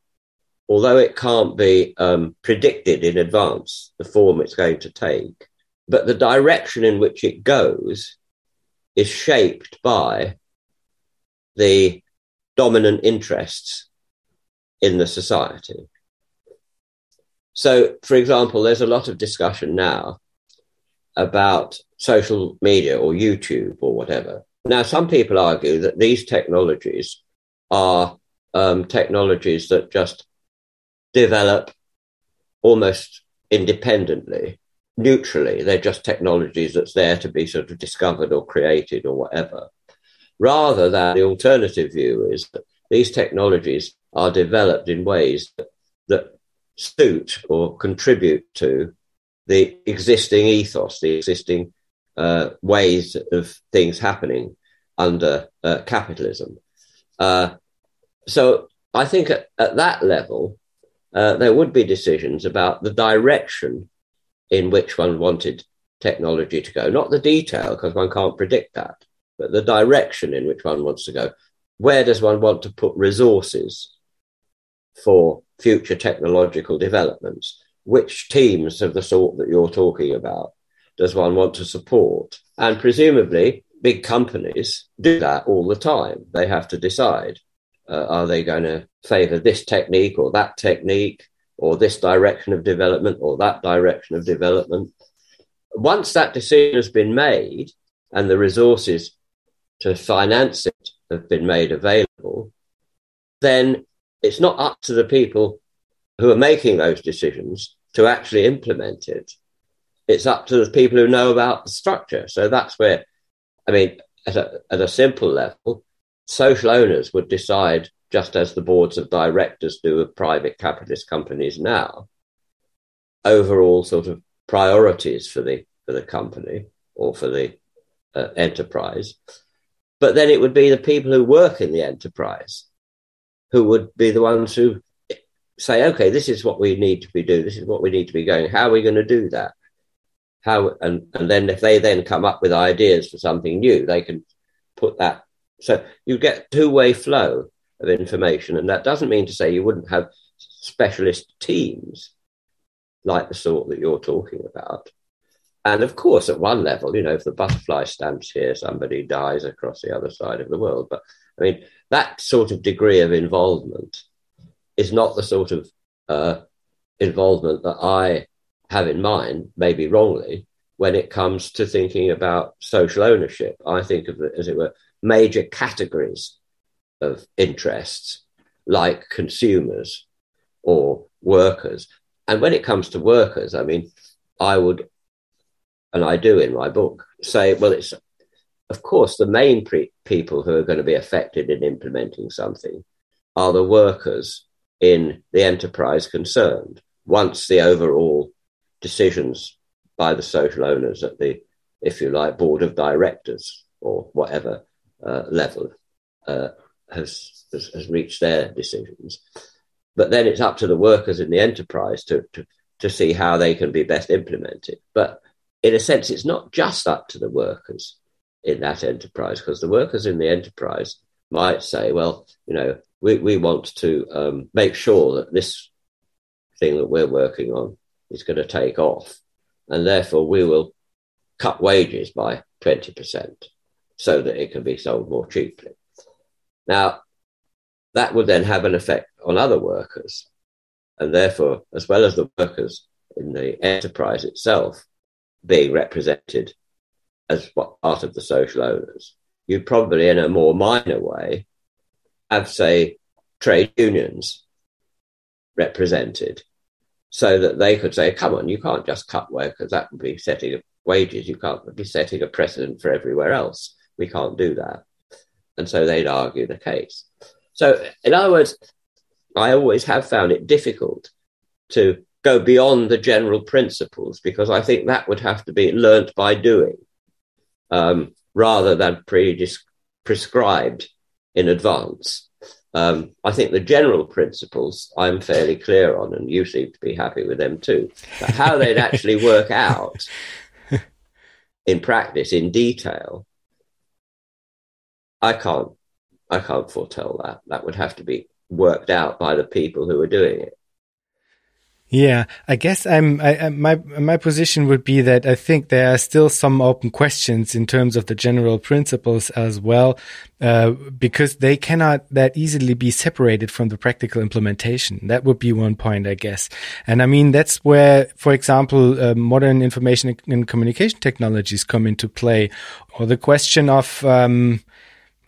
although it can't be um, predicted in advance, the form it's going to take, but the direction in which it goes is shaped by the dominant interests in the society. So, for example, there's a lot of discussion now about social media or YouTube or whatever. Now, some people argue that these technologies are um, technologies that just develop almost independently, neutrally. They're just technologies that's there to be sort of discovered or created or whatever. Rather than the alternative view is that these technologies are developed in ways that, that suit or contribute to the existing ethos, the existing uh, ways of things happening under uh, capitalism. Uh, so I think at, at that level, uh, there would be decisions about the direction in which one wanted technology to go, not the detail, because one can't predict that, but the direction in which one wants to go. Where does one want to put resources for future technological developments? Which teams of the sort that you're talking about does one want to support? And presumably, big companies do that all the time. They have to decide uh, are they going to favor this technique or that technique or this direction of development or that direction of development? Once that decision has been made and the resources to finance it have been made available, then it's not up to the people who are making those decisions to actually implement it. It's up to the people who know about the structure. So that's where, I mean, at a, at a simple level, social owners would decide, just as the boards of directors do of private capitalist companies now, overall sort of priorities for the for the company or for the uh, enterprise. But then it would be the people who work in the enterprise who would be the ones who say, okay, this is what we need to be doing. This is what we need to be going. How are we going to do that? How and and then if they then come up with ideas for something new, they can put that. So you get two way flow of information, and that doesn't mean to say you wouldn't have specialist teams like the sort that you're talking about. And of course, at one level, you know, if the butterfly stamps here, somebody dies across the other side of the world. But I mean, that sort of degree of involvement is not the sort of uh, involvement that I have in mind, maybe wrongly, when it comes to thinking about social ownership. I think of it, as it were, major categories of interests like consumers or workers. And when it comes to workers, I mean, I would, and I do in my book, say, well, it's of course, the main pre- people who are going to be affected in implementing something are the workers in the enterprise concerned. Once the overall decisions by the social owners at the, if you like, board of directors or whatever uh, level uh, has, has, has reached their decisions. But then it's up to the workers in the enterprise to, to, to see how they can be best implemented. But in a sense, it's not just up to the workers in that enterprise because the workers in the enterprise might say, well, you know, we, we want to um, make sure that this thing that we're working on is going to take off. And therefore, we will cut wages by 20% so that it can be sold more cheaply. Now, that would then have an effect on other workers. And therefore, as well as the workers in the enterprise itself being represented as part of the social owners, you'd probably, in a more minor way, have, say, trade unions represented so that they could say, come on, you can't just cut workers. That would be setting wages. You can't be setting a precedent for everywhere else. We can't do that. And so they'd argue the case. So, in other words, I always have found it difficult to go beyond the general principles because I think that would have to be learnt by doing um, rather than pre- prescribed in advance. Um, I think the general principles I'm fairly clear on, and you seem to be happy with them too. But how they'd actually work out *laughs* in practice, in detail, I can't. I can't foretell that. That would have to be worked out by the people who are doing it. Yeah, I guess I'm. I, my my position would be that I think there are still some open questions in terms of the general principles as well, uh, because they cannot that easily be separated from the practical implementation. That would be one point, I guess. And I mean that's where, for example, uh, modern information and communication technologies come into play, or the question of. Um,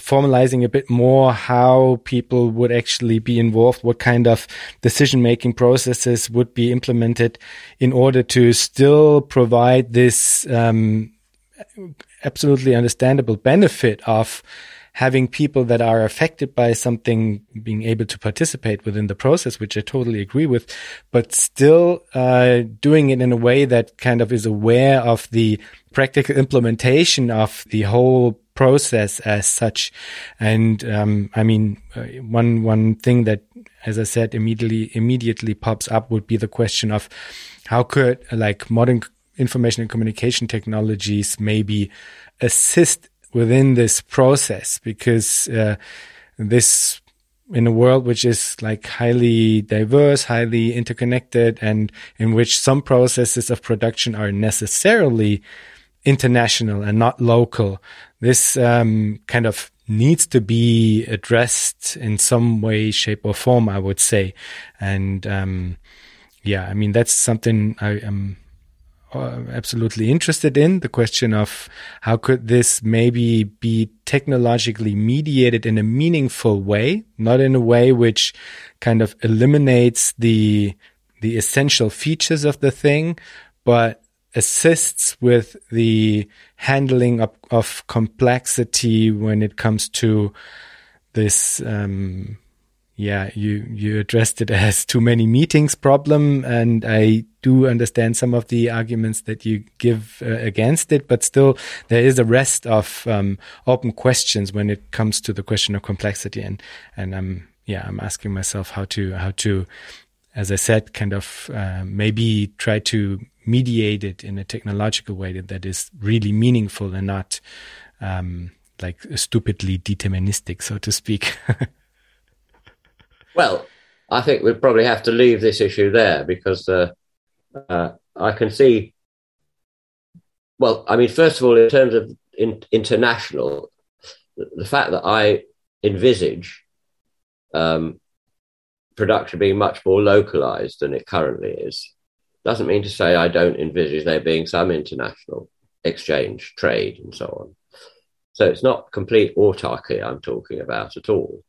formalizing a bit more how people would actually be involved, what kind of decision making processes would be implemented in order to still provide this um, absolutely understandable benefit of having people that are affected by something being able to participate within the process, which I totally agree with, but still uh, doing it in a way that kind of is aware of the practical implementation of the whole process as such. And um, I mean, uh, one one thing that, as I said, immediately immediately pops up would be the question of how could like modern information and communication technologies maybe assist within this process because uh, this in a world which is like highly diverse, highly interconnected, and in which some processes of production are necessarily international and not local. This um, kind of needs to be addressed in some way, shape, or form, I would say. And um, yeah, I mean, that's something I am uh, absolutely interested in the question of how could this maybe be technologically mediated in a meaningful way, not in a way which kind of eliminates the the essential features of the thing, but assists with the handling of, of complexity when it comes to this um, yeah you you addressed it *laughs* as too many meetings problem and i do understand some of the arguments that you give uh, against it but still there is a rest of um, open questions when it comes to the question of complexity. And and i'm yeah i'm asking myself how to how to as i said kind of uh, maybe try to mediate it in a technological way that, that is really meaningful and not um, like stupidly deterministic, so to speak. *laughs* well, I think we'll probably have to leave this issue there because uh, uh, I can see. Well, I mean, first of all, in terms of in, international, the, the, fact that I envisage um, production being much more localized than it currently is doesn't mean to say I don't envisage there being some international exchange, trade, and so on. So it's not complete autarky I'm talking about at all.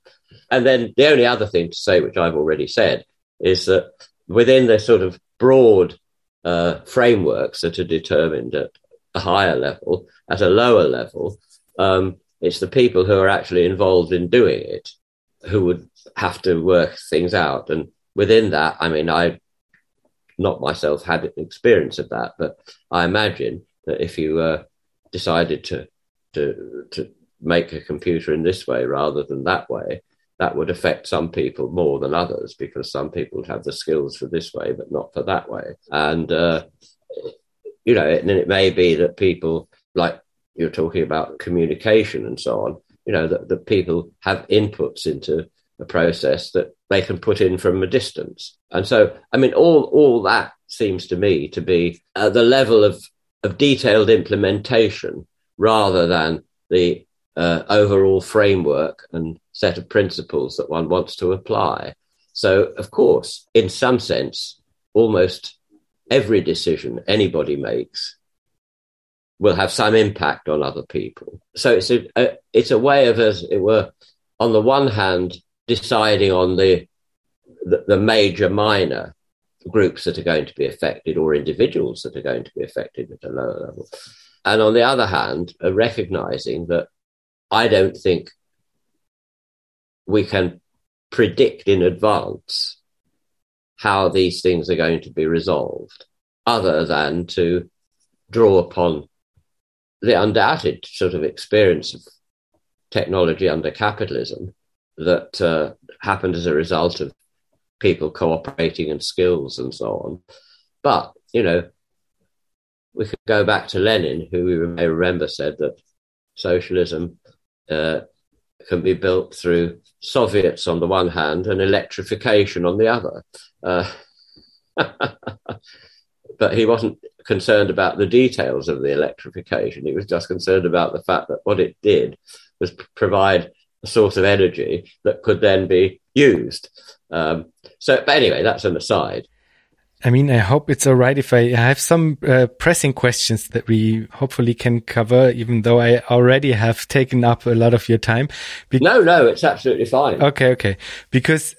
And then the only other thing to say, which I've already said, is that within the sort of broad uh, frameworks that are determined at a higher level, at a lower level, um, it's the people who are actually involved in doing it who would have to work things out. And within that, I mean, I not myself had experience of that, but I imagine that if you uh, decided to to to make a computer in this way rather than that way, that would affect some people more than others because some people have the skills for this way but not for that way, and uh, you know, and it may be that people like you're talking about communication and so on. You know that the people have inputs into a process that they can put in from a distance. And so, I mean, all, all that seems to me to be at the level of, of detailed implementation rather than the uh, overall framework and set of principles that one wants to apply. So, of course, in some sense, almost every decision anybody makes will have some impact on other people. So it's a, a it's a way of, as it were, on the one hand, deciding on the, the, the major minor groups that are going to be affected or individuals that are going to be affected at a lower level. And on the other hand, uh, recognizing that I don't think we can predict in advance how these things are going to be resolved, other than to draw upon the undoubted sort of experience of technology under capitalism that uh, happened as a result of people cooperating and skills and so on. But, you know, we could go back to Lenin, who we may remember said that socialism uh, can be built through Soviets on the one hand and electrification on the other. Uh, *laughs* but he wasn't concerned about the details of the electrification. He was just concerned about the fact that what it did was provide a source of energy that could then be used. Um, so, but anyway, that's an aside. I mean, I hope it's all right if I have some uh, pressing questions that we hopefully can cover, even though I already have taken up a lot of your time. Be no, no, it's absolutely fine. Okay, okay. Because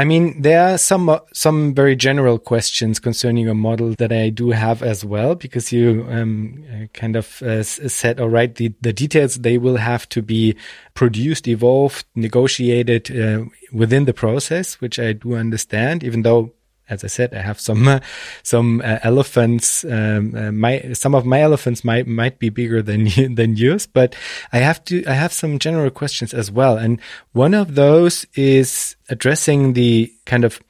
I mean, there are some uh, some very general questions concerning your model that I do have as well, because you um, uh, kind of uh, said, all right, the, the details they will have to be produced, evolved, negotiated uh, within the process, which I do understand, even though as I said, I have some uh, some uh, elephants. Um, uh, my some of my elephants might might be bigger than *laughs* than yours, but I have to. I have some general questions as well, and one of those is addressing the kind of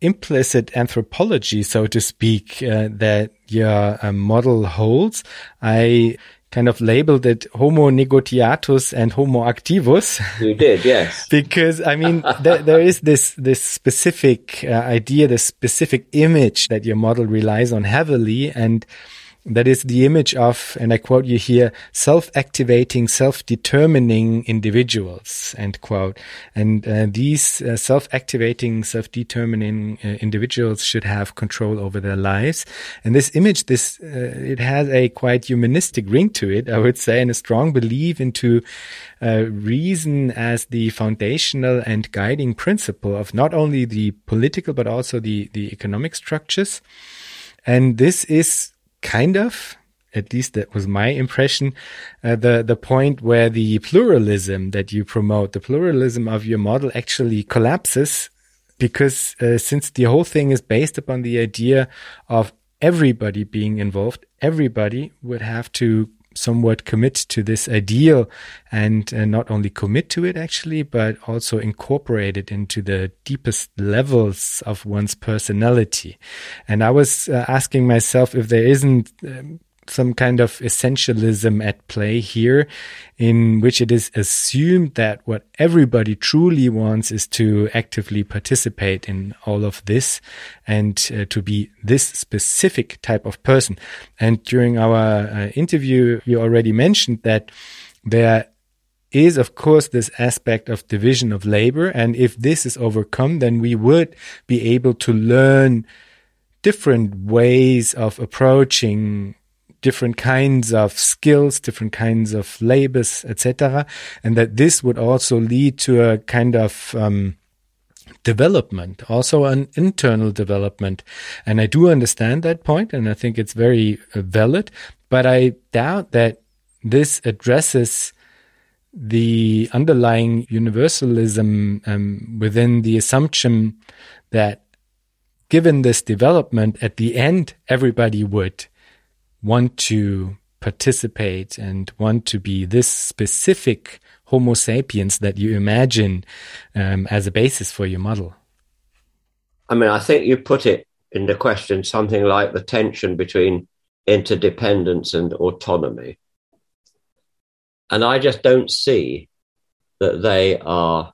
implicit anthropology, so to speak, uh, that your uh, model holds. I kind of labeled it Homo negotiatus and Homo activus. You did, yes. *laughs* because I mean, there, there is this this specific uh, idea, this specific image that your model relies on heavily, and that is the image of, and I quote you here, self-activating, self-determining individuals, end quote. And uh, these uh, self-activating, self-determining uh, individuals should have control over their lives. And this image, this, uh, it has a quite humanistic ring to it, I would say, and a strong belief into uh, reason as the foundational and guiding principle of not only the political, but also the, the economic structures. And this is kind of at least that was my impression, uh, the the point where the pluralism that you promote, the pluralism of your model actually collapses because uh, since the whole thing is based upon the idea of everybody being involved, everybody would have to somewhat commit to this ideal and uh, not only commit to it actually, but also incorporate it into the deepest levels of one's personality. And I was uh, asking myself if there isn't um, some kind of essentialism at play here in which it is assumed that what everybody truly wants is to actively participate in all of this and uh, to be this specific type of person. And during our uh, interview, you already mentioned that there is of course this aspect of division of labor. And if this is overcome, then we would be able to learn different ways of approaching different kinds of skills, different kinds of labors, etc., and that this would also lead to a kind of um, development, also an internal development. And I do understand that point, and I think it's very uh, valid. But I doubt that this addresses the underlying universalism um, within the assumption that given this development, at the end, everybody would want to participate and want to be this specific Homo sapiens that you imagine um, as a basis for your model? I mean, I think you put it in the question something like the tension between interdependence and autonomy. And I just don't see that they are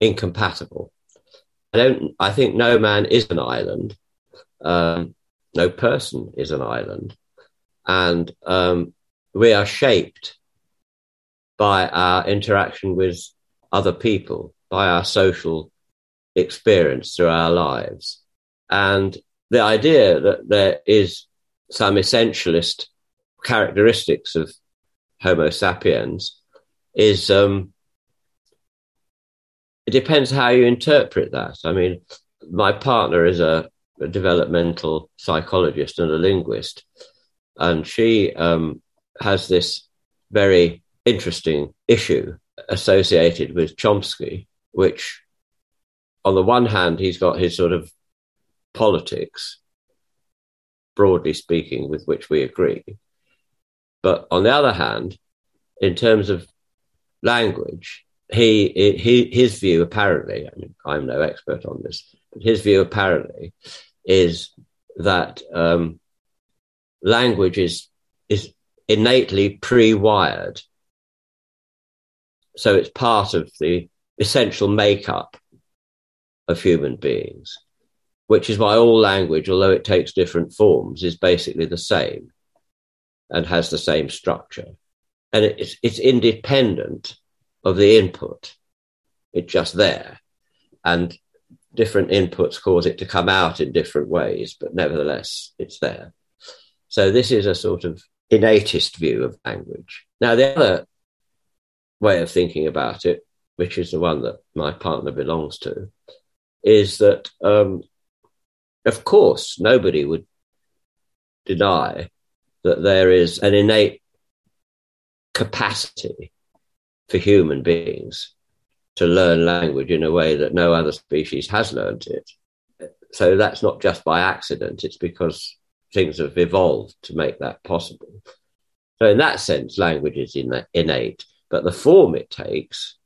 incompatible. I don't. I think no man is an island. Um, no person is an island. And um, we are shaped by our interaction with other people, by our social experience through our lives. And the idea that there is some essentialist characteristics of Homo sapiens is um, it depends how you interpret that. I mean, my partner is a, a developmental psychologist and a linguist, and she um, has this very interesting issue associated with Chomsky, which, on the one hand, he's got his sort of politics, broadly speaking, with which we agree. But on the other hand, in terms of language, he, he his view apparently, I mean, I'm no expert on this, but his view apparently is that um, language is is innately pre-wired, so it's part of the essential makeup of human beings, which is why all language, although it takes different forms, is basically the same and has the same structure, and it's it's independent of the input. It's just there. And different inputs cause it to come out in different ways, but nevertheless, it's there. So this is a sort of innatist view of language. Now, the other way of thinking about it, which is the one that my partner belongs to, is that, um, of course, nobody would deny that there is an innate capacity for human beings to learn language in a way that no other species has learned it. So that's not just by accident, it's because things have evolved to make that possible. So, in that sense, language is innate, but the form it takes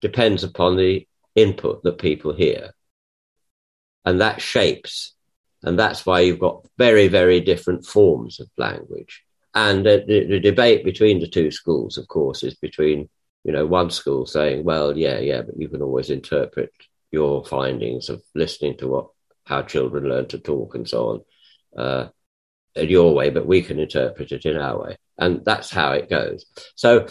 depends upon the input that people hear. And that shapes, and that's why you've got very, very different forms of language. And the, the debate between the two schools, of course, is between you know, one school saying, well, yeah, yeah, but you can always interpret your findings of listening to what how children learn to talk and so on uh, in your way, but we can interpret it in our way. And that's how it goes. So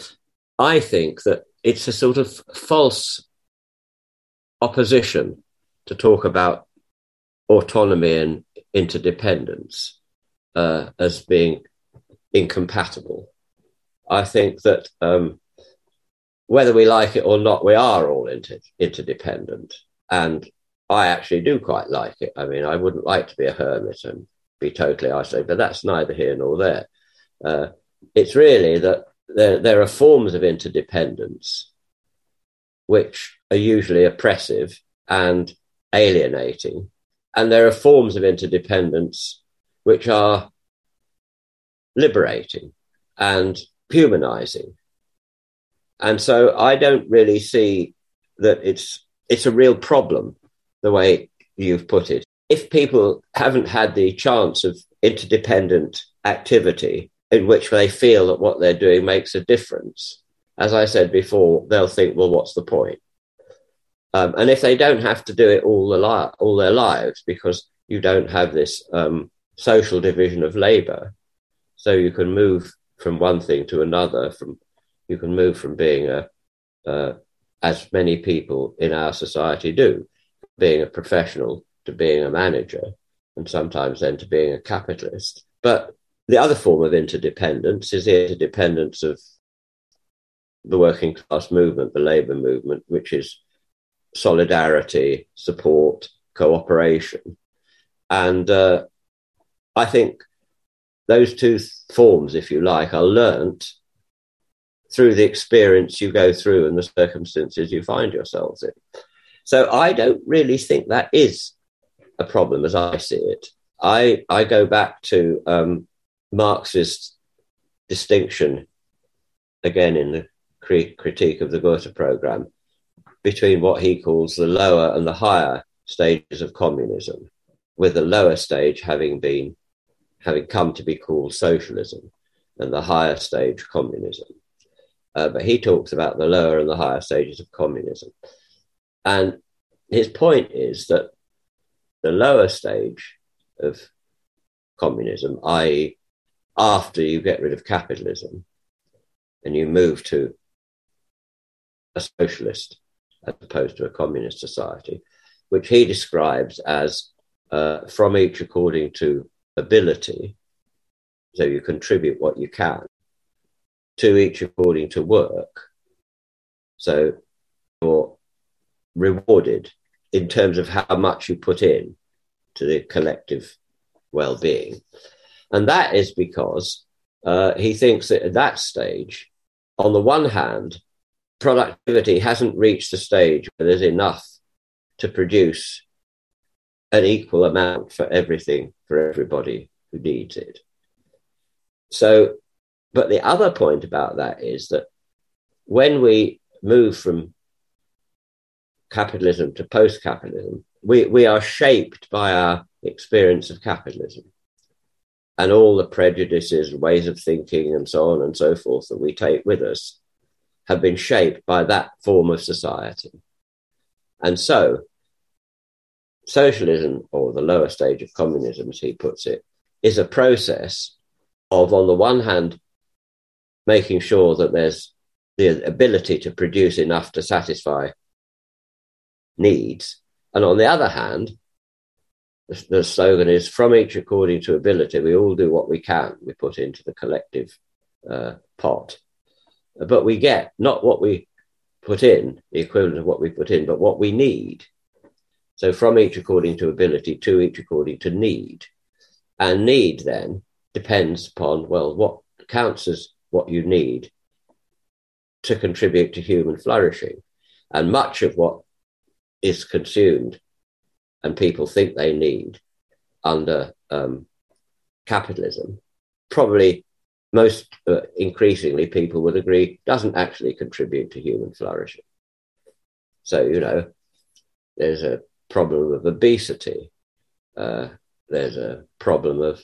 I think that it's a sort of false opposition to talk about autonomy and interdependence uh, as being incompatible. I think that um, whether we like it or not, we are all inter- interdependent. And I actually do quite like it. I mean, I wouldn't like to be a hermit and be totally isolated, but that's neither here nor there. Uh, it's really that there, there are forms of interdependence which are usually oppressive and alienating. And there are forms of interdependence which are liberating and humanizing and so I don't really see that it's it's a real problem the way you've put it. If people haven't had the chance of interdependent activity in which they feel that what they're doing makes a difference, as I said before, they'll think, well, what's the point? Um, and if they don't have to do it all, the li- all their lives because you don't have this um, social division of labor, so you can move from one thing to another, from you can move from being a, uh, as many people in our society do, being a professional to being a manager, and sometimes then to being a capitalist. But the other form of interdependence is the interdependence of the working class movement, the labour movement, which is solidarity, support, cooperation. And uh, I think those two forms, if you like, are learnt through the experience you go through and the circumstances you find yourselves in. So I don't really think that is a problem as I see it. I, I go back to um, Marx's distinction, again in the critique of the Gotha program, between what he calls the lower and the higher stages of communism, with the lower stage having been having come to be called socialism and the higher stage communism. Uh, but he talks about the lower and the higher stages of communism. And his point is that the lower stage of communism, i.e., after you get rid of capitalism and you move to a socialist as opposed to a communist society, which he describes as uh, from each according to ability, So you contribute what you can to each according to work. So you're rewarded in terms of how much you put in to the collective well being. And that is because uh, he thinks that at that stage, on the one hand, productivity hasn't reached the stage where there's enough to produce an equal amount for everything for everybody who needs it. So, but the other point about that is that when we move from capitalism to post capitalism, we, we are shaped by our experience of capitalism and all the prejudices, ways of thinking, and so on and so forth that we take with us have been shaped by that form of society. And so, socialism, or the lower stage of communism, as he puts it, is a process of, on the one hand, making sure that there's the ability to produce enough to satisfy needs. And on the other hand, the, the slogan is from each according to ability, we all do what we can, we put into the collective uh, pot. But we get not what we put in, the equivalent of what we put in, but what we need. So from each according to ability to each according to need. And need then depends upon, well, what counts as what you need to contribute to human flourishing. And much of what is consumed and people think they need under um, capitalism, probably most uh, increasingly people would agree doesn't actually contribute to human flourishing. So, you know, there's a problem of obesity. Uh, there's a problem of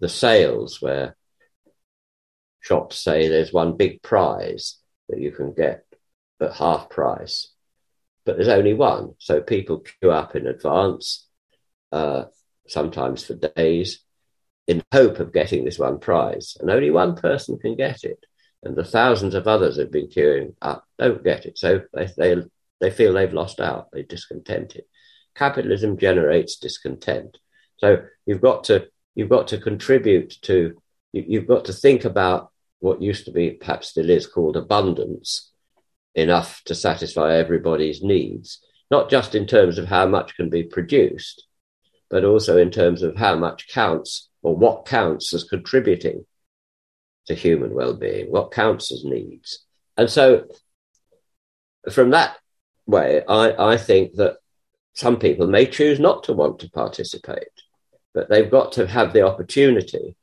the sales where shops say there's one big prize that you can get at half price but there's only one. So people queue up in advance, uh, sometimes for days, in hope of getting this one prize. And only one person can get it. And the thousands of others have been queuing up don't get it. So they, they, they feel they've lost out, they're discontented. Capitalism generates discontent. So you've got to you've got to contribute to you've got to think about what used to be perhaps still is called abundance enough to satisfy everybody's needs, not just in terms of how much can be produced, but also in terms of how much counts or what counts as contributing to human well-being, what counts as needs. And so from that way, I, I think that some people may choose not to want to participate, but they've got to have the opportunity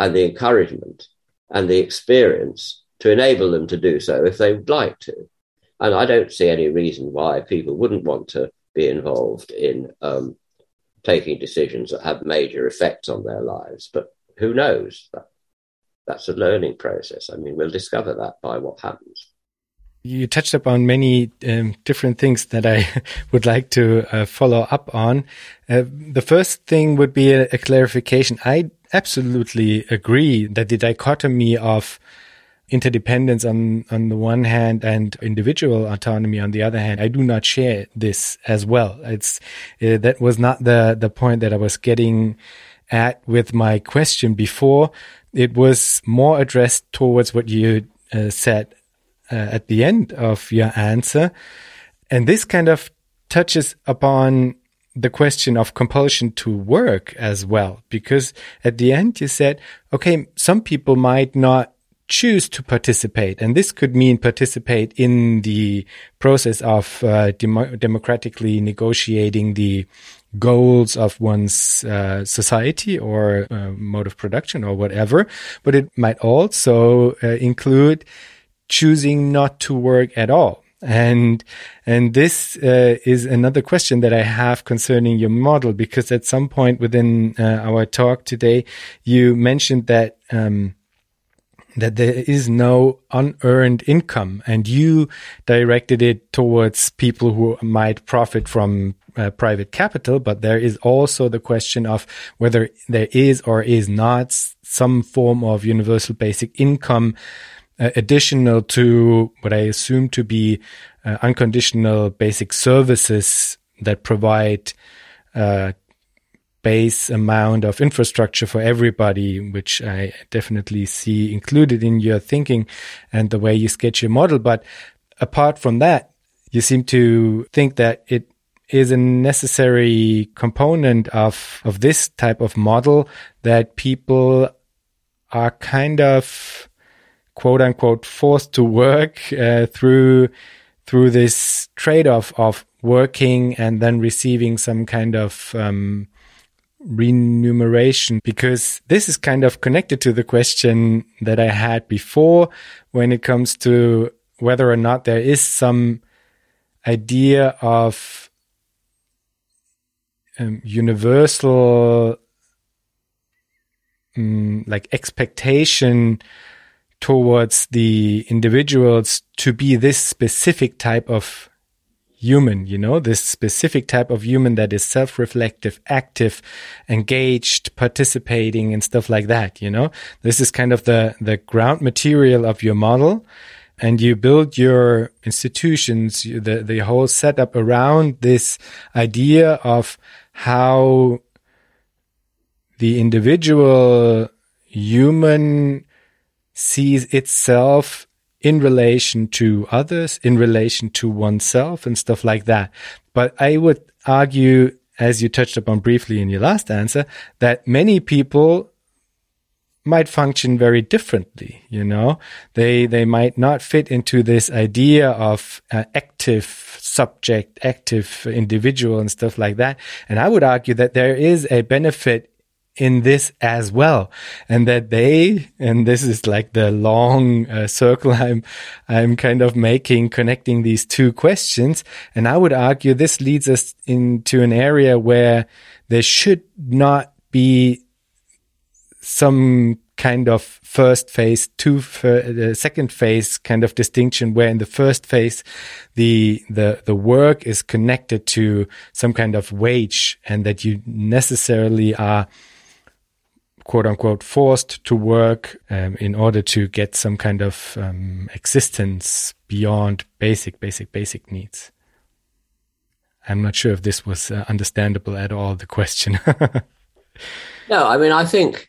and the encouragement and the experience to enable them to do so if they would like to. And I don't see any reason why people wouldn't want to be involved in um, taking decisions that have major effects on their lives. But who knows? That, that's a learning process. I mean, we'll discover that by what happens. You touched upon many um, different things that I *laughs* would like to uh, follow up on. Uh, the first thing would be a, a clarification. I absolutely agree that the dichotomy of interdependence on, on the one hand and individual autonomy on the other hand, I do not share this as well. It's, uh, that was not the, the point that I was getting at with my question before. It was more addressed towards what you uh, said uh, at the end of your answer. And this kind of touches upon the question of compulsion to work as well, because at the end you said, okay, some people might not choose to participate. And this could mean participate in the process of uh, dem- democratically negotiating the goals of one's uh, society or uh, mode of production or whatever. But it might also uh, include choosing not to work at all. And and this uh, is another question that I have concerning your model because at some point within uh, our talk today, you mentioned that um, that there is no unearned income and you directed it towards people who might profit from uh, private capital. But there is also the question of whether there is or is not some form of universal basic income uh, additional to what i assume to be uh, unconditional basic services that provide uh, base amount of infrastructure for everybody, which I definitely see included in your thinking and the way you sketch your model. But apart from that, you seem to think that it is a necessary component of, of this type of model that people are kind of quote unquote forced to work uh, through through this trade-off of working and then receiving some kind of um, remuneration. Because this is kind of connected to the question that I had before when it comes to whether or not there is some idea of um, universal um, like expectation towards the individuals to be this specific type of human, you know, this specific type of human that is self-reflective, active, engaged, participating and stuff like that, you know. This is kind of the, the ground material of your model and you build your institutions, the, the whole setup around this idea of how the individual human sees itself in relation to others, in relation to oneself and stuff like that. But I would argue, as you touched upon briefly in your last answer, that many people might function very differently. You know, they, they might not fit into this idea of uh, active subject, active individual and stuff like that. And I would argue that there is a benefit in this as well and that they and this is like the long uh, circle *laughs* i'm i'm kind of making connecting these two questions. And i would argue this leads us into an area where there should not be some kind of first phase two the second phase kind of distinction where in the first phase the the the work is connected to some kind of wage and that you necessarily are quote unquote forced to work um, in order to get some kind of um, existence beyond basic, basic, basic needs. I'm not sure if this was uh, understandable at all, the question. *laughs* no, I mean, I think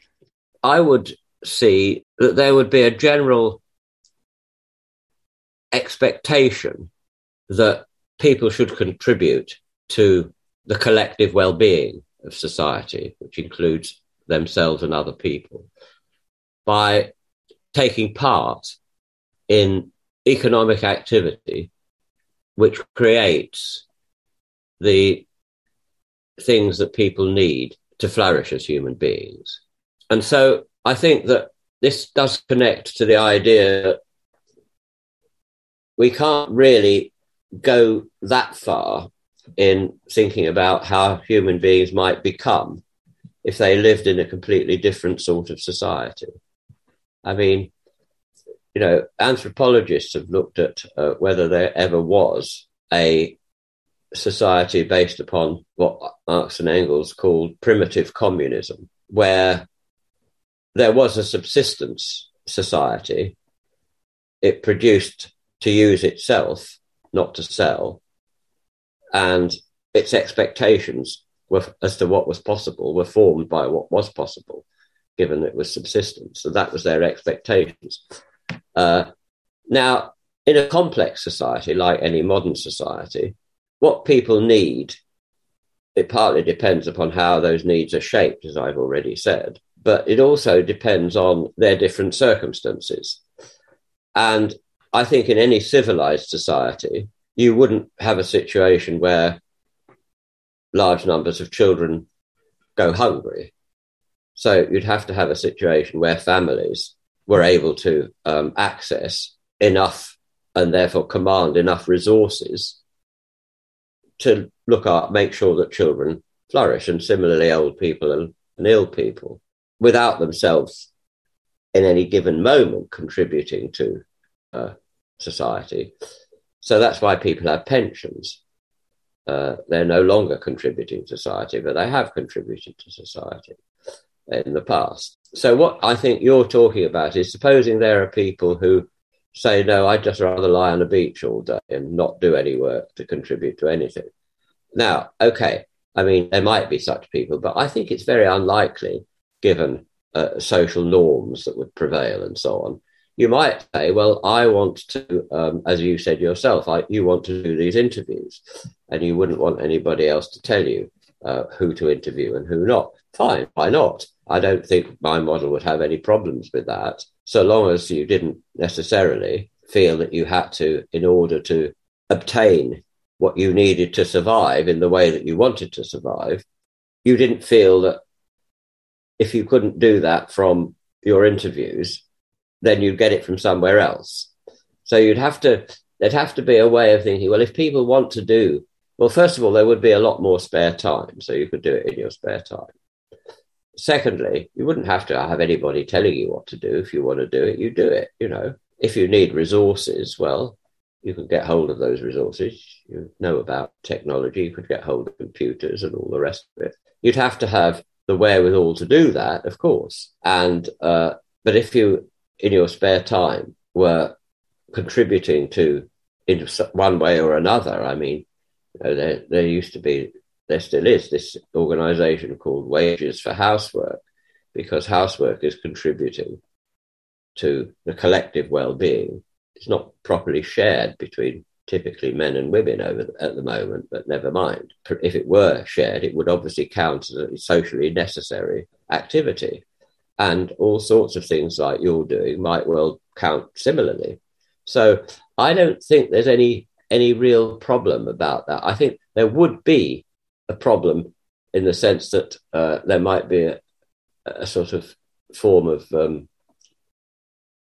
I would see that there would be a general expectation that people should contribute to the collective well being of society, which includes themselves and other people by taking part in economic activity which creates the things that people need to flourish as human beings. And so I think that this does connect to the idea that we can't really go that far in thinking about how human beings might become if they lived in a completely different sort of society. I mean, you know, anthropologists have looked at uh, whether there ever was a society based upon what Marx and Engels called primitive communism, where there was a subsistence society. It produced to use itself, not to sell. And its expectations were, as to what was possible were formed by what was possible, given it was subsistence. So that was their expectations. Uh, now, in a complex society like any modern society, what people need, it partly depends upon how those needs are shaped, as I've already said, but it also depends on their different circumstances. And I think in any civilized society, you wouldn't have a situation where large numbers of children go hungry. So you'd have to have a situation where families were able to um, access enough and therefore command enough resources to look at, make sure that children flourish, and similarly old people and, and ill people, without themselves in any given moment contributing to uh, society. So that's why people have pensions. Uh, they're no longer contributing to society, but they have contributed to society in the past. So, what I think you're talking about is supposing there are people who say, No, I'd just rather lie on a beach all day and not do any work to contribute to anything. Now, okay, I mean, there might be such people, but I think it's very unlikely given uh, social norms that would prevail and so on. You might say, well, I want to, um, as you said yourself, I, you want to do these interviews and you wouldn't want anybody else to tell you uh, who to interview and who not. Fine, why not? I don't think my model would have any problems with that, so long as you didn't necessarily feel that you had to, in order to obtain what you needed to survive in the way that you wanted to survive, you didn't feel that if you couldn't do that from your interviews, then you'd get it from somewhere else. So you'd have to, there'd have to be a way of thinking, well, if people want to do, well, first of all, there would be a lot more spare time. So you could do it in your spare time. Secondly, you wouldn't have to have anybody telling you what to do. If you want to do it, you do it. You know, if you need resources, well, you could get hold of those resources. You know about technology, you could get hold of computers and all the rest of it. You'd have to have the wherewithal to do that, of course. And uh, but if you, in your spare time, were contributing to in one way or another, I mean, there there used to be, there still is this organisation called Wages for Housework, because housework is contributing to the collective well-being it's not properly shared between typically men and women over the, at the moment, but never mind. If it were shared, it would obviously count as a socially necessary activity. And all sorts of things like you're doing might well count similarly. So I don't think there's any any real problem about that. I think there would be a problem in the sense that uh, there might be a, a, sort of form of um,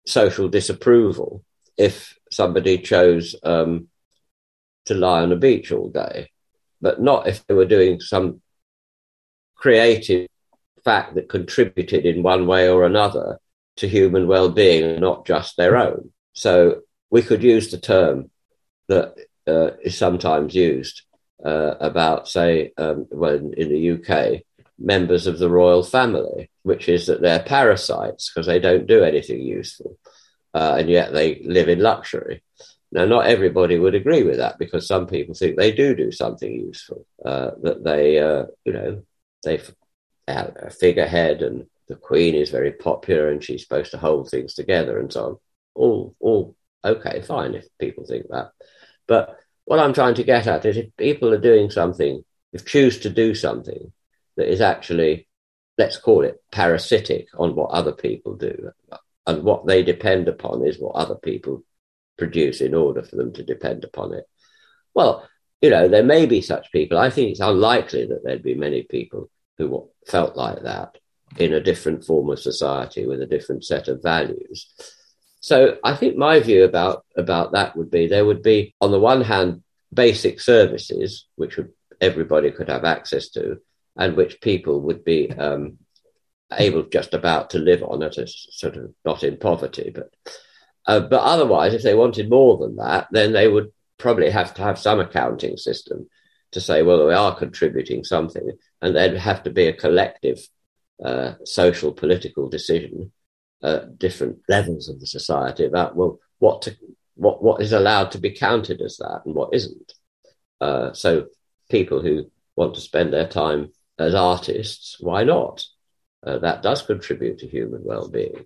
social disapproval if somebody chose um, to lie on a beach all day, but not if they were doing some creative fact that contributed in one way or another to human well-being not just their own. So we could use the term that uh, is sometimes used uh, about, say, um, when in the UK, members of the royal family, which is that they're parasites because they don't do anything useful uh, and yet they live in luxury. Now, not everybody would agree with that because some people think they do do something useful, uh, that they, uh, you know, they have a figurehead and the queen is very popular and she's supposed to hold things together and so on. All, all okay, fine if people think that. But what I'm trying to get at is if people are doing something, if choose to do something that is actually, let's call it parasitic on what other people do, and what they depend upon is what other people produce in order for them to depend upon it. Well, you know, there may be such people. I think it's unlikely that there'd be many people who felt like that in a different form of society with a different set of values. So I think my view about about that would be there would be on the one hand basic services which would everybody could have access to and which people would be um, able just about to live on it, sort of not in poverty. But uh, but otherwise, if they wanted more than that, then they would probably have to have some accounting system to say, well, we are contributing something, and there'd have to be a collective uh, social political decision at different levels of the society about well, what to, what what is allowed to be counted as that and what isn't. Uh, so people who want to spend their time as artists, why not? uh, that does contribute to human well-being.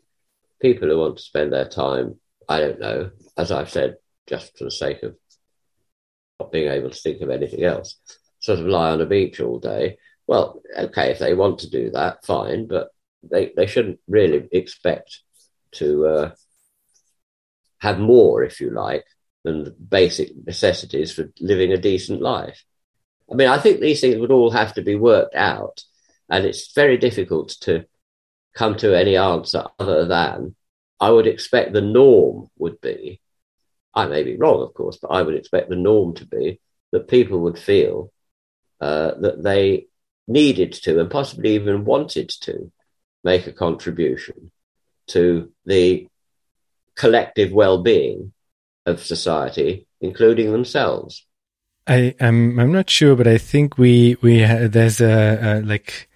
People who want to spend their time, I don't know, as I've said, just for the sake of not being able to think of anything else, sort of lie on a beach all day. Well, okay, if they want to do that, fine, but they, they shouldn't really expect to uh, have more, if you like, than the basic necessities for living a decent life. I mean, I think these things would all have to be worked out and it's very difficult to come to any answer other than I would expect the norm would be, I may be wrong, of course, but I would expect the norm to be that people would feel uh, that they needed to and possibly even wanted to make a contribution to the collective well-being of society, including themselves. I am I'm, I'm not sure, but I think we we ha- there's a, a like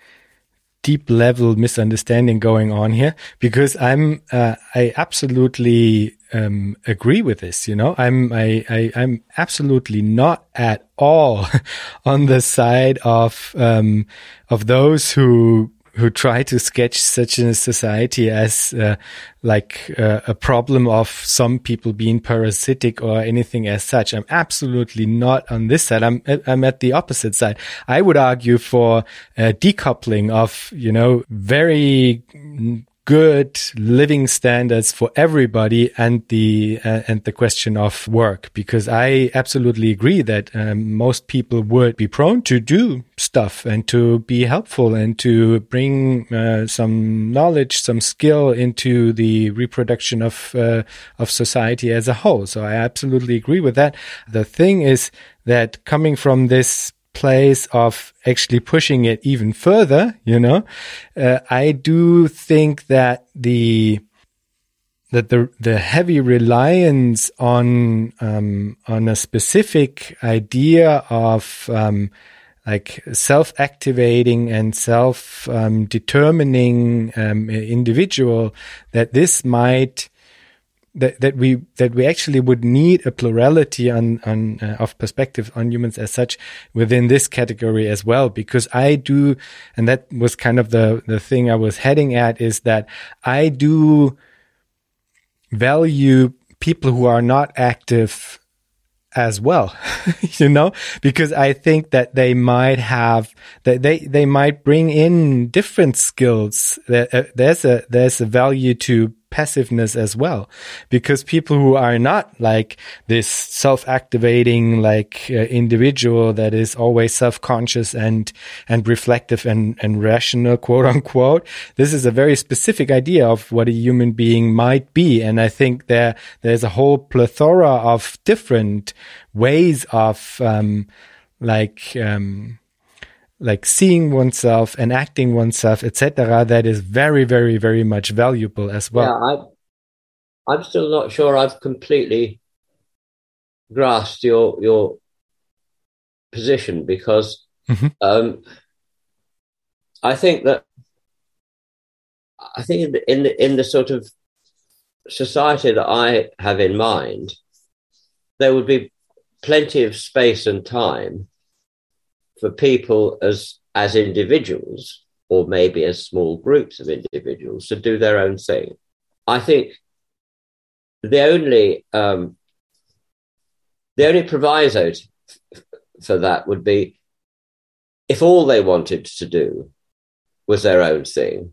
deep level misunderstanding going on here because I'm uh, I absolutely um, agree with this. You know, I'm I, I I'm absolutely not at all *laughs* on the side of um, of those who who try to sketch such a society as uh, like uh, a problem of some people being parasitic or anything as such. I'm absolutely not on this side. I'm I'm at the opposite side. I would argue for decoupling of you know very good living standards for everybody and the uh, and the question of work because I absolutely agree that um, most people would be prone to do stuff and to be helpful and to bring uh, some knowledge some skill into the reproduction of uh, of society as a whole. So I absolutely agree with that. The thing is that coming from this place of actually pushing it even further, you know, uh, I do think that the that the the heavy reliance on um, on a specific idea of um, like self activating and self um, determining um, individual that this might that, that we that we actually would need a plurality on on uh, of perspectives on humans as such within this category as well because I do and that was kind of the the thing I was heading at is that I do value people who are not active as well *laughs* you know because i think that they might have that they they might bring in different skills. Uh, there's a there's a value to passiveness as well. Because people who are not like this self-activating like uh, individual that is always self-conscious and and reflective and and rational *laughs* quote unquote this is a very specific idea of what a human being might be. And i think there there's a whole plethora of different ways of um like um like seeing oneself and acting oneself, etc., that is very, very, very much valuable as well. Yeah, I, I'm still not sure I've completely grasped your your position because mm-hmm. um, I think that I think in the, in the in the sort of society that I have in mind, there would be plenty of space and time for people as as individuals or maybe as small groups of individuals to do their own thing. I think the only um, the only proviso for that would be if all they wanted to do was their own thing,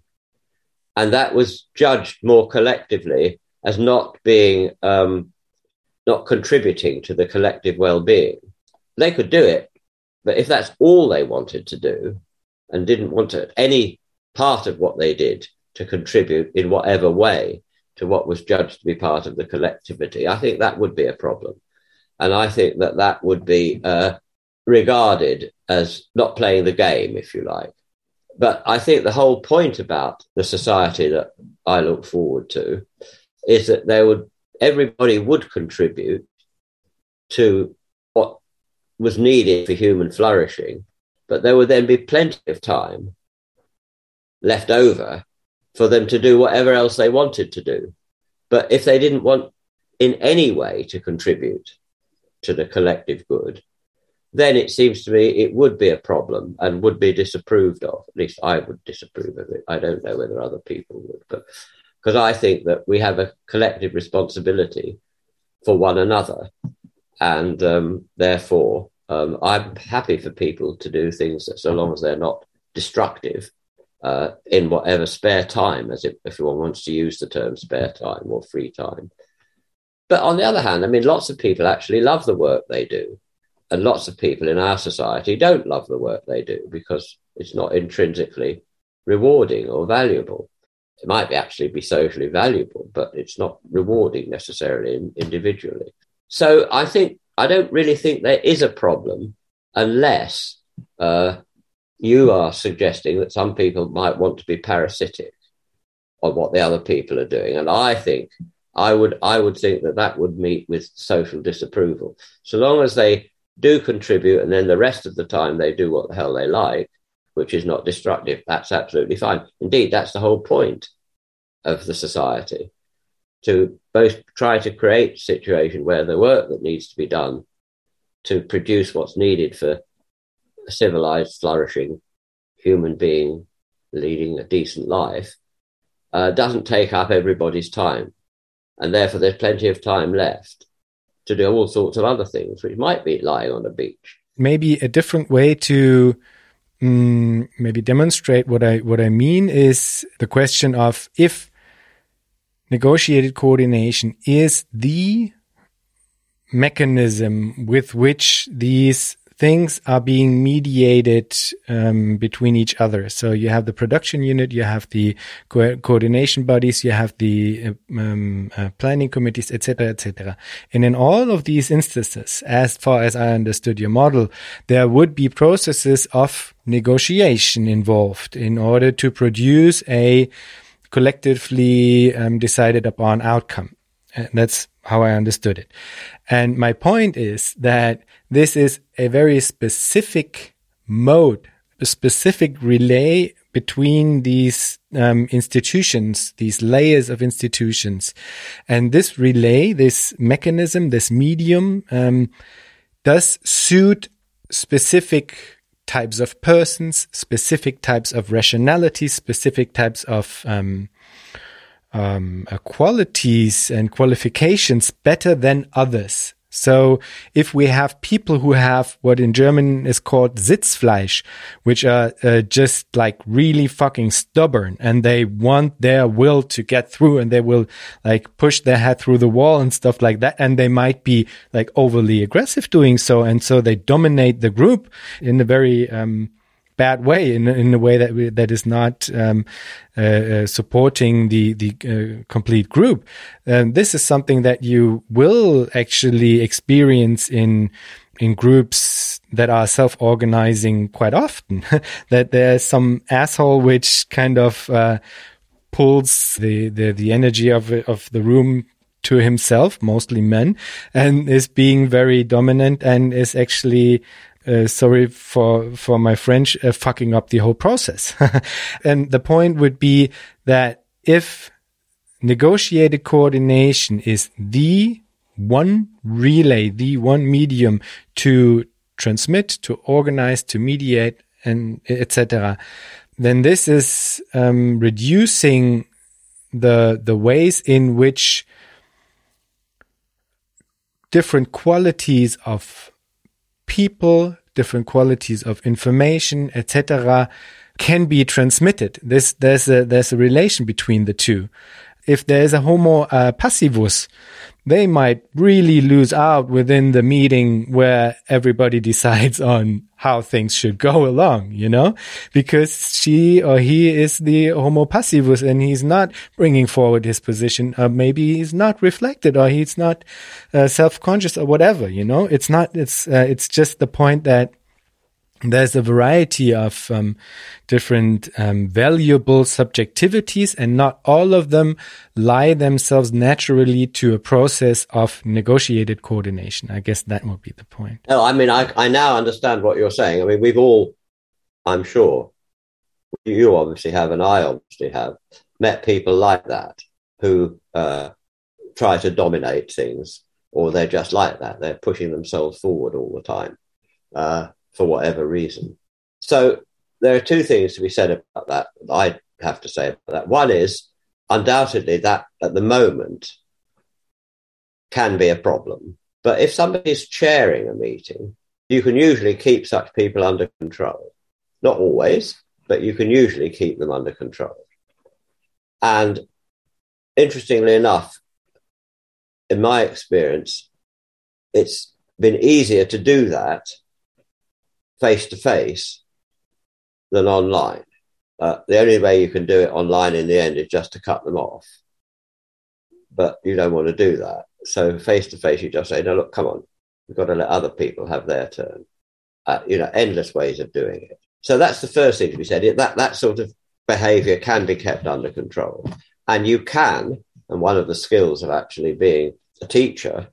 and that was judged more collectively as not being um, not contributing to the collective well-being. They could do it, but if that's all they wanted to do and didn't want to, any part of what they did to contribute in whatever way to what was judged to be part of the collectivity, I think that would be a problem. And I think that that would be uh, regarded as not playing the game, if you like. But I think the whole point about the society that I look forward to is that there would everybody would contribute to what was needed for human flourishing, but there would then be plenty of time left over for them to do whatever else they wanted to do. But if they didn't want in any way to contribute to the collective good, then it seems to me it would be a problem and would be disapproved of. At least I would disapprove of it. I don't know whether other people would, but because I think that we have a collective responsibility for one another and um, therefore um, I'm happy for people to do things so long as they're not destructive uh, in whatever spare time, as if, if one wants to use the term spare time or free time. But on the other hand, I mean, lots of people actually love the work they do. And lots of people in our society don't love the work they do because it's not intrinsically rewarding or valuable. It might actually be socially valuable, but it's not rewarding necessarily individually. So I think I don't really think there is a problem unless uh, you are suggesting that some people might want to be parasitic on what the other people are doing, and I think I would I would think that that would meet with social disapproval. So long as they do contribute, and then the rest of the time they do what the hell they like, which is not destructive, that's absolutely fine. Indeed, that's the whole point of the society to both try to create a situation where the work that needs to be done to produce what's needed for a civilized, flourishing human being leading a decent life uh, doesn't take up everybody's time. And therefore, there's plenty of time left to do all sorts of other things, which might be lying on a beach. Maybe a different way to mm, maybe demonstrate what I what I mean is the question of if negotiated coordination is the mechanism with which these things are being mediated um, between each other. So you have the production unit, you have the co coordination bodies, you have the uh, um, uh, planning committees, etc., etc. And in all of these instances, as far as I understood your model, there would be processes of negotiation involved in order to produce a collectively um, decided upon outcome. And that's how I understood it. And my point is that this is a very specific mode, a specific relay between these um, institutions, these layers of institutions. And this relay, this mechanism, this medium, um, does suit specific types of persons, specific types of rationality, specific types of um, um, uh, qualities and qualifications better than others. So if we have people who have what in German is called Sitzfleisch, which are uh, just like really fucking stubborn and they want their will to get through and they will like push their head through the wall and stuff like that. And they might be like overly aggressive doing so. And so they dominate the group in a very, um, bad way in in a way that that is not um, uh, uh, supporting the the uh, complete group. And this is something that you will actually experience in in groups that are self-organizing quite often. *laughs* that there's some asshole which kind of uh, pulls the, the the energy of of the room to himself, mostly men, and is being very dominant and is actually uh, sorry for for my French, uh, fucking up the whole process. *laughs* and the point would be that if negotiated coordination is the one relay, the one medium to transmit, to organize, to mediate, and etc., then this is um, reducing the the ways in which different qualities of people, different qualities of information, etc., can be transmitted. This, there's a, there's a relation between the two. If there is a homo uh, passivus, they might really lose out within the meeting where everybody *laughs* decides on how things should go along, you know, because she or he is the homo passivus and he's not bringing forward his position. Uh, maybe he's not reflected or he's not uh, self-conscious or whatever, you know, it's not, it's, uh, it's just the point that there's a variety of um, different um, valuable subjectivities, and not all of them lie themselves naturally to a process of negotiated coordination. I guess that would be the point. No, I mean, I, I now understand what you're saying. I mean, we've all, I'm sure, you obviously have, and I obviously have, met people like that who uh, try to dominate things, or they're just like that. They're pushing themselves forward all the time. Uh, for whatever reason. So there are two things to be said about that. I have to say about that. One is undoubtedly that at the moment can be a problem. But if somebody's chairing a meeting, you can usually keep such people under control. Not always, but you can usually keep them under control. And interestingly enough, in my experience, it's been easier to do that face to face than online. Uh, the only way you can do it online in the end is just to cut them off. But you don't want to do that. So face to face, you just say, no, look, come on. We've got to let other people have their turn. Uh, you know, endless ways of doing it. So that's the first thing to be said. That, that sort of behavior can be kept under control. And you can, and one of the skills of actually being a teacher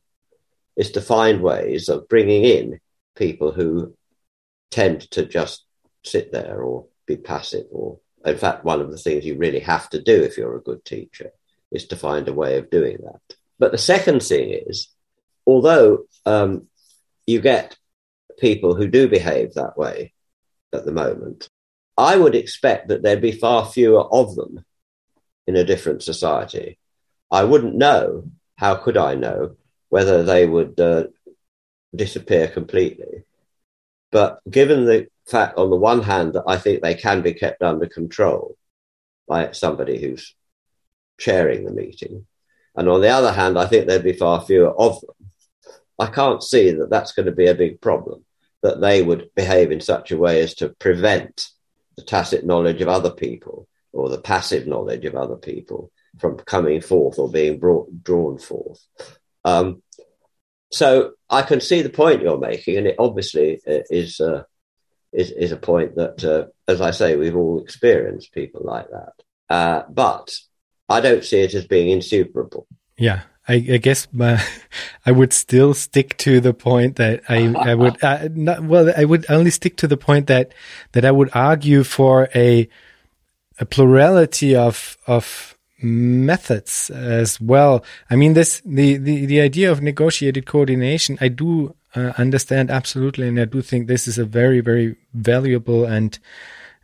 is to find ways of bringing in people who tend to just sit there or be passive or in fact one of the things you really have to do if you're a good teacher is to find a way of doing that. But the second thing is, although um, you get people who do behave that way at the moment, I would expect that there'd be far fewer of them in a different society. I wouldn't know, how could I know, whether they would uh, disappear completely. But given the fact, on the one hand, that I think they can be kept under control by somebody who's chairing the meeting, and on the other hand, I think there'd be far fewer of them. I can't see that that's going to be a big problem, that they would behave in such a way as to prevent the tacit knowledge of other people or the passive knowledge of other people from coming forth or being brought, drawn forth. Um, so I can see the point you're making, and it obviously uh, is uh, is, is a point that, uh, as I say, we've all experienced people like that. Uh, but I don't see it as being insuperable. Yeah, I, I guess my, *laughs* I would still stick to the point that I, I would uh, not, well I would only stick to the point that that I would argue for a a plurality of of methods as well. I mean this the the, the idea of negotiated coordination I do uh, understand absolutely and I do think this is a very very valuable and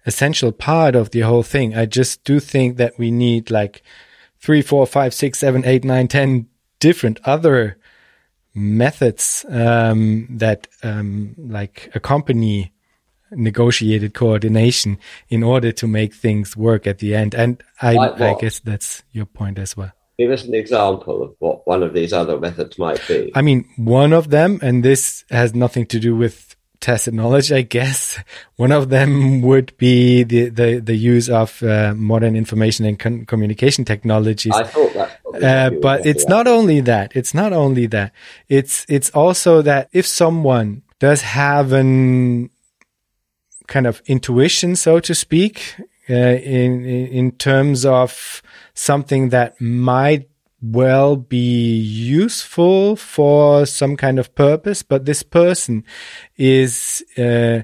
essential part of the whole thing. I just do think that we need like three, four, five, six, seven, eight, nine, ten different other methods um, that um, like accompany negotiated coordination in order to make things work at the end. And I, I guess that's your point as well. Give us an example of what one of these other methods might be. I mean, one of them, and this has nothing to do with tacit knowledge, I guess. *laughs* One of them would be the, the, the use of uh, modern information and con- communication technologies. I thought that. Uh, but it's not only that. It's not only that. It's, it's also that if someone does have an kind of intuition, so to speak, uh, in, in terms of something that might well be useful for some kind of purpose, but this person is uh,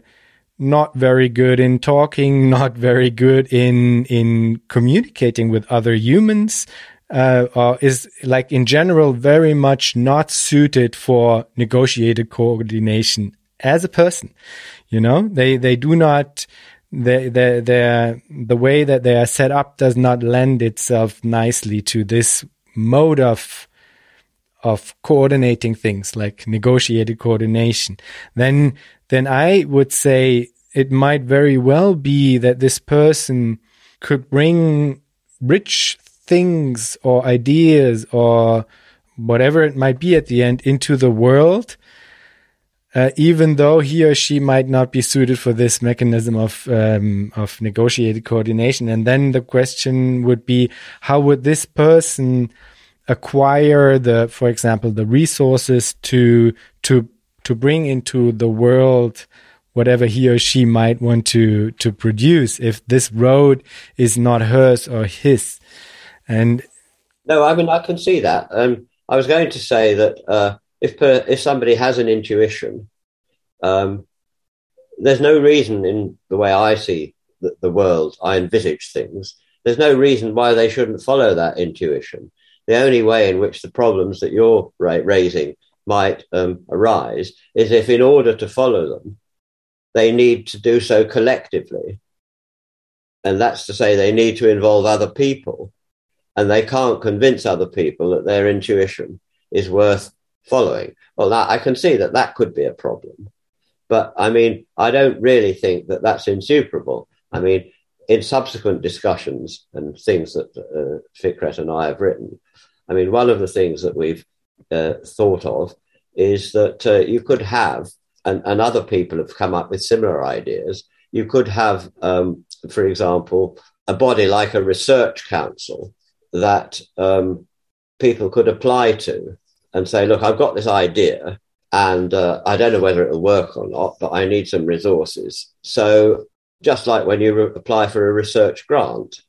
not very good in talking, *laughs* not very good in in communicating with other humans, uh, or is like in general very much not suited for negotiated coordination as a person. You know, they they do not. The, the, the, the way that they are set up does not lend itself nicely to this mode of of coordinating things like negotiated coordination then then i would say it might very well be that this person could bring rich things or ideas or whatever it might be at the end into the world uh, even though he or she might not be suited for this mechanism of um, of negotiated coordination. And then the question would be, how would this person acquire the, for example, the resources to to to bring into the world whatever he or she might want to to produce if this road is not hers or his and no i mean i can see that um, i was going to say that uh, if per, if somebody has an intuition, um, there's no reason in the way I see the, the, world, I envisage things. There's no reason why they shouldn't follow that intuition. The only way in which the problems that you're ra- raising might um, arise is if, in order to follow them, they need to do so collectively. And that's to say, they need to involve other people. And they can't convince other people that their intuition is worth following. Well, that, I can see that that could be a problem. But I mean, I don't really think that that's insuperable. I mean, in subsequent discussions and things that uh, Fikret and I have written, I mean, one of the things that we've uh, thought of is that uh, you could have, and, and, other people have come up with similar ideas, you could have, um, for example, a body like a research council that um, people could apply to and say, look, I've got this idea and uh, I don't know whether it'll work or not, but I need some resources. So, just like when you re- apply for a research grant,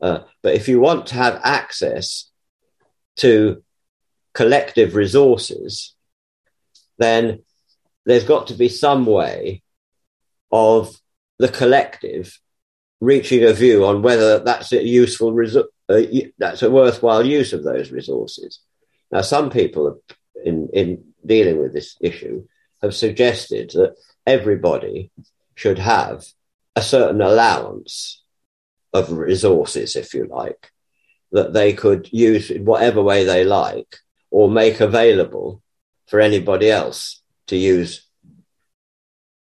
uh, but if you want to have access to collective resources, then there's got to be some way of the collective reaching a view on whether that's a useful result, uh, that's a worthwhile use of those resources. Now, some people in, in dealing with this issue have suggested that everybody should have a certain allowance of resources, if you like, that they could use in whatever way they like or make available for anybody else to use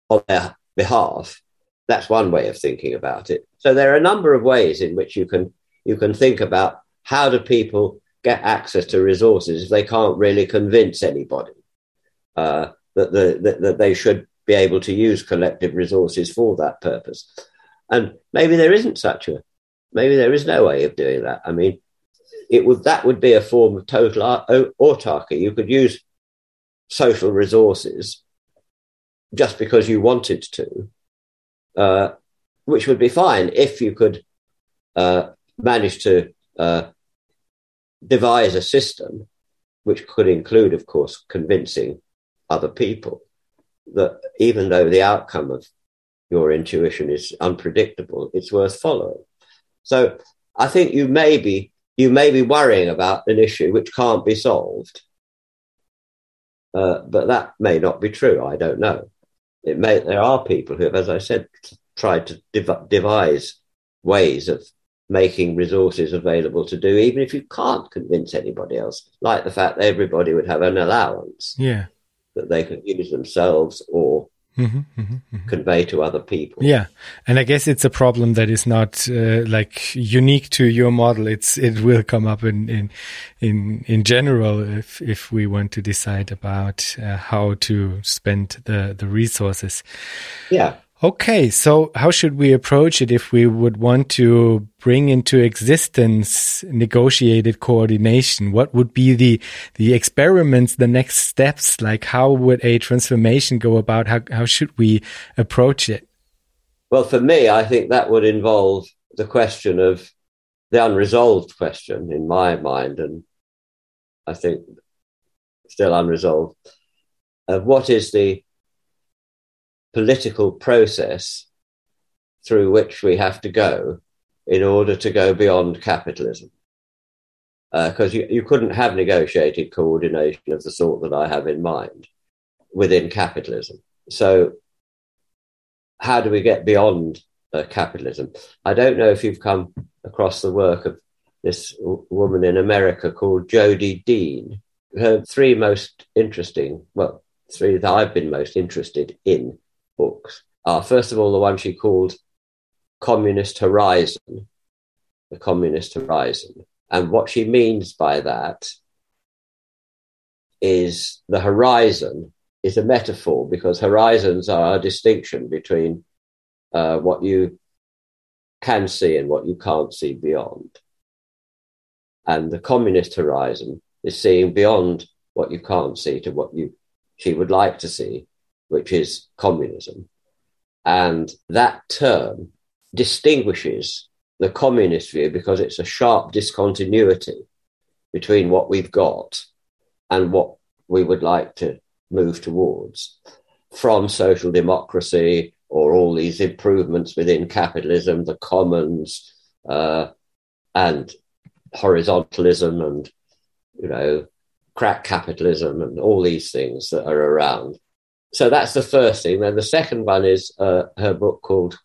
on their behalf. That's one way of thinking about it. So there are a number of ways in which you can you can think about how do people get access to resources if they can't really convince anybody uh, that, the, that, that they should be able to use collective resources for that purpose. And maybe there isn't such a, maybe there is no way of doing that. I mean, it would that would be a form of total autarky. You could use social resources just because you wanted to, uh, which would be fine if you could uh, manage to uh, devise a system which could include, of course, convincing other people that even though the outcome of your intuition is unpredictable, it's worth following. So I think you may be you may be worrying about an issue which can't be solved, uh, but that may not be true. I don't know. It may there are people who have, as I said, tried to dev- devise ways of making resources available to do, even if you can't convince anybody else, like the fact that everybody would have an allowance. Yeah. That they could use themselves or Mm-hmm, mm-hmm, mm-hmm. convey to other people. Yeah, and I guess it's a problem that is not uh, like unique to your model. It's it will come up in in in in general if if we want to decide about uh, how to spend the the resources. Yeah. Okay, so how should we approach it if we would want to bring into existence negotiated coordination? What would be the the experiments, the next steps? Like how would a transformation go about? How how should we approach it? Well, for me, I think that would involve the question of the unresolved question in my mind, and I think still unresolved, of what is the political process through which we have to go in order to go beyond capitalism. Because uh, you, you couldn't have negotiated coordination of the sort that I have in mind within capitalism. So, how do we get beyond uh, capitalism? I don't know if you've come across the work of this w- woman in America called Jodi Dean. Her three most interesting, well, three that I've been most interested in books are, first of all, the one she called Communist Horizon, the Communist Horizon. And what she means by that is the horizon is a metaphor because horizons are a distinction between uh, what you can see and what you can't see beyond. And the communist horizon is seeing beyond what you can't see to what you she would like to see which is communism. And that term distinguishes the communist view because it's a sharp discontinuity between what we've got and what we would like to move towards from social democracy or all these improvements within capitalism, the commons, uh, and horizontalism and, you know, crack capitalism and all these things that are around so that's the first thing. Then the second one is uh, her book called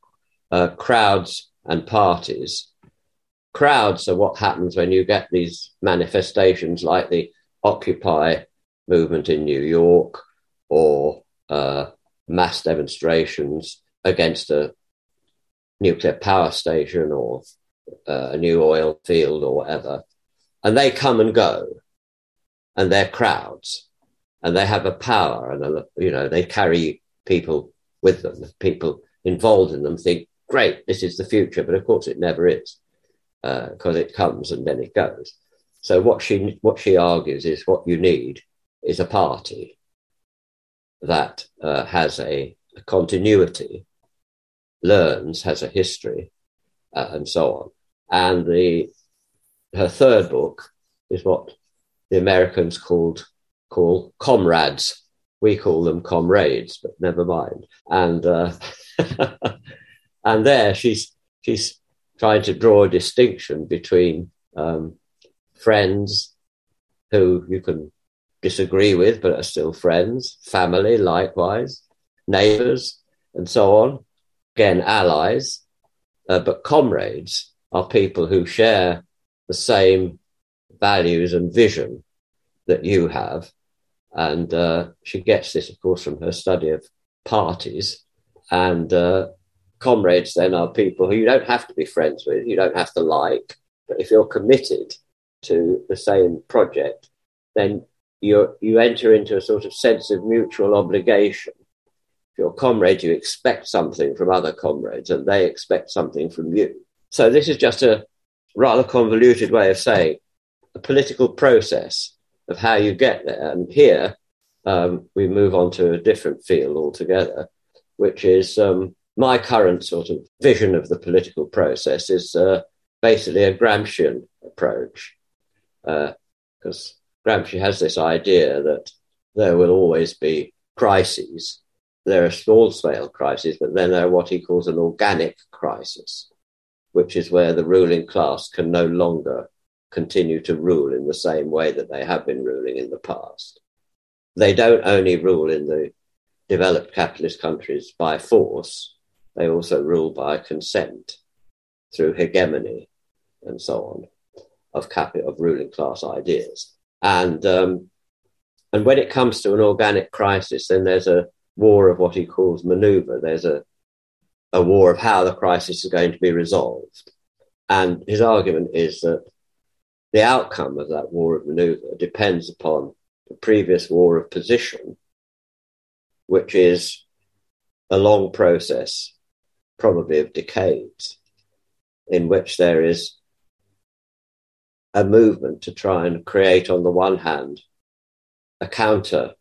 uh, Crowds and Parties. Crowds are what happens when you get these manifestations like the Occupy movement in New York or uh, mass demonstrations against a nuclear power station or uh, a new oil field or whatever. And they come and go, and they're crowds and they have a power and a, you know they carry people with them. People involved in them think great this is the future but of course it never is because uh, it comes and then it goes. So what she what she argues is what you need is a party that uh, has a, a, continuity learns has a history uh, and so on. And the her third book is what the americans called call comrades. We call them comrades, but never mind. And uh, *laughs* and there she's she's trying to draw a distinction between um, friends who you can disagree with but are still friends, family likewise, neighbors, and so on. Again, allies, uh, but comrades are people who share the same values and vision that you have. And uh, she gets this, of course, from her study of parties. And uh, comrades then are people who you don't have to be friends with, you don't have to like, but if you're committed to the same project, then you you enter into a sort of sense of mutual obligation. If you're comrades, you expect something from other comrades, and they expect something from you. So this is just a rather convoluted way of saying a political process of how you get there. And here um, we move on to a different field altogether, which is um, my current sort of vision of the political process is uh, basically a Gramscian approach, because uh, Gramsci has this idea that there will always be crises. There are small scale crises, but then there are what he calls an organic crisis, which is where the ruling class can no longer continue to rule in the same way that they have been ruling in the past. They don't only rule in the developed capitalist countries by force, they also rule by consent through hegemony and so on of capital of ruling class ideas. And um, and when it comes to an organic crisis, then there's a war of what he calls maneuver. There's a a war of how the crisis is going to be resolved. And his argument is that the outcome of that war of maneuver depends upon the previous war of position, which is a long process, probably of decades, in which there is a movement to try and create, on the one hand, a counter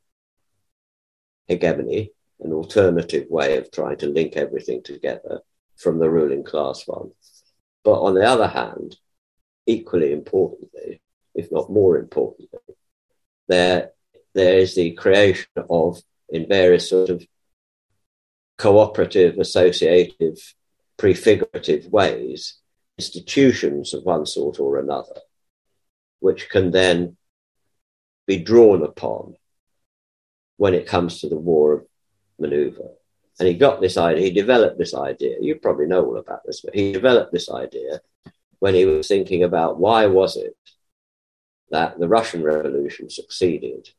hegemony, an alternative way of trying to link everything together from the ruling class one. But on the other hand, equally importantly, if not more importantly, there, there is the creation of, in various sort of cooperative, associative, prefigurative ways, institutions of one sort or another, which can then be drawn upon when it comes to the war of maneuver. And he got this idea, he developed this idea. You probably know all about this, but he developed this idea when he was thinking about why was it that the Russian Revolution succeeded,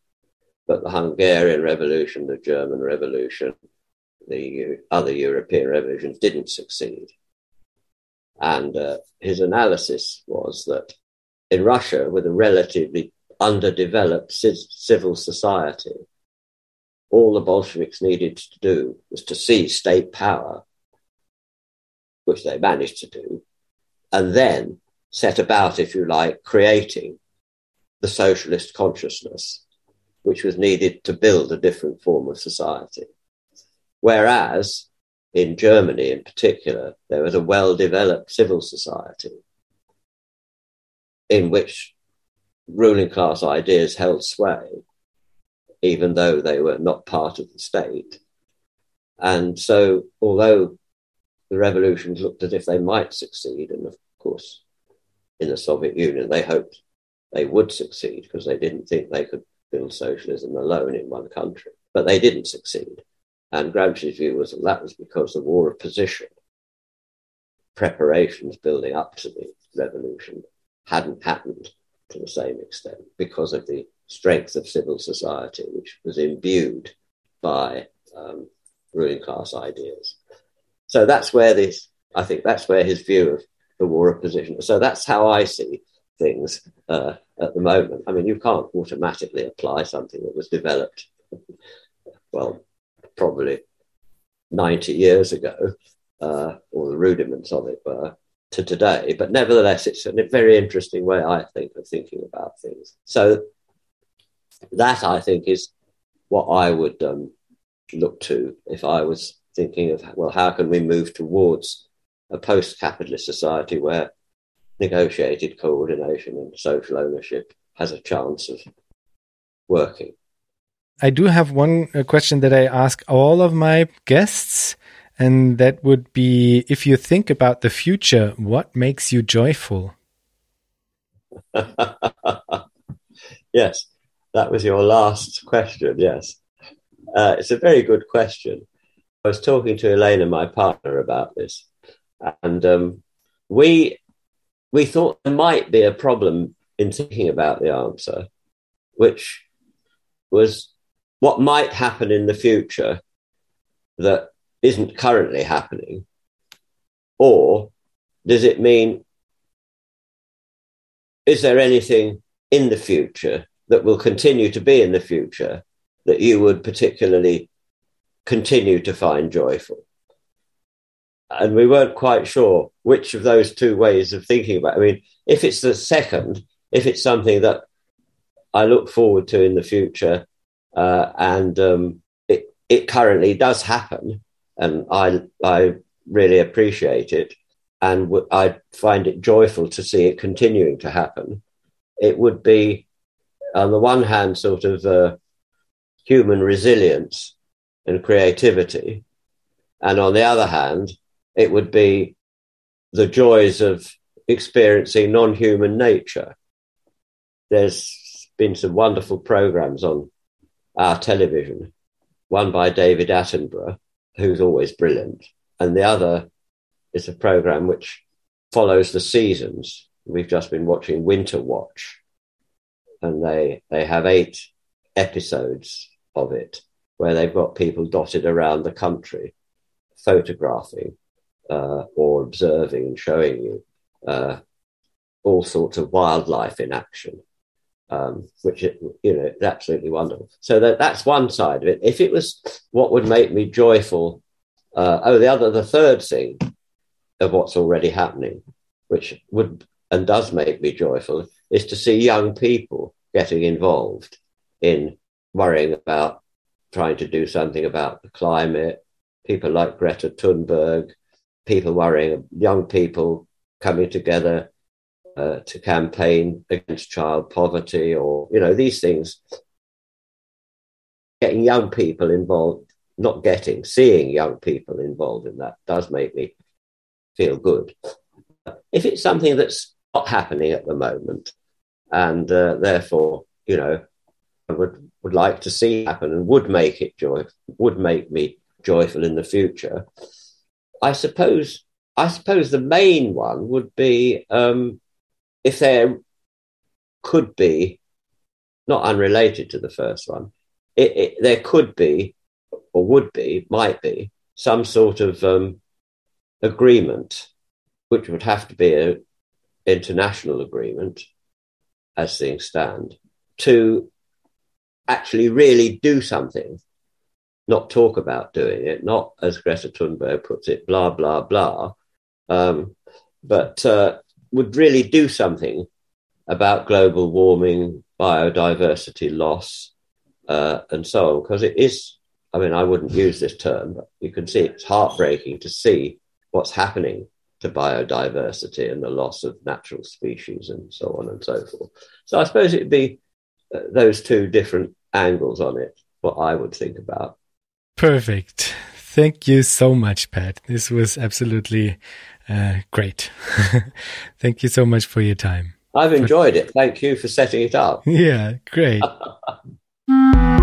but the Hungarian Revolution, the German Revolution, the other European revolutions didn't succeed. And uh, his analysis was that in Russia, with a relatively underdeveloped civil society, all the Bolsheviks needed to do was to seize state power, which they managed to do, and then set about, if you like, creating the socialist consciousness, which was needed to build a different form of society. Whereas in Germany, in particular, there was a well developed civil society in which ruling class ideas held sway, even though they were not part of the state. And so, although the revolutions looked as if they might succeed, and of course, in the Soviet Union, they hoped they would succeed because they didn't think they could build socialism alone in one country. But they didn't succeed. And Gramsci's view was that that was because the war of position, preparations building up to the revolution, hadn't happened to the same extent because of the strength of civil society, which was imbued by um, ruling class ideas. So that's where this, I think that's where his view of the war of position. So that's how I see things uh, at the moment. I mean, you can't automatically apply something that was developed, well, probably 90 years ago, uh, or the rudiments of it were, to today. But nevertheless, it's a very interesting way, I think, of thinking about things. So that, I think, is what I would um, look to if I was thinking of, well, how can we move towards a post capitalist society where negotiated coordination and social ownership has a chance of working. I do have one uh, question that I ask all of my guests, and that would be if you think about the future, what makes you joyful? *laughs* yes, that was your last question. Yes, uh, it's a very good question. I was talking to Elena, my partner, about this, and um, we we thought there might be a problem in thinking about the answer, which was what might happen in the future that isn't currently happening? Or does it mean, is there anything in the future that will continue to be in the future that you would particularly continue to find joyful? And we weren't quite sure which of those two ways of thinking about. It. I mean, if it's the second, if it's something that I look forward to in the future uh, and um, it it currently does happen, and I I really appreciate it, and w- I find it joyful to see it continuing to happen. It would be, on the one hand, sort of uh, human resilience and creativity, and on the other hand, it would be the joys of experiencing non-human nature. There's been some wonderful programs on our television, one by David Attenborough, who's always brilliant, and the other is a program which follows the seasons. We've just been watching Winter Watch, and they they have eight episodes of it where they've got people dotted around the country photographing uh, or observing and showing you uh, all sorts of wildlife in action um, which you know is absolutely wonderful. So that that's one side of it. If it was what would make me joyful, uh, oh, the other, the third thing of what's already happening, which would and does make me joyful, is to see young people getting involved in worrying about trying to do something about the climate. People like Greta Thunberg, people worrying, young people coming together uh, to campaign against child poverty or, you know, these things. Getting young people involved, not getting, seeing young people involved in that does make me feel good. If it's something that's not happening at the moment, and uh, therefore, you know, I would would like to see happen and would make it joy, would make me joyful in the future. I suppose I suppose the main one would be um, if there could be, not unrelated to the first one, it, it, there could be, or would be, might be, some sort of um, agreement, which would have to be an international agreement as things stand, to actually really do something, not talk about doing it, not as Greta Thunberg puts it, blah, blah, blah, um, but uh, would really do something about global warming, biodiversity loss, uh, and so on, because it is. I mean, I wouldn't use this term, but you can see it's heartbreaking to see what's happening to biodiversity and the loss of natural species and so on and so forth. So I suppose it'd be uh, those two different angles on it, what I would think about. Perfect. Thank you so much, Pat. This was absolutely uh, great. *laughs* Thank you so much for your time. I've enjoyed it. Thank you for setting it up. *laughs* Yeah, great. *laughs*